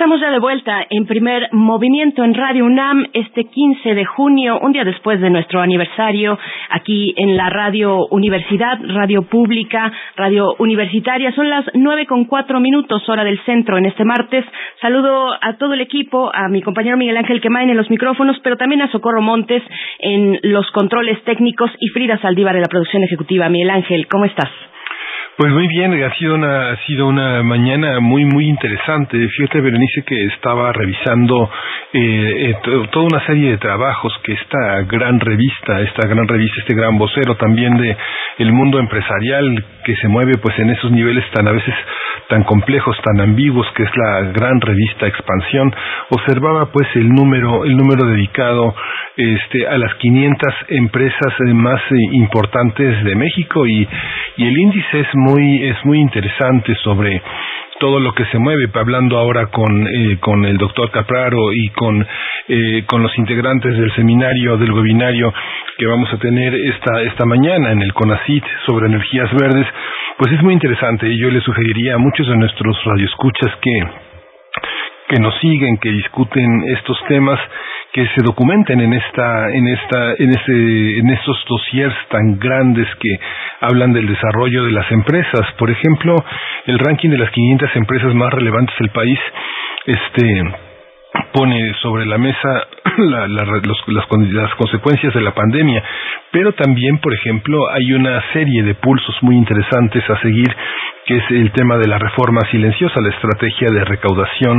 Estamos ya de vuelta en primer movimiento en Radio UNAM este 15 de junio, un día después de nuestro aniversario, aquí en la Radio Universidad, Radio Pública, Radio Universitaria. Son las nueve con cuatro minutos, hora del centro, en este martes. Saludo a todo el equipo, a mi compañero Miguel Ángel Quemain en los micrófonos, pero también a Socorro Montes en los controles técnicos y Frida Saldívar en la producción ejecutiva. Miguel Ángel, ¿cómo estás? Pues muy bien, ha sido una, ha sido una mañana muy, muy interesante. Fíjate, Berenice, que estaba revisando eh, eh, toda una serie de trabajos que esta gran revista, esta gran revista, este gran vocero también de el mundo empresarial que se mueve pues en esos niveles tan a veces tan complejos, tan ambiguos, que es la gran revista Expansión, observaba pues el número, el número dedicado este, a las 500 empresas más eh, importantes de México y, y el índice es muy, es muy interesante sobre todo lo que se mueve, hablando ahora con, eh, con el doctor Capraro y con, eh, con los integrantes del seminario del webinario que vamos a tener esta, esta mañana en el CONACIT sobre energías verdes, pues es muy interesante. Y yo le sugeriría a muchos de nuestros radioescuchas que, que nos siguen, que discuten estos temas, que se documenten en esta, en esta, en ese, en estos dossiers tan grandes que hablan del desarrollo de las empresas. Por ejemplo, el ranking de las 500 empresas más relevantes del país, este, pone sobre la mesa la, las, consecuencias de la pandemia, pero también, por ejemplo, hay una serie de pulsos muy interesantes a seguir, que es el tema de la reforma silenciosa, la estrategia de recaudación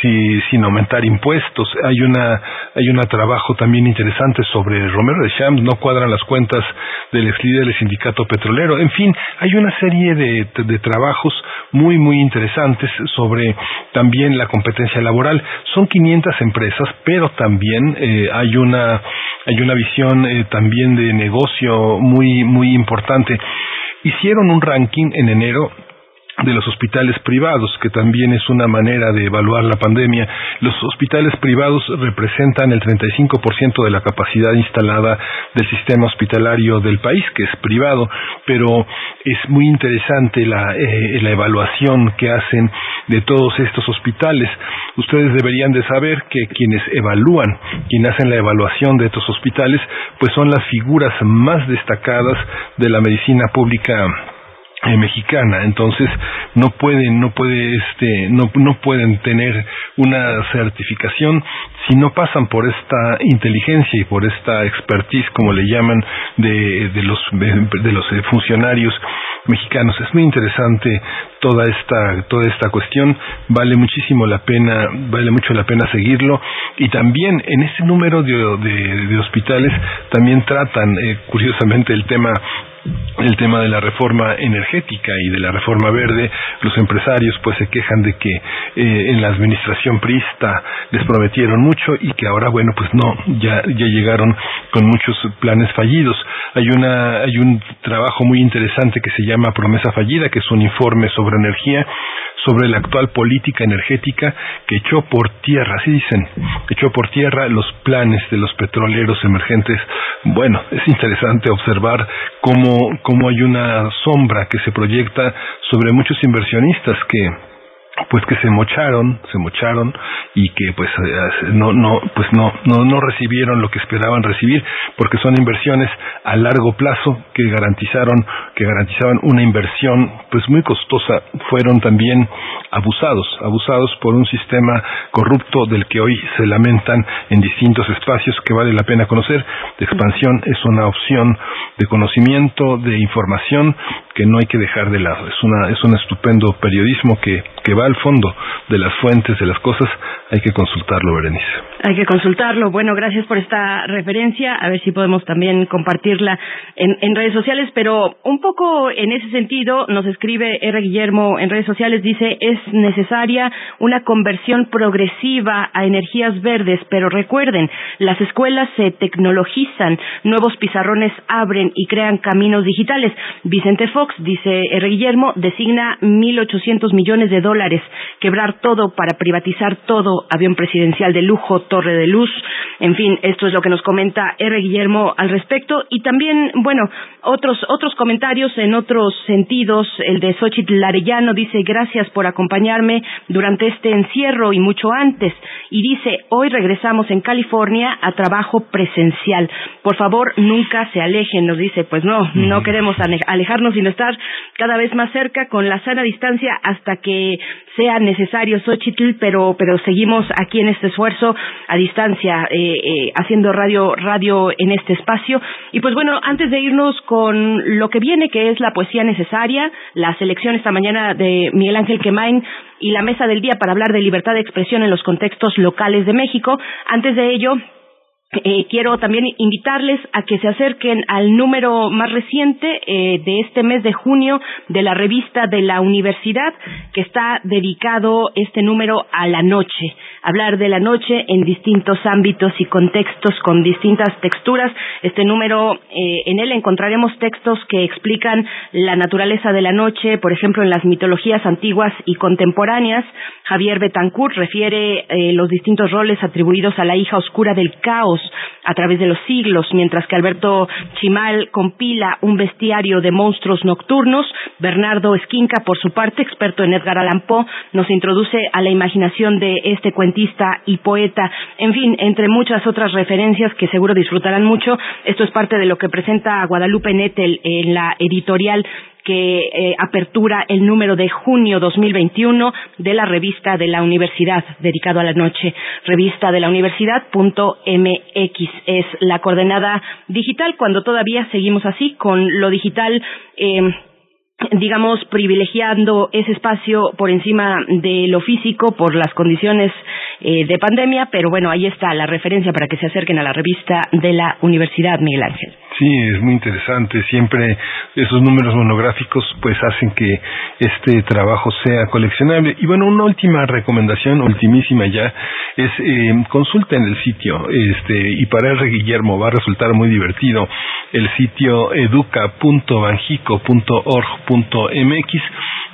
si, sin aumentar impuestos. Hay una hay un trabajo también interesante sobre Romero de Champs, no cuadran las cuentas del ex líder del sindicato petrolero. En fin, hay una serie de, trabajos muy muy interesantes sobre también la competencia laboral. 500 empresas, pero también eh, hay una hay una visión eh, también de negocio muy muy importante. Hicieron un ranking en enero de los hospitales privados, que también es una manera de evaluar la pandemia. Los hospitales privados representan el 35% de la capacidad instalada del sistema hospitalario del país, que es privado, pero es muy interesante la, eh, la evaluación que hacen de todos estos hospitales. Ustedes deberían de saber que quienes evalúan, quienes hacen la evaluación de estos hospitales, pues son las figuras más destacadas de la medicina pública eh, mexicana. Entonces no pueden no puede este no no pueden tener una certificación si no pasan por esta inteligencia y por esta expertise como le llaman de, de los de, los eh, funcionarios mexicanos. Es muy interesante toda esta toda esta cuestión. Vale muchísimo la pena vale mucho la pena seguirlo. Y también en ese número de, de, de hospitales también tratan eh, curiosamente el tema el tema de la reforma energética y de la reforma verde, los empresarios pues se quejan de que eh, en la administración prista les prometieron mucho y que ahora bueno pues no, ya, ya llegaron con muchos planes fallidos. Hay una, hay un trabajo muy interesante que se llama Promesa Fallida, que es un informe sobre energía, sobre la actual política energética que echó por tierra, así dicen, echó por tierra los planes de los petroleros emergentes. Bueno, es interesante observar cómo, cómo hay una sombra que se proyecta sobre muchos inversionistas que pues que se mocharon, se mocharon y que pues eh, no no pues no no no recibieron lo que esperaban recibir porque son inversiones a largo plazo que garantizaron que garantizaban una inversión pues muy costosa fueron también abusados abusados por un sistema corrupto del que hoy se lamentan en distintos espacios que vale la pena conocer. De expansión es una opción de conocimiento de información que no hay que dejar de lado. Es una es un estupendo periodismo que que va al fondo de las fuentes de las cosas, hay que consultarlo, Berenice. Hay que consultarlo. Bueno, gracias por esta referencia. A ver si podemos también compartirla en, en redes sociales. Pero un poco en ese sentido, nos escribe R. Guillermo en redes sociales, dice, es necesaria una conversión progresiva a energías verdes. Pero recuerden, las escuelas se tecnologizan, nuevos pizarrones abren y crean caminos digitales. Vicente Fox, dice R. Guillermo, designa 1.800 millones de dólares, quebrar todo para privatizar todo, avión presidencial de lujo, torre de luz, en fin, esto es lo que nos comenta R. Guillermo al respecto. Y también, bueno, otros otros comentarios en otros sentidos, el de Xochitl Larellano dice gracias por acompañarme durante este encierro y mucho antes y dice hoy regresamos en California a trabajo presencial. Por favor, nunca se alejen, nos dice, pues no, no queremos alejarnos sino estar cada vez más cerca con la sana distancia hasta que sea necesario Xochitl, pero pero seguimos aquí en este esfuerzo a distancia eh, eh, haciendo radio radio en este espacio. Y pues bueno antes de irnos con lo que viene que es la poesía necesaria la selección esta mañana de Miguel Ángel Quemain y la mesa del día para hablar de libertad de expresión en los contextos locales de México antes de ello eh, quiero también invitarles a que se acerquen al número más reciente eh, de este mes de junio de la revista de la universidad que está dedicado este número a la noche hablar de la noche en distintos ámbitos y contextos con distintas texturas. Este número, eh, en él encontraremos textos que explican la naturaleza de la noche, por ejemplo, en las mitologías antiguas y contemporáneas. Javier Betancourt refiere los distintos roles atribuidos a la hija oscura del caos a través de los siglos, mientras que Alberto Chimal compila un bestiario de monstruos nocturnos. Bernardo Esquinca, por su parte, experto en Edgar Allan Poe, nos introduce a la imaginación de este cuento y poeta, en fin, entre muchas otras referencias que seguro disfrutarán mucho. Esto es parte de lo que presenta Guadalupe Nettel en la editorial que eh, apertura el número de junio 2021 de la revista de la universidad dedicado a la noche. Revista de la universidad.mx es la coordenada digital cuando todavía seguimos así con lo digital. Eh, digamos, privilegiando ese espacio por encima de lo físico por las condiciones eh, de pandemia, pero bueno, ahí está la referencia para que se acerquen a la revista de la Universidad Miguel Ángel. Sí, es muy interesante. Siempre esos números monográficos pues hacen que este trabajo sea coleccionable. Y bueno, una última recomendación, ultimísima ya, es eh, consulten el sitio. Este, y para R. Guillermo va a resultar muy divertido el sitio educa.banjico.org.mx.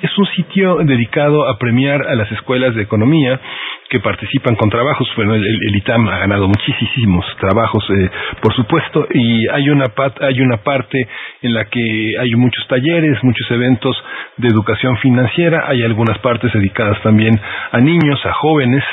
Es un sitio dedicado a premiar a las escuelas de economía que participan con trabajos. Bueno, el, ITAM ha ganado muchísimos trabajos, eh, por supuesto, y hay una, hay una parte en la que hay muchos talleres, muchos eventos de educación financiera, hay algunas partes dedicadas también a niños, a jóvenes,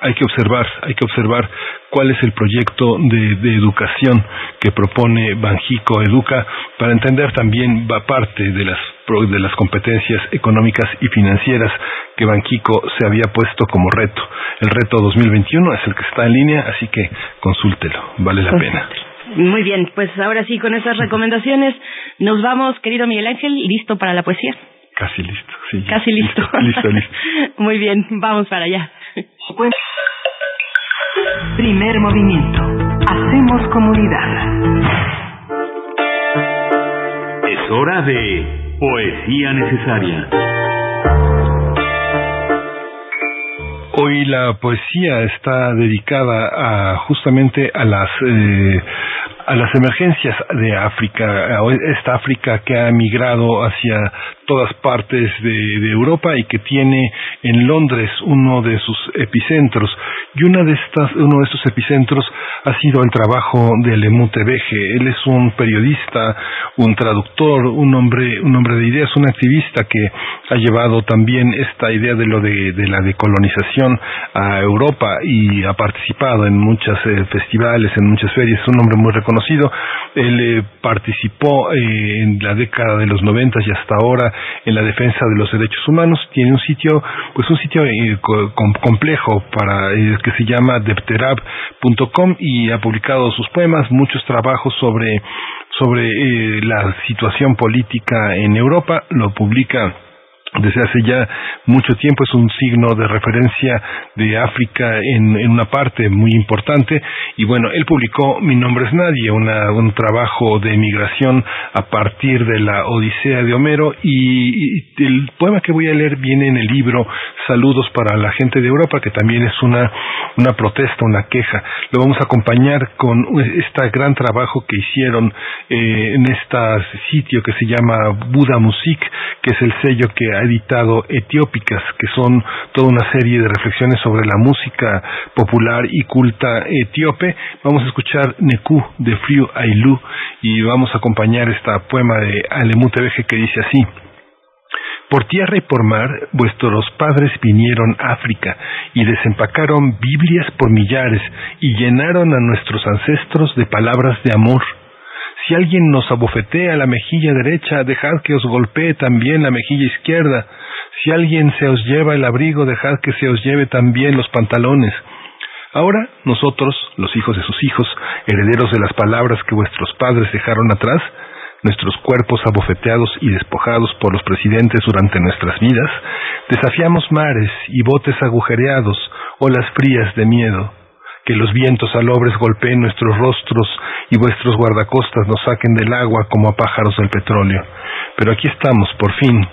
hay que observar, hay que observar cuál es el proyecto de, educación que propone Banjico Educa para entender también parte de las de las competencias económicas y financieras que Banjico se había puesto como reto. El reto 2021 es el que está en línea, así que consúltelo, vale la pena. Muy bien, pues ahora sí, con esas recomendaciones nos vamos, querido Miguel Ángel, y listo para la poesía. Casi listo, sí. Casi listo. Listo, listo. Muy bien, vamos para allá. Primer movimiento. Hacemos comunidad. Es hora de poesía necesaria. Hoy la poesía está dedicada a justamente a las eh, a las emergencias de África, esta África que ha migrado hacia todas partes de, Europa y que tiene en Londres uno de sus epicentros. Y una de estas, uno de estos epicentros ha sido el trabajo de Lemute Beje. Él es un periodista, un traductor, un hombre, un hombre de ideas, un activista que ha llevado también esta idea de lo de, la decolonización a Europa y ha participado en muchos eh, festivales, en muchas ferias. Es un hombre muy reconocido. Él eh, participó eh, en la década de los noventas y hasta ahora en la defensa de los derechos humanos. Tiene un sitio, pues un sitio eh, complejo para eh, que se llama depterab.com y ha publicado sus poemas, muchos trabajos sobre sobre eh, la situación política en Europa. Lo publica desde hace ya mucho tiempo es un signo de referencia de África en, una parte muy importante. Y bueno él publicó Mi nombre es nadie un trabajo de emigración a partir de la Odisea de Homero. Y, el poema que voy a leer viene en el libro Saludos para la gente de Europa que también es una una protesta una queja. Lo vamos a acompañar con este gran trabajo que hicieron eh, en este sitio que se llama Buda Music que es el sello que ha editado Etiópicas, que son toda una serie de reflexiones sobre la música popular y culta etíope. Vamos a escuchar Neku de Friu Ailu y vamos a acompañar esta poema de Tebeje que dice así. Por tierra y por mar vuestros padres vinieron a África y desempacaron Biblias por millares y llenaron a nuestros ancestros de palabras de amor si alguien nos abofetea la mejilla derecha, dejad que os golpee también la mejilla izquierda. Si alguien se os lleva el abrigo, dejad que se os lleve también los pantalones. Ahora nosotros, los hijos de sus hijos, herederos de las palabras que vuestros padres dejaron atrás, nuestros cuerpos abofeteados y despojados por los presidentes durante nuestras vidas, desafiamos mares y botes agujereados, olas frías de miedo, que los vientos alobres golpeen nuestros rostros y vuestros guardacostas nos saquen del agua como a pájaros del petróleo. Pero aquí estamos, por fin,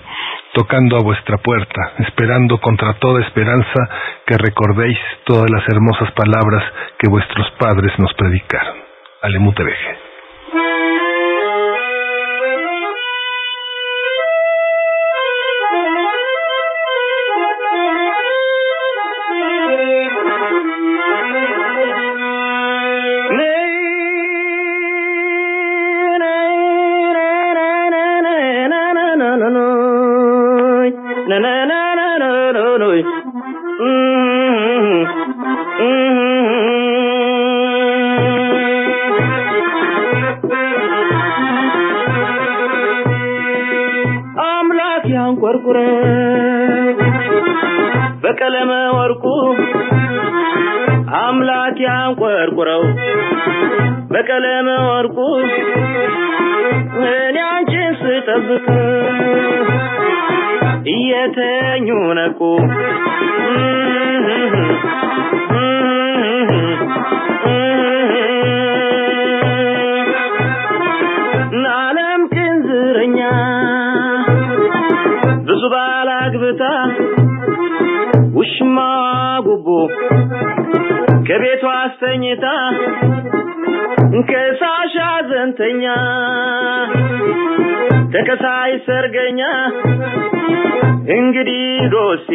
tocando a vuestra puerta, esperando contra toda esperanza que recordéis todas las hermosas palabras que vuestros padres nos predicaron. Alemutebeje. በቀለመ ወርቁ አምላክ ያንቆርቁረው በቀለመ ወርቁ እኔ አንቺን ስጠብቅ ነቁ ዓለም ቅንዝረኛ ብዙ ባላግብታ ውሽማ ጉቦ ከቤቷ አስተኝታ ከሳሽ አዘንተኛ ተከሳይ ሰርገኛ እንግዲህ ዶሴ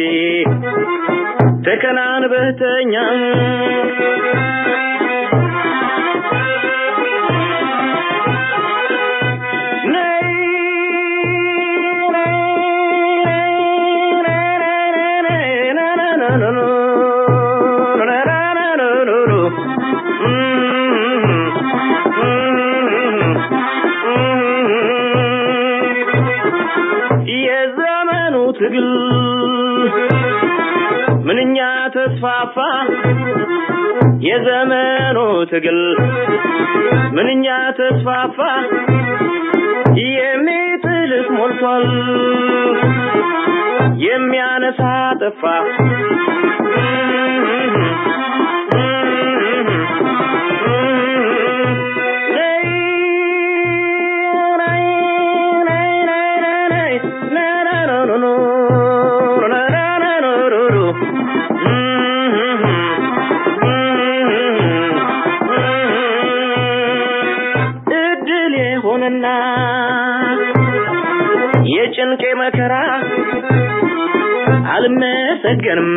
ትግል ምንኛ ተስፋፋ አልመሰገንም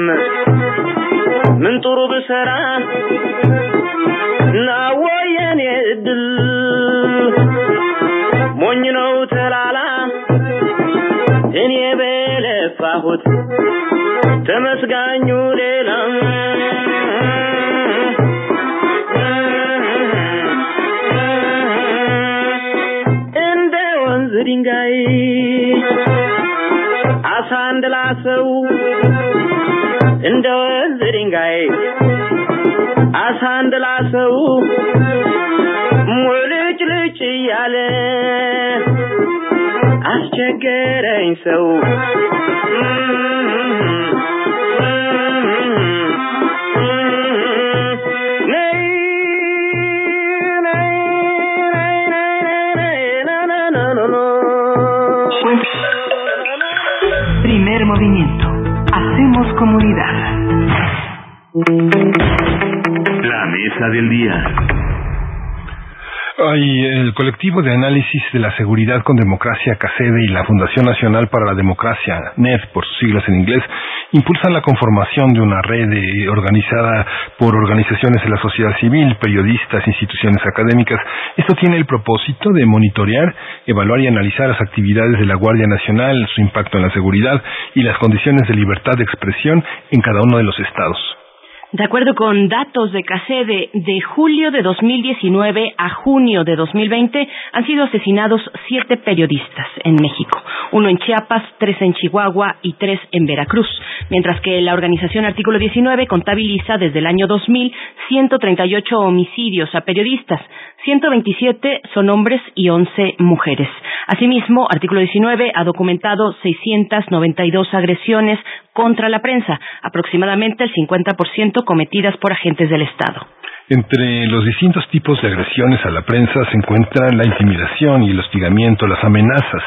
Colectivo de análisis de la seguridad con democracia CACEDE y la Fundación Nacional para la Democracia, NED por sus siglas en inglés, impulsan la conformación de una red eh, organizada por organizaciones de la sociedad civil, periodistas, instituciones académicas. Esto tiene el propósito de monitorear, evaluar y analizar las actividades de la Guardia Nacional, su impacto en la seguridad y las condiciones de libertad de expresión en cada uno de los estados. De acuerdo con datos de CACEDE, de julio de 2019 a junio de 2020 han sido asesinados siete periodistas en México, uno en Chiapas, tres en Chihuahua y tres en Veracruz, mientras que la organización Artículo 19 contabiliza desde el año 2000 138 homicidios a periodistas, 127 son hombres y 11 mujeres. Asimismo, Artículo 19 ha documentado 692 agresiones contra la prensa, aproximadamente el 50% cometidas por agentes del Estado. Entre los distintos tipos de agresiones a la prensa se encuentran la intimidación y el hostigamiento, las amenazas,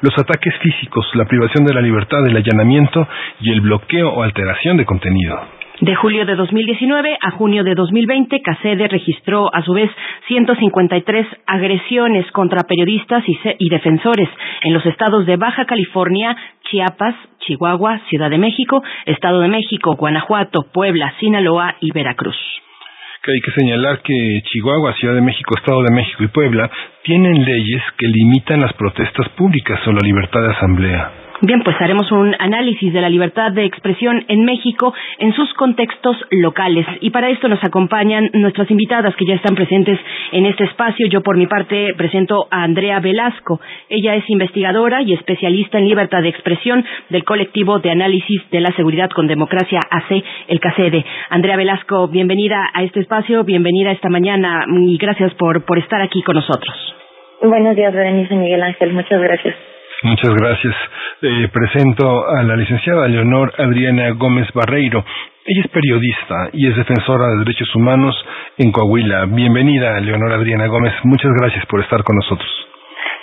los ataques físicos, la privación de la libertad, el allanamiento y el bloqueo o alteración de contenido. De julio de 2019 a junio de 2020, CACEDE registró a su vez 153 agresiones contra periodistas y, y, defensores en los estados de Baja California, Chiapas, Chihuahua, Ciudad de México, Estado de México, Guanajuato, Puebla, Sinaloa y Veracruz. Hay que señalar que Chihuahua, Ciudad de México, Estado de México y Puebla tienen leyes que limitan las protestas públicas o la libertad de asamblea. Bien, pues haremos un análisis de la libertad de expresión en México en sus contextos locales. Y para esto nos acompañan nuestras invitadas que ya están presentes en este espacio. Yo por mi parte presento a Andrea Velasco. Ella es investigadora y especialista en libertad de expresión del colectivo de análisis de la seguridad con democracia AC, el CACEDE. Andrea Velasco, bienvenida a este espacio, bienvenida esta mañana y gracias por, por estar aquí con nosotros. Buenos días, Berenice Miguel Ángel. Muchas gracias. Muchas gracias. Eh, presento a la licenciada Leonor Adriana Gómez Barreiro. Ella es periodista y es defensora de derechos humanos en Coahuila. Bienvenida, Leonor Adriana Gómez. Muchas gracias por estar con nosotros.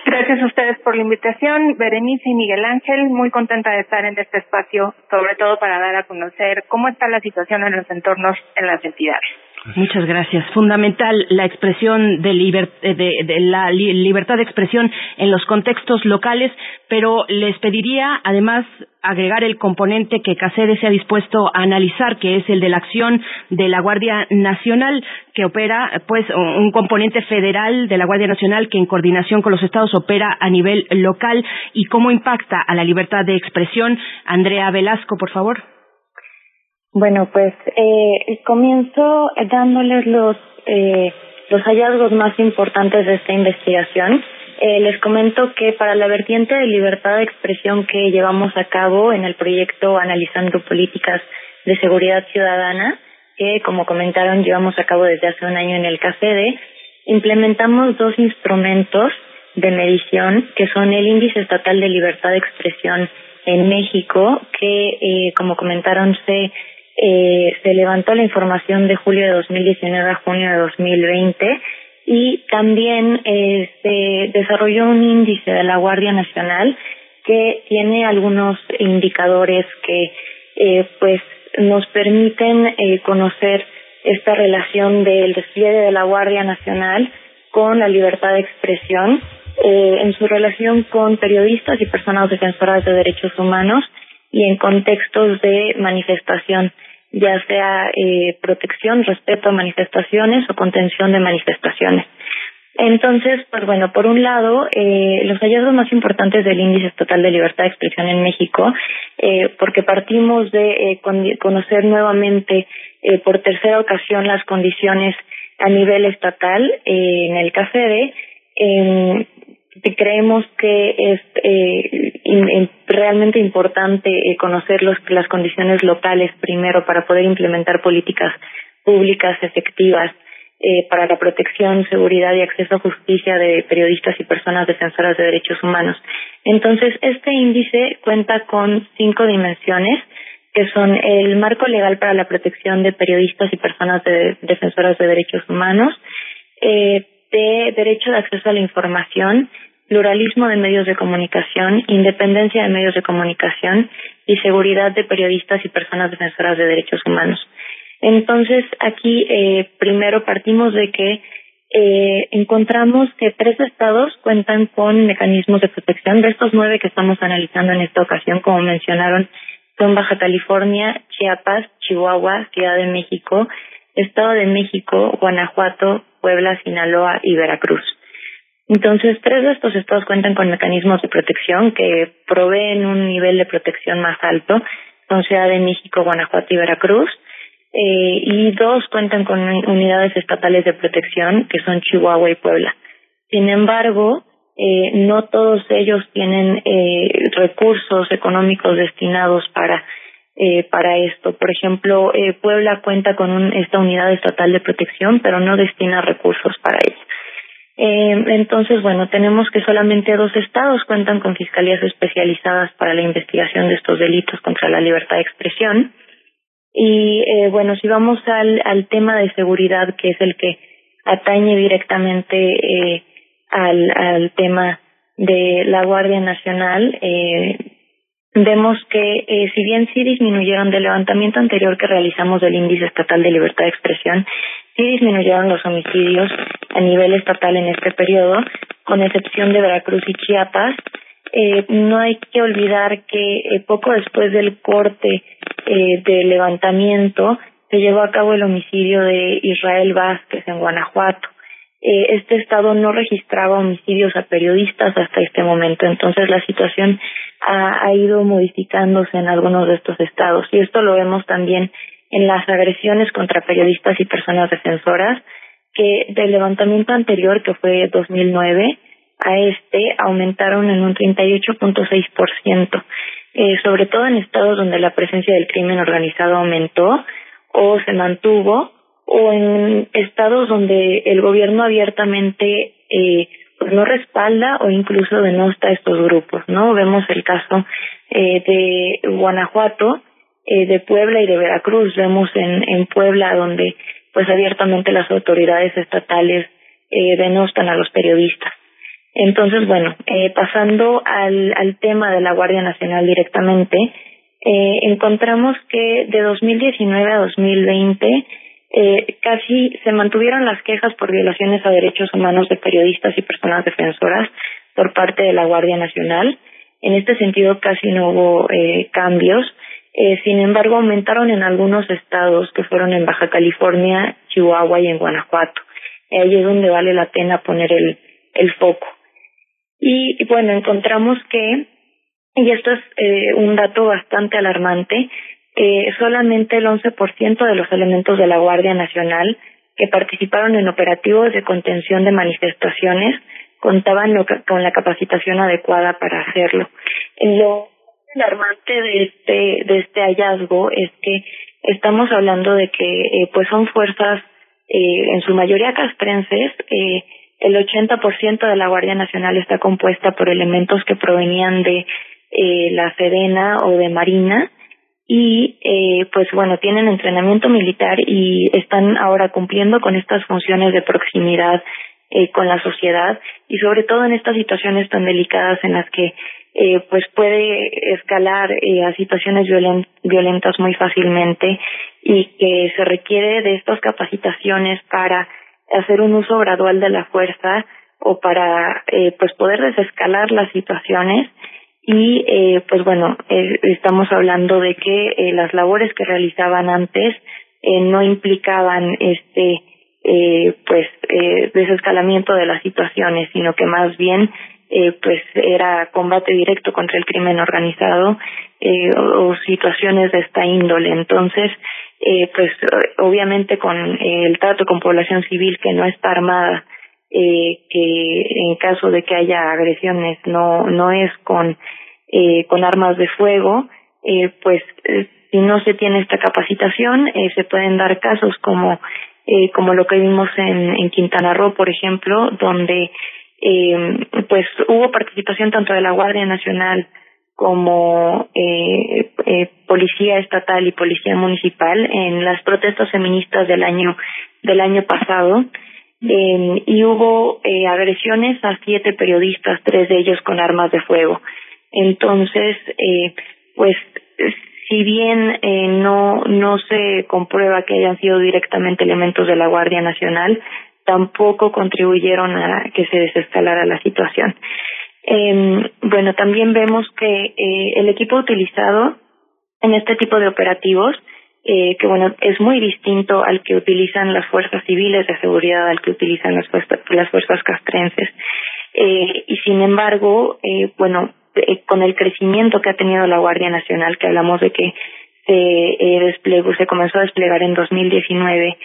Gracias a ustedes por la invitación, Berenice y Miguel Ángel. Muy contenta de estar en este espacio, sobre todo para dar a conocer cómo está la situación en los entornos en las entidades. Muchas gracias. Fundamental la expresión de, de la li, libertad de expresión en los contextos locales, pero les pediría además agregar el componente que CACEDE se ha dispuesto a analizar, que es el de la acción de la Guardia Nacional, que opera, pues, un componente federal de la Guardia Nacional que en coordinación con los estados opera a nivel local y cómo impacta a la libertad de expresión. Andrea Velasco, por favor. Bueno, pues eh, comienzo dándoles los eh, los hallazgos más importantes de esta investigación. Eh, les comento que para la vertiente de libertad de expresión que llevamos a cabo en el proyecto Analizando Políticas de Seguridad Ciudadana, que como comentaron llevamos a cabo desde hace un año en el CACEDE, implementamos dos instrumentos de medición que son el Índice Estatal de Libertad de Expresión en México, que eh, como comentaron se eh, se levantó la información de julio de 2019 a junio de 2020 y también eh, se desarrolló un índice de la Guardia Nacional que tiene algunos indicadores que eh, pues nos permiten eh, conocer esta relación del despliegue de la Guardia Nacional con la libertad de expresión eh, en su relación con periodistas y personas defensoras de derechos humanos y en contextos de manifestación, ya sea eh, protección, respeto a manifestaciones o contención de manifestaciones. Entonces, pues bueno, por un lado, eh, los hallazgos más importantes del Índice Estatal de Libertad de Expresión en México, eh, porque partimos de eh, conocer nuevamente eh, por tercera ocasión las condiciones a nivel estatal en el CACEDE, eh, creemos que es eh, realmente importante eh, conocer las condiciones locales primero para poder implementar políticas públicas efectivas eh, para la protección, seguridad y acceso a justicia de periodistas y personas defensoras de derechos humanos. Entonces, este índice cuenta con cinco dimensiones que son el marco legal para la protección de periodistas y personas de, defensoras de derechos humanos, de derecho de acceso a la información, pluralismo de medios de comunicación, independencia de medios de comunicación y seguridad de periodistas y personas defensoras de derechos humanos. Entonces, aquí eh, primero partimos de que eh, encontramos que tres estados cuentan con mecanismos de protección. De estos nueve que estamos analizando en esta ocasión, como mencionaron, son Baja California, Chiapas, Chihuahua, Ciudad de México, Estado de México, Guanajuato, Puebla, Sinaloa y Veracruz. Entonces, tres de estos estados cuentan con mecanismos de protección que proveen un nivel de protección más alto. Son Ciudad de México, Guanajuato y Veracruz. Eh, y dos cuentan con unidades estatales de protección, que son Chihuahua y Puebla. Sin embargo, eh, no todos ellos tienen eh, recursos económicos destinados para eh, para esto. Por ejemplo, eh, Puebla cuenta con un, esta unidad estatal de protección, pero no destina recursos para ella. Eh, entonces, bueno, tenemos que solamente dos estados cuentan con fiscalías especializadas para la investigación de estos delitos contra la libertad de expresión. Y eh, bueno, si vamos al, al tema de seguridad, que es el que atañe directamente eh, al, al tema de la Guardia Nacional, eh, vemos que eh, si bien sí disminuyeron del levantamiento anterior que realizamos del índice estatal de libertad de expresión, sí disminuyeron los homicidios a nivel estatal en este periodo, con excepción de Veracruz y Chiapas. Eh, no hay que olvidar que eh, poco después del corte eh, del levantamiento se llevó a cabo el homicidio de Israel Vázquez en Guanajuato. Eh, este estado no registraba homicidios a periodistas hasta este momento, entonces la situación ha, ha ido modificándose en algunos de estos estados y esto lo vemos también en las agresiones contra periodistas y personas defensoras que del levantamiento anterior que fue 2009 a este aumentaron en un 38.6%, eh, sobre todo en estados donde la presencia del crimen organizado aumentó o se mantuvo o en estados donde el gobierno abiertamente eh, pues no respalda o incluso denosta estos grupos, ¿no? Vemos el caso eh, de Guanajuato, eh, de Puebla y de Veracruz. Vemos en, en Puebla donde pues abiertamente las autoridades estatales eh, denostan a los periodistas. Entonces, bueno, eh, pasando al, al tema de la Guardia Nacional directamente, eh, encontramos que de 2019 a 2020 eh, casi se mantuvieron las quejas por violaciones a derechos humanos de periodistas y personas defensoras por parte de la Guardia Nacional. En este sentido, casi no hubo eh, cambios. Eh, sin embargo, aumentaron en algunos estados que fueron en Baja California, Chihuahua y en Guanajuato. Ahí es donde vale la pena poner el, el foco. Y, bueno, encontramos que, y esto es eh, un dato bastante alarmante, eh, solamente el 11% de los elementos de la Guardia Nacional que participaron en operativos de contención de manifestaciones contaban con la capacitación adecuada para hacerlo. Lo alarmante de este de este hallazgo es que estamos hablando de que eh, pues son fuerzas eh, en su mayoría castrenses eh, el 80% de la Guardia Nacional está compuesta por elementos que provenían de eh, la Sedena o de Marina y eh, pues bueno tienen entrenamiento militar y están ahora cumpliendo con estas funciones de proximidad eh, con la sociedad y sobre todo en estas situaciones tan delicadas en las que eh, pues puede escalar eh, a situaciones violen violentas muy fácilmente y que se requiere de estas capacitaciones para hacer un uso gradual de la fuerza o para eh, pues poder desescalar las situaciones. Y eh, pues bueno eh, estamos hablando de que eh, las labores que realizaban antes eh, no implicaban este eh, pues eh, desescalamiento de las situaciones sino que más bien eh, pues era combate directo contra el crimen organizado eh, o, situaciones de esta índole. Entonces eh, pues obviamente con eh, el trato con población civil que no está armada eh, que en caso de que haya agresiones no no es con eh, con armas de fuego eh, pues eh, si no se tiene esta capacitación eh, se pueden dar casos como eh, como lo que vimos en Quintana Roo por ejemplo donde eh, pues hubo participación tanto de la Guardia Nacional como eh, eh, policía estatal y policía municipal en las protestas feministas del año del año pasado eh, y hubo eh, agresiones a siete periodistas, tres de ellos con armas de fuego. Entonces, eh, pues, si bien no no se comprueba que hayan sido directamente elementos de la Guardia Nacional, tampoco contribuyeron a que se desescalara la situación. Eh, bueno, también vemos que eh, el equipo utilizado en este tipo de operativos, eh, que bueno, es muy distinto al que utilizan las fuerzas civiles de seguridad, al que utilizan las fuerzas, las fuerzas castrenses. Eh, y sin embargo, eh, bueno, con el crecimiento que ha tenido la Guardia Nacional, que hablamos de que se desplegó, se comenzó a desplegar en 2019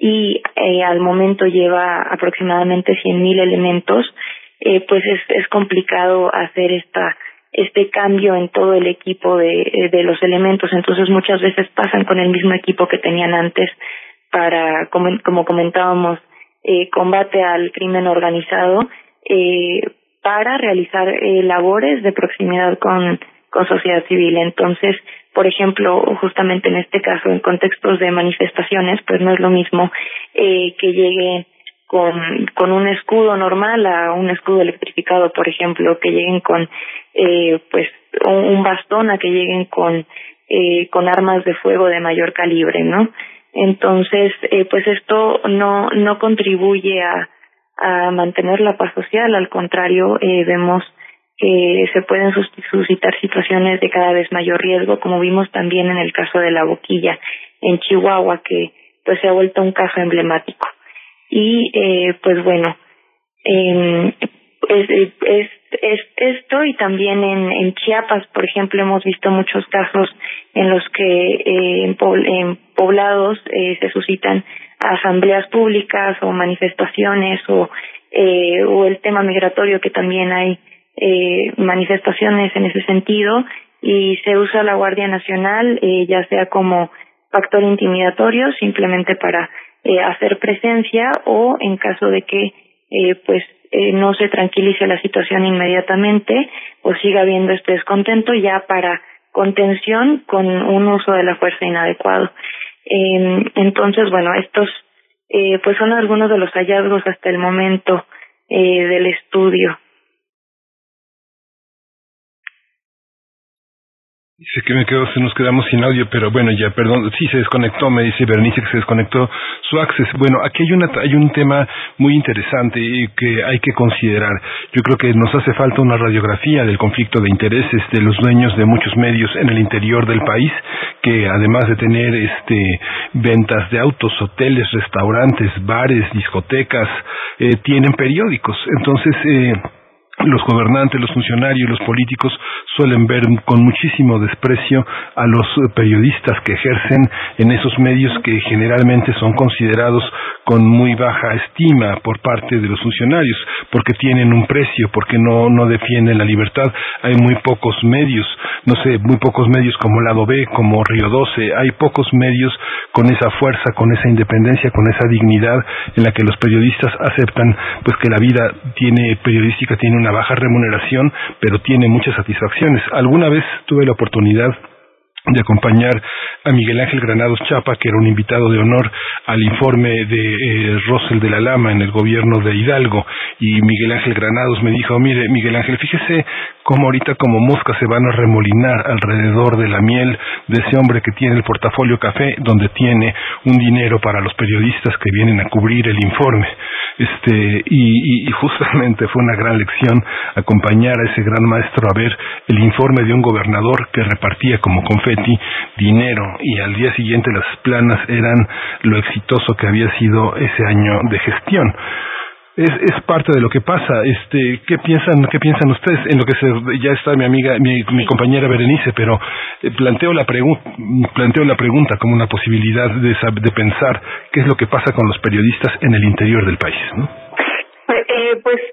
y eh, al momento lleva aproximadamente 100.000 elementos, eh, pues es, complicado hacer esta este cambio en todo el equipo de, de los elementos. Entonces muchas veces pasan con el mismo equipo que tenían antes para, como, comentábamos, eh, combate al crimen organizado eh, para realizar eh, labores de proximidad con, con sociedad civil. Entonces, por ejemplo, justamente en este caso, en contextos de manifestaciones, pues no es lo mismo eh, que llegue con, con un escudo normal a un escudo electrificado, por ejemplo, que lleguen con eh, pues un bastón a que lleguen con eh, con armas de fuego de mayor calibre, ¿no? Entonces, eh, pues esto no no contribuye a a mantener la paz social, al contrario, eh, vemos que se pueden suscitar situaciones de cada vez mayor riesgo, como vimos también en el caso de la boquilla en Chihuahua, que pues se ha vuelto un caso emblemático. Y eh, pues bueno eh, es, es, es esto y también en, en Chiapas por ejemplo hemos visto muchos casos en los que eh, en poblados eh, se suscitan asambleas públicas o manifestaciones o eh, o el tema migratorio que también hay eh, manifestaciones en ese sentido y se usa la Guardia Nacional eh, ya sea como factor intimidatorio simplemente para eh, hacer presencia o en caso de que eh, pues eh, no se tranquilice la situación inmediatamente o siga habiendo este descontento ya para contención con un uso de la fuerza inadecuado. Eh, entonces, bueno, estos eh, pues son algunos de los hallazgos hasta el momento eh, del estudio. Dice que me quedo, se nos quedamos sin audio, pero bueno, ya, perdón, sí se desconectó, me dice Bernice que se desconectó su access. Bueno, aquí hay, una, hay un tema muy interesante que hay que considerar. Yo creo que nos hace falta una radiografía del conflicto de intereses de los dueños de muchos medios en el interior del país, que además de tener este ventas de autos, hoteles, restaurantes, bares, discotecas, eh, tienen periódicos. Entonces, eh, los gobernantes, los funcionarios, los políticos suelen ver con muchísimo desprecio a los periodistas que ejercen en esos medios que generalmente son considerados con muy baja estima por parte de los funcionarios, porque tienen un precio, porque no, no defienden la libertad. Hay muy pocos medios, no sé, muy pocos medios como Lado B, como Río 12, hay pocos medios con esa fuerza, con esa independencia, con esa dignidad en la que los periodistas aceptan pues que la vida tiene periodística tiene una baja remuneración, pero tiene muchas satisfacciones. Alguna vez tuve la oportunidad de acompañar a Miguel Ángel Granados Chapa, que era un invitado de honor al informe de eh, Rosel de la Lama en el gobierno de Hidalgo. Y Miguel Ángel Granados me dijo, mire, Miguel Ángel, fíjese cómo ahorita como moscas se van a remolinar alrededor de la miel de ese hombre que tiene el portafolio café, donde tiene un dinero para los periodistas que vienen a cubrir el informe. Este, y, y justamente fue una gran lección acompañar a ese gran maestro a ver el informe de un gobernador que repartía como confeti dinero y al día siguiente las planas eran lo exitoso que había sido ese año de gestión es, es parte de lo que pasa. Este, ¿qué piensan, qué piensan ustedes? En lo que se, ya está mi amiga, mi, mi compañera Berenice, pero eh, planteo la pregunta, planteo la pregunta como una posibilidad de, de pensar qué es lo que pasa con los periodistas en el interior del país, ¿no? Eh, pues Sí,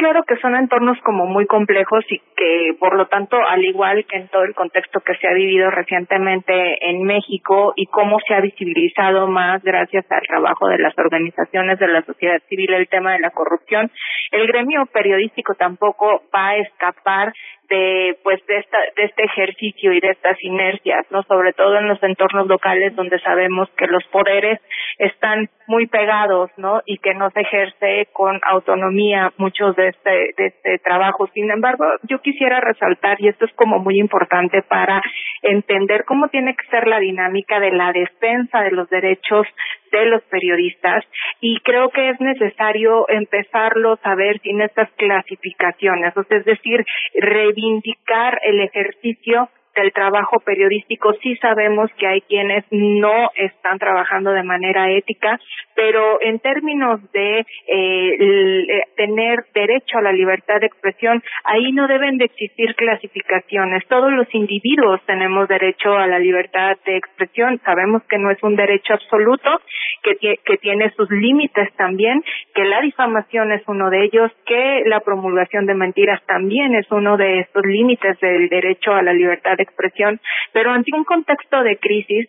claro que son entornos como muy complejos y que, por lo tanto, al igual que en todo el contexto que se ha vivido recientemente en México y cómo se ha visibilizado más gracias al trabajo de las organizaciones de la sociedad civil el tema de la corrupción, el gremio periodístico tampoco va a escapar de pues de esta de este ejercicio y de estas inercias no sobre todo en los entornos locales donde sabemos que los poderes están muy pegados no y que no se ejerce con autonomía muchos de este de este trabajo. Sin embargo yo quisiera resaltar y esto es como muy importante para entender cómo tiene que ser la dinámica de la defensa de los derechos de los periodistas y creo que es necesario empezarlo a ver sin estas clasificaciones, o sea, es decir, reivindicar el ejercicio del trabajo periodístico. Sí sabemos que hay quienes no están trabajando de manera ética, pero en términos de eh, eh, tener derecho a la libertad de expresión, ahí no deben de existir clasificaciones. Todos los individuos tenemos derecho a la libertad de expresión. Sabemos que no es un derecho absoluto, que, que tiene sus límites también, que la difamación es uno de ellos, que la promulgación de mentiras también es uno de estos límites del derecho a la libertad expresión, pero ante un contexto de crisis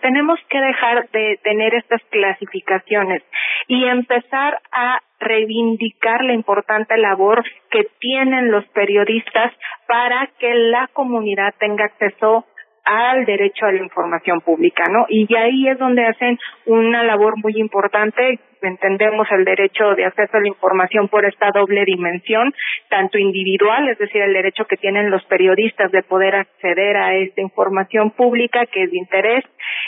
tenemos que dejar de tener estas clasificaciones y empezar a reivindicar la importante labor que tienen los periodistas para que la comunidad tenga acceso al derecho a la información pública, ¿no? Y ahí es donde hacen una labor muy importante entendemos el derecho de acceso a la información por esta doble dimensión, tanto individual, es decir, el derecho que tienen los periodistas de poder acceder a esta información pública que es de interés,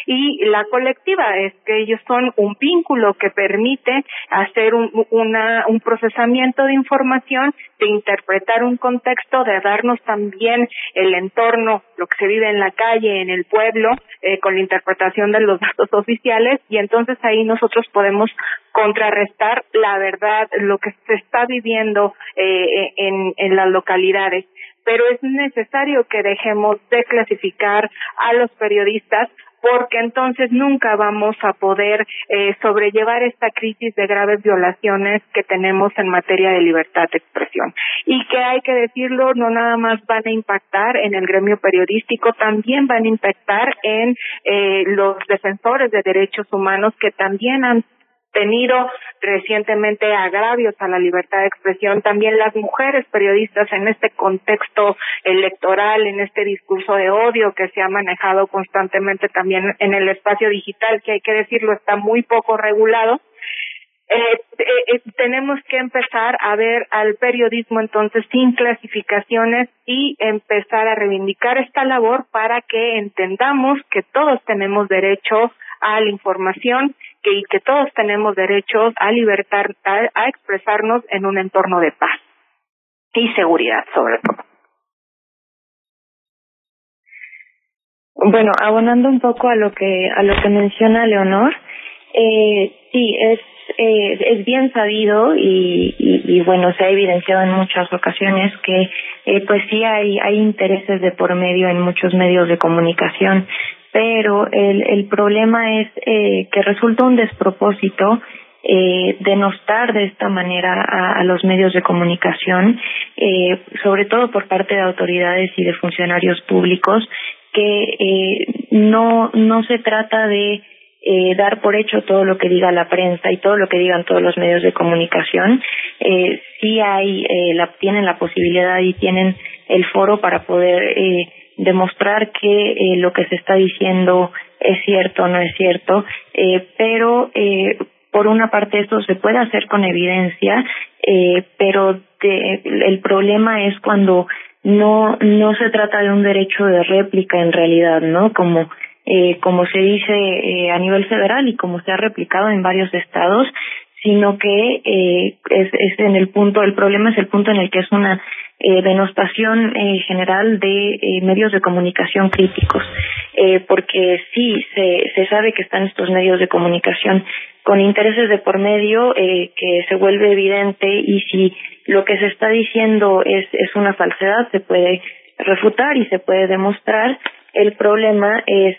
y la colectiva, es que ellos son un vínculo que permite hacer un, una, un procesamiento de información, de interpretar un contexto, de darnos también el entorno, lo que se vive en la calle, en el pueblo, eh, con la interpretación de los datos oficiales, y entonces ahí nosotros podemos contrarrestar la verdad, lo que se está viviendo eh, en, en las localidades. Pero es necesario que dejemos de clasificar a los periodistas porque entonces nunca vamos a poder eh, sobrellevar esta crisis de graves violaciones que tenemos en materia de libertad de expresión. Y que hay que decirlo, no nada más van a impactar en el gremio periodístico, también van a impactar en eh, los defensores de derechos humanos que también han tenido recientemente agravios a la libertad de expresión, también las mujeres periodistas en este contexto electoral, en este discurso de odio que se ha manejado constantemente también en el espacio digital, que hay que decirlo está muy poco regulado. Eh, eh, eh, tenemos que empezar a ver al periodismo entonces sin clasificaciones y empezar a reivindicar esta labor para que entendamos que todos tenemos derecho a la información que, que todos tenemos derechos a libertad, a, expresarnos en un entorno de paz y seguridad sobre todo. Bueno, abonando un poco a lo que a lo que menciona Leonor, eh, sí es eh, es bien sabido y, bueno se ha evidenciado en muchas ocasiones que eh, pues sí hay hay intereses de por medio en muchos medios de comunicación pero el, el problema es eh, que resulta un despropósito eh, denostar de esta manera a, a, los medios de comunicación, eh, sobre todo por parte de autoridades y de funcionarios públicos, que eh, no, no se trata de eh, dar por hecho todo lo que diga la prensa y todo lo que digan todos los medios de comunicación. Eh, sí hay, eh, la, tienen la posibilidad y tienen el foro para poder eh, demostrar que eh, lo que se está diciendo es cierto o no es cierto, eh, pero eh, por una parte esto se puede hacer con evidencia, eh, pero de, el problema es cuando no no se trata de un derecho de réplica en realidad, ¿no? Como eh, como se dice eh, a nivel federal y como se ha replicado en varios estados, sino que eh, es, es en el punto, el problema es el punto en el que es una eh, denostación eh, general de eh, medios de comunicación críticos, eh, porque sí se, se sabe que están estos medios de comunicación con intereses de por medio eh, que se vuelve evidente y si lo que se está diciendo es, es una falsedad se puede refutar y se puede demostrar. El problema es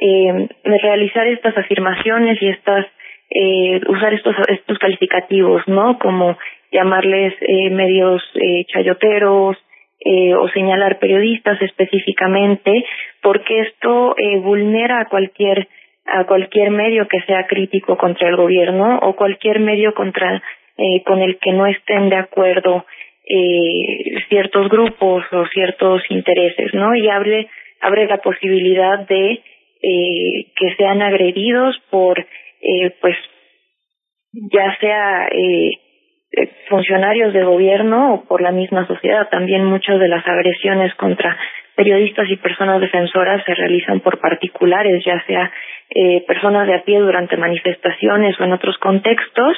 eh, realizar estas afirmaciones y estas eh, usar estos estos calificativos, ¿no? Como llamarles eh, medios eh, chayoteros eh, o señalar periodistas específicamente, porque esto eh, vulnera a cualquier a cualquier medio que sea crítico contra el gobierno o cualquier medio contra eh, con el que no estén de acuerdo eh, ciertos grupos o ciertos intereses, ¿no? Y abre abre la posibilidad de eh, que sean agredidos por eh, pues ya sea eh, eh, funcionarios de gobierno o por la misma sociedad. También muchas de las agresiones contra periodistas y personas defensoras se realizan por particulares, ya sea eh, personas de a pie durante manifestaciones o en otros contextos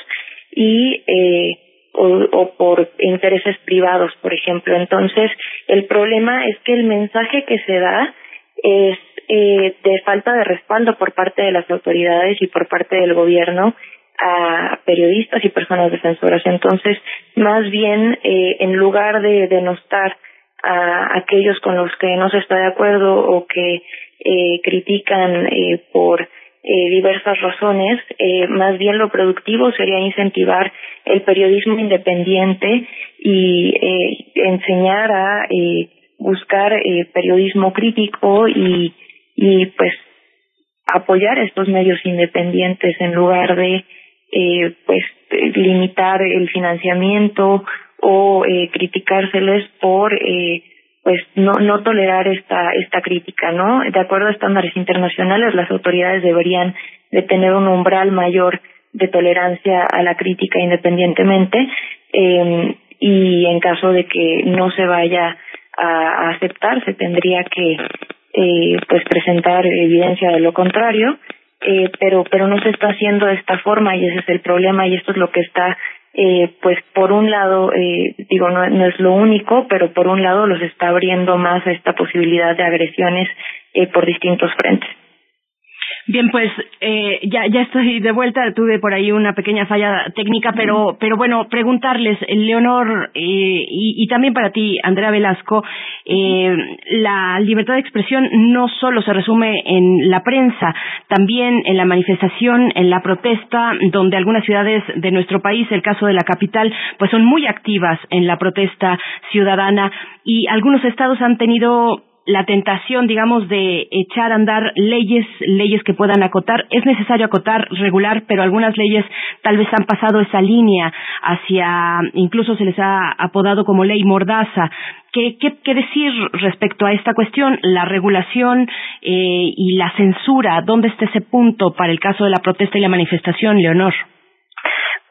y eh, o, o por intereses privados, por ejemplo. Entonces, el problema es que el mensaje que se da es eh, de falta de respaldo por parte de las autoridades y por parte del gobierno a periodistas y personas defensoras. Entonces, más bien, eh, en lugar de denostar a aquellos con los que no se está de acuerdo o que eh, critican eh, por eh, diversas razones, eh, más bien lo productivo sería incentivar el periodismo independiente y eh, enseñar a eh, buscar eh, periodismo crítico y, y pues apoyar estos medios independientes en lugar de eh, pues limitar el financiamiento o eh, criticárseles por eh, pues no no tolerar esta esta crítica no de acuerdo a estándares internacionales las autoridades deberían de tener un umbral mayor de tolerancia a la crítica independientemente eh, y en caso de que no se vaya a, a aceptar se tendría que eh, pues presentar evidencia de lo contrario eh, pero pero no se está haciendo de esta forma y ese es el problema y esto es lo que está eh, pues por un lado eh, digo no, no es lo único pero por un lado los está abriendo más a esta posibilidad de agresiones eh, por distintos frentes Bien, pues eh, ya ya estoy de vuelta. Tuve por ahí una pequeña falla técnica, pero pero bueno, preguntarles, Leonor eh, y, y también para ti, Andrea Velasco, eh, la libertad de expresión no solo se resume en la prensa, también en la manifestación, en la protesta, donde algunas ciudades de nuestro país, el caso de la capital, pues son muy activas en la protesta ciudadana. Y algunos estados han tenido la tentación, digamos, de echar a andar leyes, leyes que puedan acotar. Es necesario acotar, regular, pero algunas leyes tal vez han pasado esa línea hacia, incluso se les ha apodado como ley mordaza. ¿Qué, qué, qué decir respecto a esta cuestión? La regulación eh, y la censura, ¿dónde está ese punto para el caso de la protesta y la manifestación, Leonor?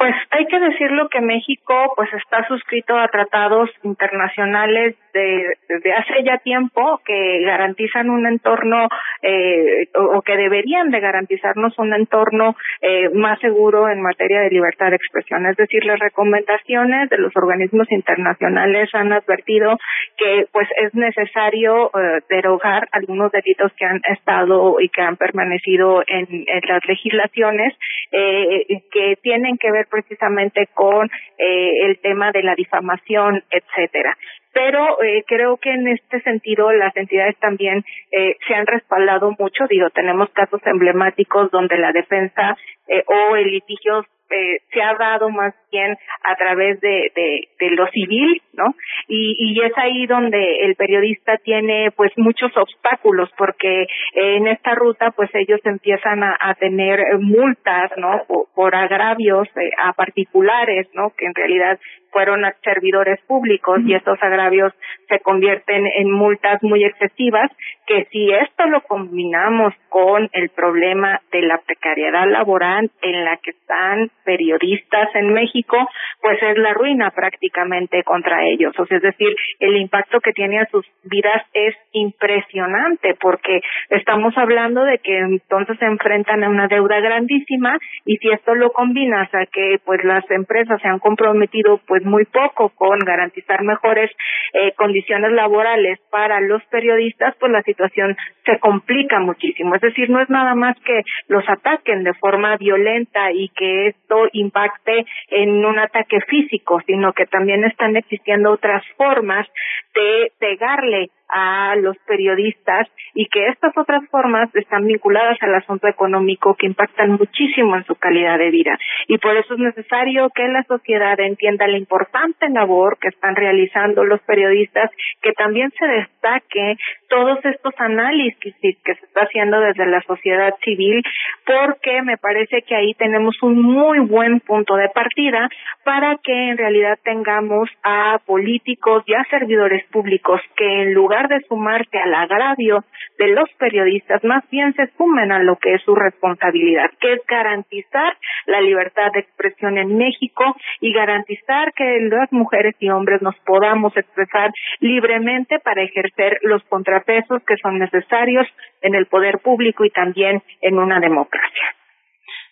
Pues hay que decirlo que México pues está suscrito a tratados internacionales de, hace ya tiempo que garantizan un entorno eh, o, o, que deberían de garantizarnos un entorno eh, más seguro en materia de libertad de expresión. Es decir, las recomendaciones de los organismos internacionales han advertido que pues es necesario eh, derogar algunos delitos que han estado y que han permanecido en, en las legislaciones eh, que tienen que ver precisamente con eh, el tema de la difamación, etcétera pero eh, creo que en este sentido las entidades también eh, se han respaldado mucho. Digo, tenemos casos emblemáticos donde la defensa eh, o el litigio eh, se ha dado más bien a través de, de, lo civil, ¿no? Y, y es ahí donde el periodista tiene pues muchos obstáculos porque en esta ruta pues ellos empiezan a, tener multas, ¿no? Por, por agravios eh, a particulares, ¿no? Que en realidad fueron servidores públicos y estos agravios se convierten en multas muy excesivas, que si esto lo combinamos con el problema de la precariedad laboral en la que están periodistas en México, pues es la ruina prácticamente contra ellos. O sea, es decir, el impacto que tiene a sus vidas es impresionante porque estamos hablando de que entonces se enfrentan a una deuda grandísima y si esto lo combinas a que pues las empresas se han comprometido pues muy poco con garantizar mejores eh, condiciones laborales para los periodistas, pues la situación se complica muchísimo. Es decir, no es nada más que los ataquen de forma violenta y que esto impacte en un ataque físico, sino que también están existiendo otras formas de pegarle a los periodistas y que estas otras formas están vinculadas al asunto económico que impactan muchísimo en su calidad de vida. Y por eso es necesario que la sociedad entienda la importante labor que están realizando los periodistas, que también se destaque todos estos análisis que se está haciendo desde la sociedad civil, porque me parece que ahí tenemos un muy buen punto de partida para que en realidad tengamos a políticos y a servidores públicos que en lugar de sumarse al agravio de los periodistas, más bien se sumen a lo que es su responsabilidad, que es garantizar la libertad de expresión en México y garantizar que las mujeres y hombres nos podamos expresar libremente para ejercer los contrapesos que son necesarios en el poder público y también en una democracia.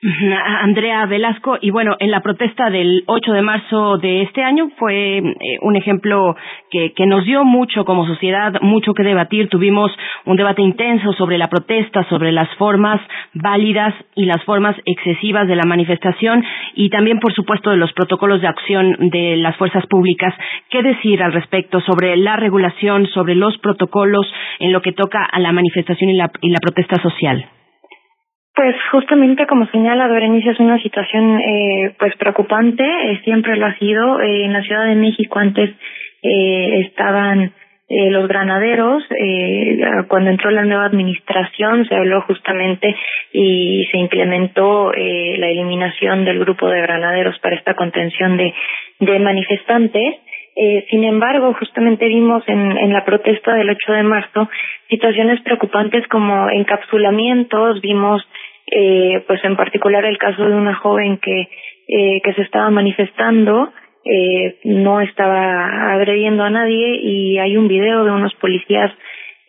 Andrea Velasco, y bueno, en la protesta del 8 de marzo de este año fue eh, un ejemplo que, que nos dio mucho como sociedad, mucho que debatir. Tuvimos un debate intenso sobre la protesta, sobre las formas válidas y las formas excesivas de la manifestación y también, por supuesto, de los protocolos de acción de las fuerzas públicas. ¿Qué decir al respecto sobre la regulación, sobre los protocolos en lo que toca a la manifestación y la, y la protesta social? Pues justamente como señala Berenice es una situación eh, pues preocupante, eh, siempre lo ha sido. Eh, en la Ciudad de México antes eh, estaban los granaderos, cuando entró la nueva administración se habló justamente y se implementó la eliminación del grupo de granaderos para esta contención de manifestantes. Eh, sin embargo, justamente vimos en, en la protesta del 8 de marzo situaciones preocupantes como encapsulamientos, vimos eh, pues en particular el caso de una joven que eh, que se estaba manifestando eh, no estaba agrediendo a nadie y hay un video de unos policías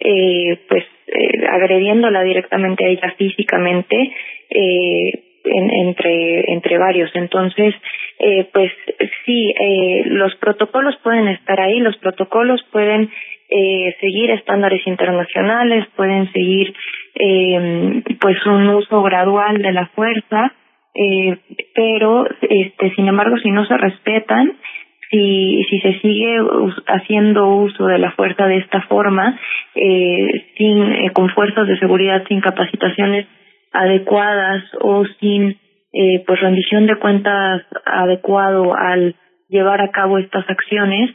eh, pues eh, agrediéndola directamente a ella físicamente eh, en, entre entre varios. Entonces eh, pues sí eh, los protocolos pueden estar ahí los protocolos pueden eh, seguir estándares internacionales pueden seguir eh, pues un uso gradual de la fuerza, eh, pero este sin embargo si no se respetan, si si se sigue haciendo uso de la fuerza de esta forma, eh, sin eh, con fuerzas de seguridad sin capacitaciones adecuadas o sin eh, pues rendición de cuentas adecuado al llevar a cabo estas acciones,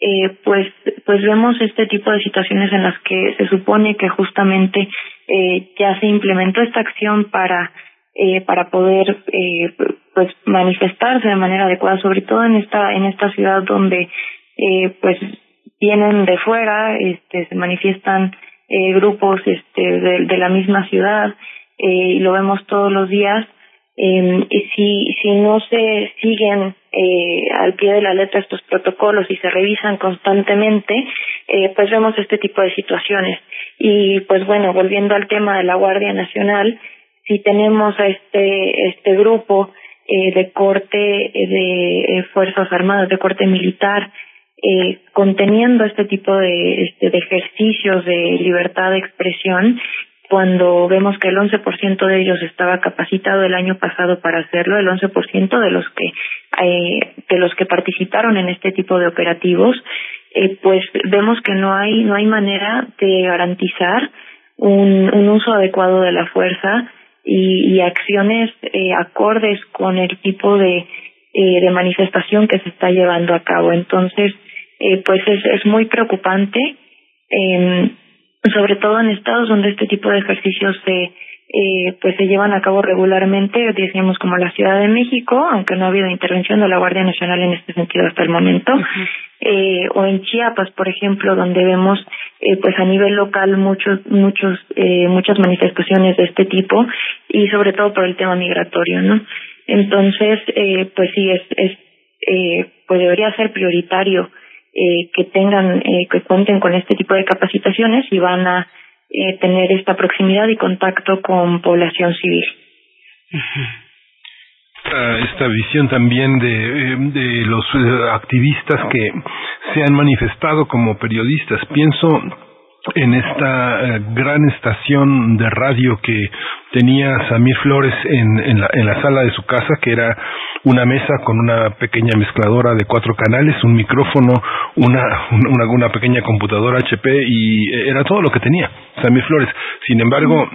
eh, pues pues vemos este tipo de situaciones en las que se supone que justamente eh, ya se implementó esta acción para eh, para poder eh, pues manifestarse de manera adecuada sobre todo en esta en esta ciudad donde eh, pues vienen de fuera este se manifiestan eh, grupos este de, de la misma ciudad eh, y lo vemos todos los días eh, y si si no se siguen eh, al pie de la letra estos protocolos y se revisan constantemente, eh, pues vemos este tipo de situaciones. Y pues bueno, volviendo al tema de la Guardia Nacional, si tenemos a este, este grupo eh, de corte eh, de Fuerzas Armadas, de corte militar, eh, conteniendo este tipo de, este, de ejercicios de libertad de expresión cuando vemos que el 11% de ellos estaba capacitado el año pasado para hacerlo, el 11% de los que eh, de los que participaron en este tipo de operativos, eh, pues vemos que no hay no hay manera de garantizar un, un uso adecuado de la fuerza y, y acciones eh, acordes con el tipo de eh, de manifestación que se está llevando a cabo. Entonces, eh, pues es, es muy preocupante. Eh, sobre todo en estados donde este tipo de ejercicios se eh, pues se llevan a cabo regularmente, decíamos como la Ciudad de México, aunque no ha habido intervención de la Guardia Nacional en este sentido hasta el momento, eh, o en Chiapas, por ejemplo, donde vemos eh, pues a nivel local muchos muchos eh, muchas manifestaciones de este tipo y sobre todo por el tema migratorio, ¿no? Entonces, eh, pues sí es es eh, pues debería ser prioritario eh, que tengan eh, que cuenten con este tipo de capacitaciones y van a eh, tener esta proximidad y contacto con población civil. Esta, esta visión también de, eh, de los eh, activistas que se han manifestado como periodistas. Pienso en esta eh, gran estación de radio que tenía Samir Flores en, en, la, en la sala de su casa, que era una mesa con una pequeña mezcladora de cuatro canales, un micrófono, una, una, una pequeña computadora HP y era todo lo que tenía Samir Flores. Sin embargo,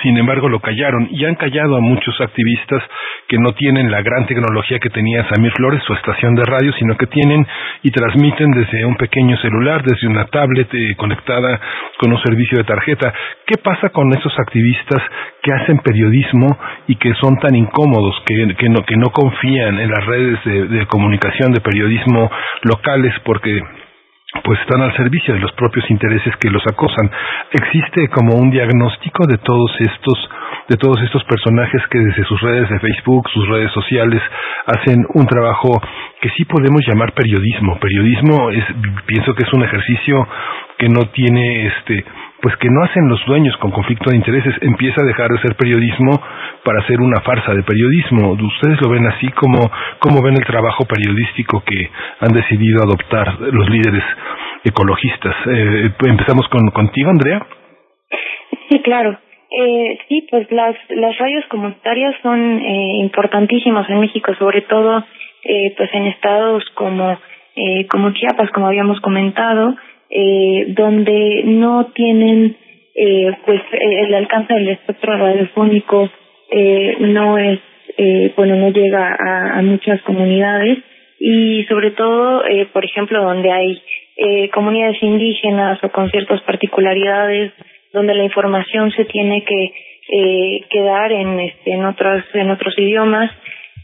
sin embargo, lo callaron y han callado a muchos activistas que no tienen la gran tecnología que tenía Samir Flores, su estación de radio, sino que tienen y transmiten desde un pequeño celular, desde una tablet eh, conectada con un servicio de tarjeta. ¿Qué pasa con esos activistas que hacen periodismo y que son tan incómodos, que, que, no, que no confían en las redes de, de comunicación de periodismo locales porque pues están al servicio de los propios intereses que los acosan. Existe como un diagnóstico de todos estos de todos estos personajes que desde sus redes de Facebook, sus redes sociales hacen un trabajo que sí podemos llamar periodismo. Periodismo es pienso que es un ejercicio que no tiene este pues que no hacen los dueños con conflicto de intereses, empieza a dejar de ser periodismo para ser una farsa de periodismo. ¿Ustedes lo ven así como cómo ven el trabajo periodístico que han decidido adoptar los líderes ecologistas? Eh, empezamos con contigo, Andrea. Sí, claro. Eh, sí, pues las, las radios comunitarias son eh, importantísimas en México, sobre todo eh, pues en estados como, eh, como Chiapas, como habíamos comentado, eh, donde no tienen eh, pues el alcance del espectro radiofónico eh, no es eh, bueno no llega a, a muchas comunidades. Y sobre todo eh, por ejemplo donde hay eh, comunidades indígenas o con ciertas particularidades donde la información se tiene que eh, quedar en este en otros en otros idiomas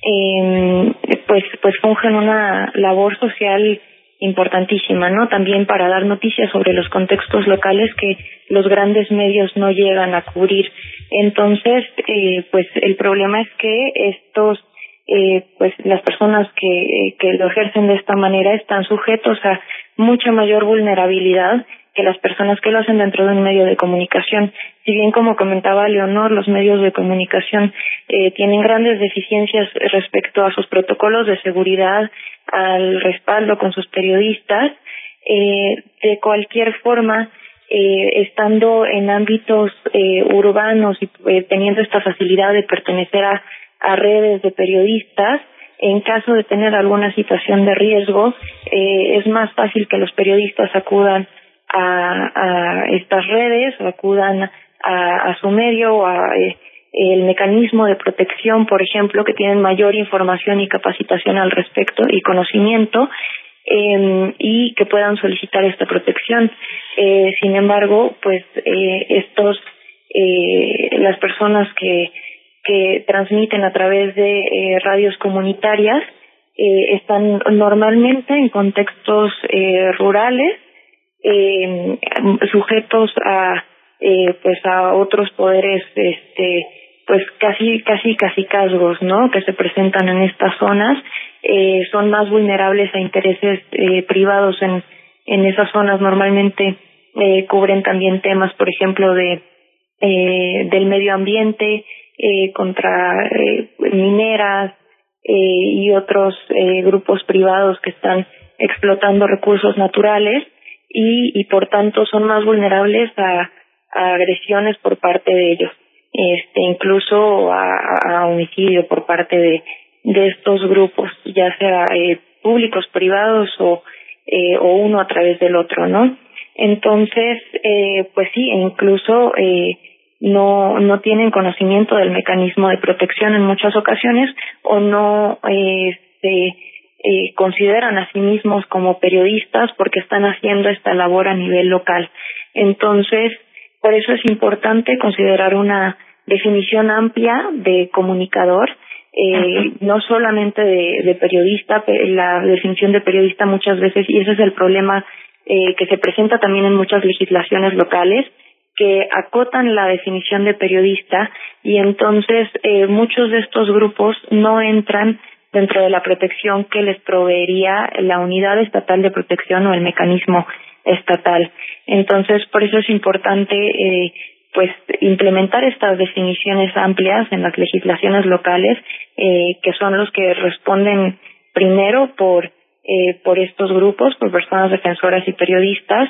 eh, pues pues fungen una labor social importantísima, ¿no? También para dar noticias sobre los contextos locales que los grandes medios no llegan a cubrir. Entonces, eh, pues el problema es que estos, eh, pues las personas que, que lo ejercen de esta manera están sujetos a mucha mayor vulnerabilidad que las personas que lo hacen dentro de un medio de comunicación. Si bien, como comentaba Leonor, los medios de comunicación eh, tienen grandes deficiencias respecto a sus protocolos de seguridad, al respaldo con sus periodistas, eh, de cualquier forma, eh, estando en ámbitos eh, urbanos y eh, teniendo esta facilidad de pertenecer a, a redes de periodistas, en caso de tener alguna situación de riesgo, es más fácil que los periodistas acudan a, a estas redes o acudan a, su medio o a eh, el mecanismo de protección, por ejemplo, que tienen mayor información y capacitación al respecto y conocimiento eh, y que puedan solicitar esta protección. Eh, sin embargo, pues eh, estos eh, las personas que que transmiten a través de eh, radios comunitarias eh, están normalmente en contextos rurales eh, sujetos a eh, pues a otros poderes este pues casi casi casi casgos no que se presentan en estas zonas eh, son más vulnerables a intereses eh, privados en en esas zonas. Normalmente eh, cubren también temas por ejemplo de eh, del medio ambiente contra mineras y otros grupos privados que están explotando recursos naturales y, y por tanto son más vulnerables a, agresiones por parte de ellos, este incluso a, a homicidio por parte de, de estos grupos, ya sea eh, públicos, privados o, eh, o uno a través del otro, ¿no? Entonces, eh, pues sí, incluso eh, no no tienen conocimiento del mecanismo de protección en muchas ocasiones o no eh, se eh, consideran a sí mismos como periodistas porque están haciendo esta labor a nivel local. Entonces, por eso es importante considerar una definición amplia de comunicador, eh, no solamente de, de periodista, la definición de periodista muchas veces, y ese es el problema eh, que se presenta también en muchas legislaciones locales, que acotan la definición de periodista y entonces eh, muchos de estos grupos no entran dentro de la protección que les proveería la unidad estatal de protección o el mecanismo estatal. Entonces, por eso es importante eh, pues implementar estas definiciones amplias en las legislaciones locales eh, que son los que responden primero por eh, por estos grupos, por personas defensoras y periodistas,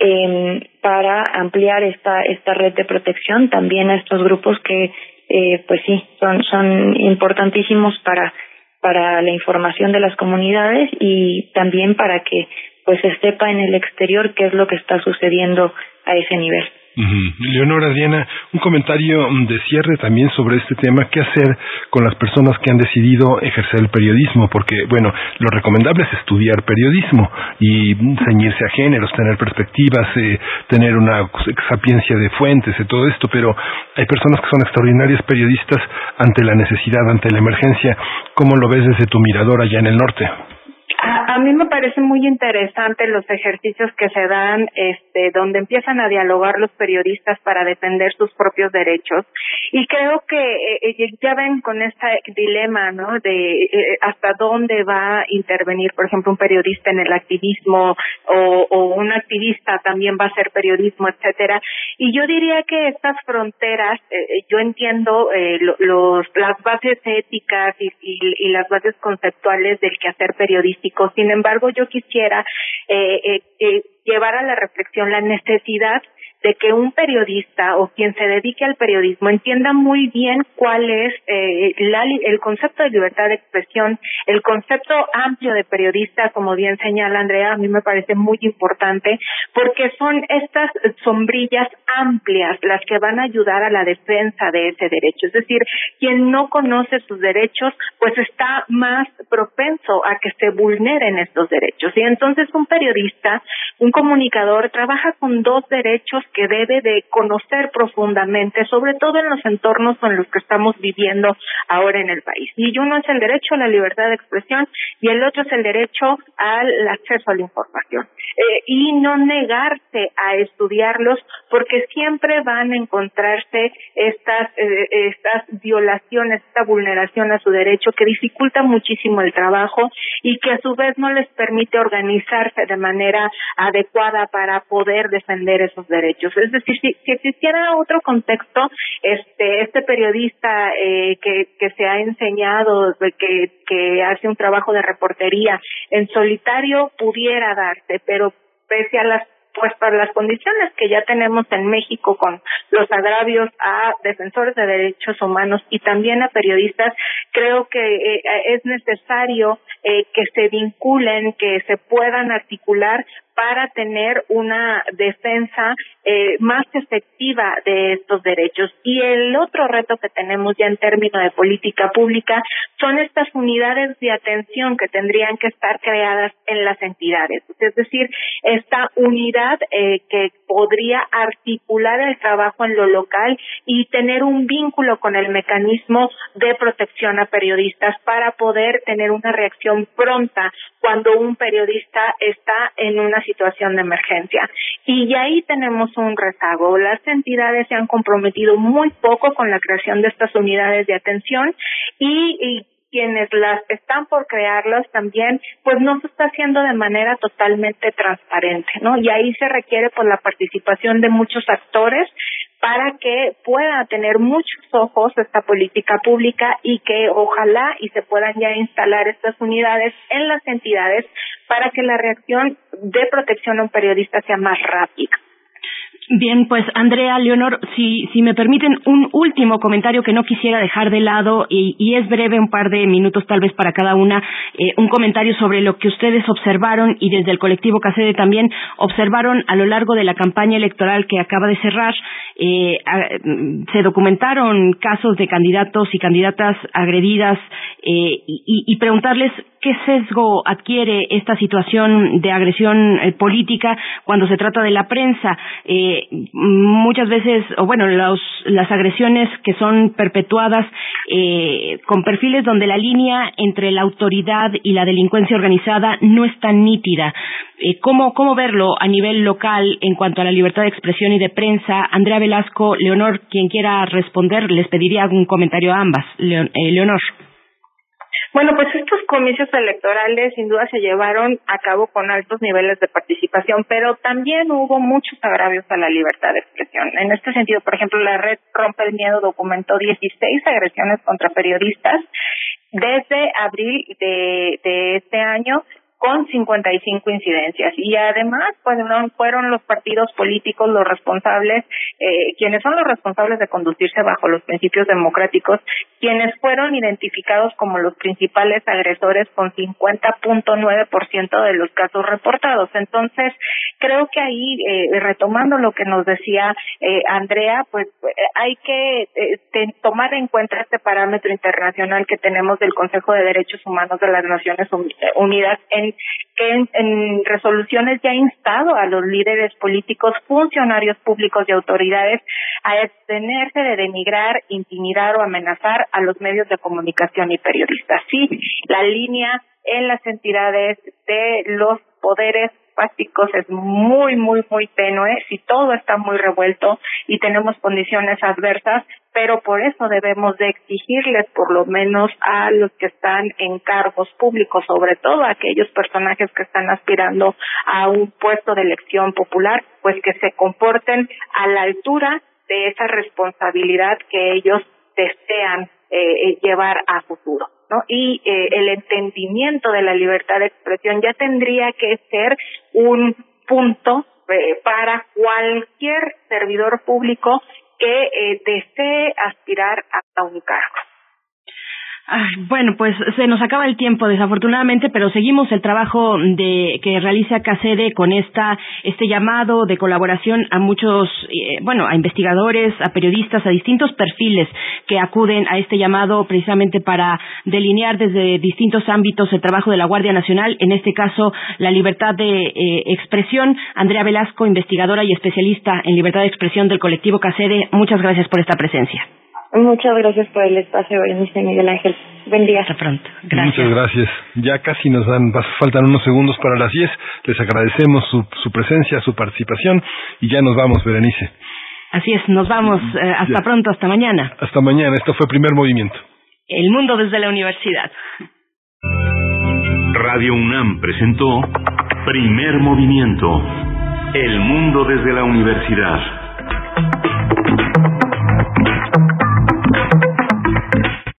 eh, para ampliar esta esta red de protección también a estos grupos que eh, pues sí son son importantísimos para para la información de las comunidades y también para que pues se sepa en el exterior qué es lo que está sucediendo a ese nivel. Leonora Diana, un comentario de cierre también sobre este tema, qué hacer con las personas que han decidido ejercer el periodismo, porque bueno, lo recomendable es estudiar periodismo y ceñirse a géneros, tener perspectivas, eh, tener una sapiencia de fuentes y todo esto, pero hay personas que son extraordinarias periodistas ante la necesidad, ante la emergencia. ¿Cómo lo ves desde tu mirador allá en el norte? A, mí me parece muy interesante los ejercicios que se dan, este, donde empiezan a dialogar los periodistas para defender sus propios derechos. Y creo que eh, eh, ya ven con este dilema, ¿no? De eh, hasta dónde va a intervenir, por ejemplo, un periodista en el activismo o, o un activista también va a hacer periodismo, etcétera. Y yo diría que estas fronteras, yo entiendo los, las bases éticas y, y las bases conceptuales del quehacer periodístico sin embargo, yo quisiera eh, eh, eh, llevar a la reflexión la necesidad de que un periodista o quien se dedique al periodismo entienda muy bien cuál es eh, el concepto de libertad de expresión, el concepto amplio de periodista, como bien señala Andrea, a mí me parece muy importante, porque son estas sombrillas amplias las que van a ayudar a la defensa de ese derecho. Es decir, quien no conoce sus derechos, pues está más propenso a que se vulneren estos derechos. Y entonces un periodista, un comunicador, trabaja con dos derechos que debe de conocer profundamente, sobre todo en los entornos en los que estamos viviendo ahora en el país. Y uno es el derecho a la libertad de expresión y el otro es el derecho al acceso a la información. Eh, y no negarse a estudiarlos porque siempre van a encontrarse estas, eh, estas violaciones, esta vulneración a su derecho que dificulta muchísimo el trabajo y que a su vez no les permite organizarse de manera adecuada para poder defender esos derechos. Es decir, si, existiera otro contexto, este, este periodista eh, que, que se ha enseñado, que, que hace un trabajo de reportería en solitario pudiera darse, pero pese a las pues para las condiciones que ya tenemos en México con los agravios a defensores de derechos humanos y también a periodistas, creo que eh, es necesario eh, que se vinculen, que se puedan articular para tener una defensa eh, más efectiva de estos derechos. Y el otro reto que tenemos ya en términos de política pública son estas unidades de atención que tendrían que estar creadas en las entidades. Es decir, esta unidad eh, que podría articular el trabajo en lo local y tener un vínculo con el mecanismo de protección a periodistas para poder tener una reacción pronta cuando un periodista está en una situación de emergencia. Y ahí tenemos un rezago. Las entidades se han comprometido muy poco con la creación de estas unidades de atención y, quienes las están por crearlas también, pues no se está haciendo de manera totalmente transparente, ¿no? Y ahí se requiere pues la participación de muchos actores para que pueda tener muchos ojos esta política pública y que ojalá y se puedan ya instalar estas unidades en las entidades para que la reacción de protección a un periodista sea más rápida. Bien, pues Andrea, Leonor, si, si me permiten un último comentario que no quisiera dejar de lado y, y es breve, un par de minutos tal vez para cada una, eh, un comentario sobre lo que ustedes observaron y desde el colectivo CACEDE también observaron a lo largo de la campaña electoral que acaba de cerrar. Eh, se documentaron casos de candidatos y candidatas agredidas eh, y, y preguntarles qué sesgo adquiere esta situación de agresión eh, política cuando se trata de la prensa. Eh, muchas veces, o bueno, las agresiones que son perpetuadas eh, con perfiles donde la línea entre la autoridad y la delincuencia organizada no es tan nítida. Eh, ¿cómo, ¿Cómo verlo a nivel local en cuanto a la libertad de expresión y de prensa? Andrea Velasco, Leonor, quien quiera responder, les pediría algún comentario a ambas. Leonor. Bueno, pues estos comicios electorales sin duda se llevaron a cabo con altos niveles de participación, pero también hubo muchos agravios a la libertad de expresión. En este sentido, por ejemplo, la red Rompe el Miedo documentó 16 agresiones contra periodistas desde abril de, este año con 55 incidencias. Y además, pues no fueron los partidos políticos los responsables, eh, quienes son los responsables de conducirse bajo los principios democráticos, quienes fueron identificados como los principales agresores con 50.9% de los casos reportados. Entonces, creo que ahí, eh, retomando lo que nos decía eh, Andrea, pues eh, hay que eh, tomar en cuenta este parámetro internacional que tenemos del Consejo de Derechos Humanos de las Naciones Unidas en que en, resoluciones ya ha instado a los líderes políticos, funcionarios públicos y autoridades a abstenerse de denigrar, intimidar o amenazar a los medios de comunicación y periodistas. Sí, la línea en las entidades de los poderes fásticos es muy, muy, muy tenue, si todo está muy revuelto y tenemos condiciones adversas, pero por eso debemos de exigirles por lo menos a los que están en cargos públicos, sobre todo a aquellos personajes que están aspirando a un puesto de elección popular, pues que se comporten a la altura de esa responsabilidad que ellos desean eh, llevar a futuro. Y eh, el entendimiento de la libertad de expresión ya tendría que ser un punto eh, para cualquier servidor público que eh, desee aspirar a un cargo bueno, pues se nos acaba el tiempo desafortunadamente, pero seguimos el trabajo de que realiza CACEDE con esta este llamado de colaboración a muchos, eh, bueno, a investigadores, a periodistas, a distintos perfiles que acuden a este llamado precisamente para delinear desde distintos ámbitos el trabajo de la Guardia Nacional, en este caso la libertad de eh, expresión. Andrea Velasco, investigadora y especialista en libertad de expresión del colectivo CACEDE, muchas gracias por esta presencia. Muchas gracias por el espacio, Berenice Miguel Ángel. Buen día. Hasta pronto. Gracias. Muchas gracias. Ya casi nos dan, faltan unos segundos para las 10. Les agradecemos su, su presencia, su participación y ya nos vamos, Berenice. Así es, nos vamos. Eh, hasta pronto, hasta mañana. Hasta mañana. Esto fue Primer Movimiento. El mundo desde la universidad. Radio UNAM presentó Primer Movimiento. El mundo desde la universidad.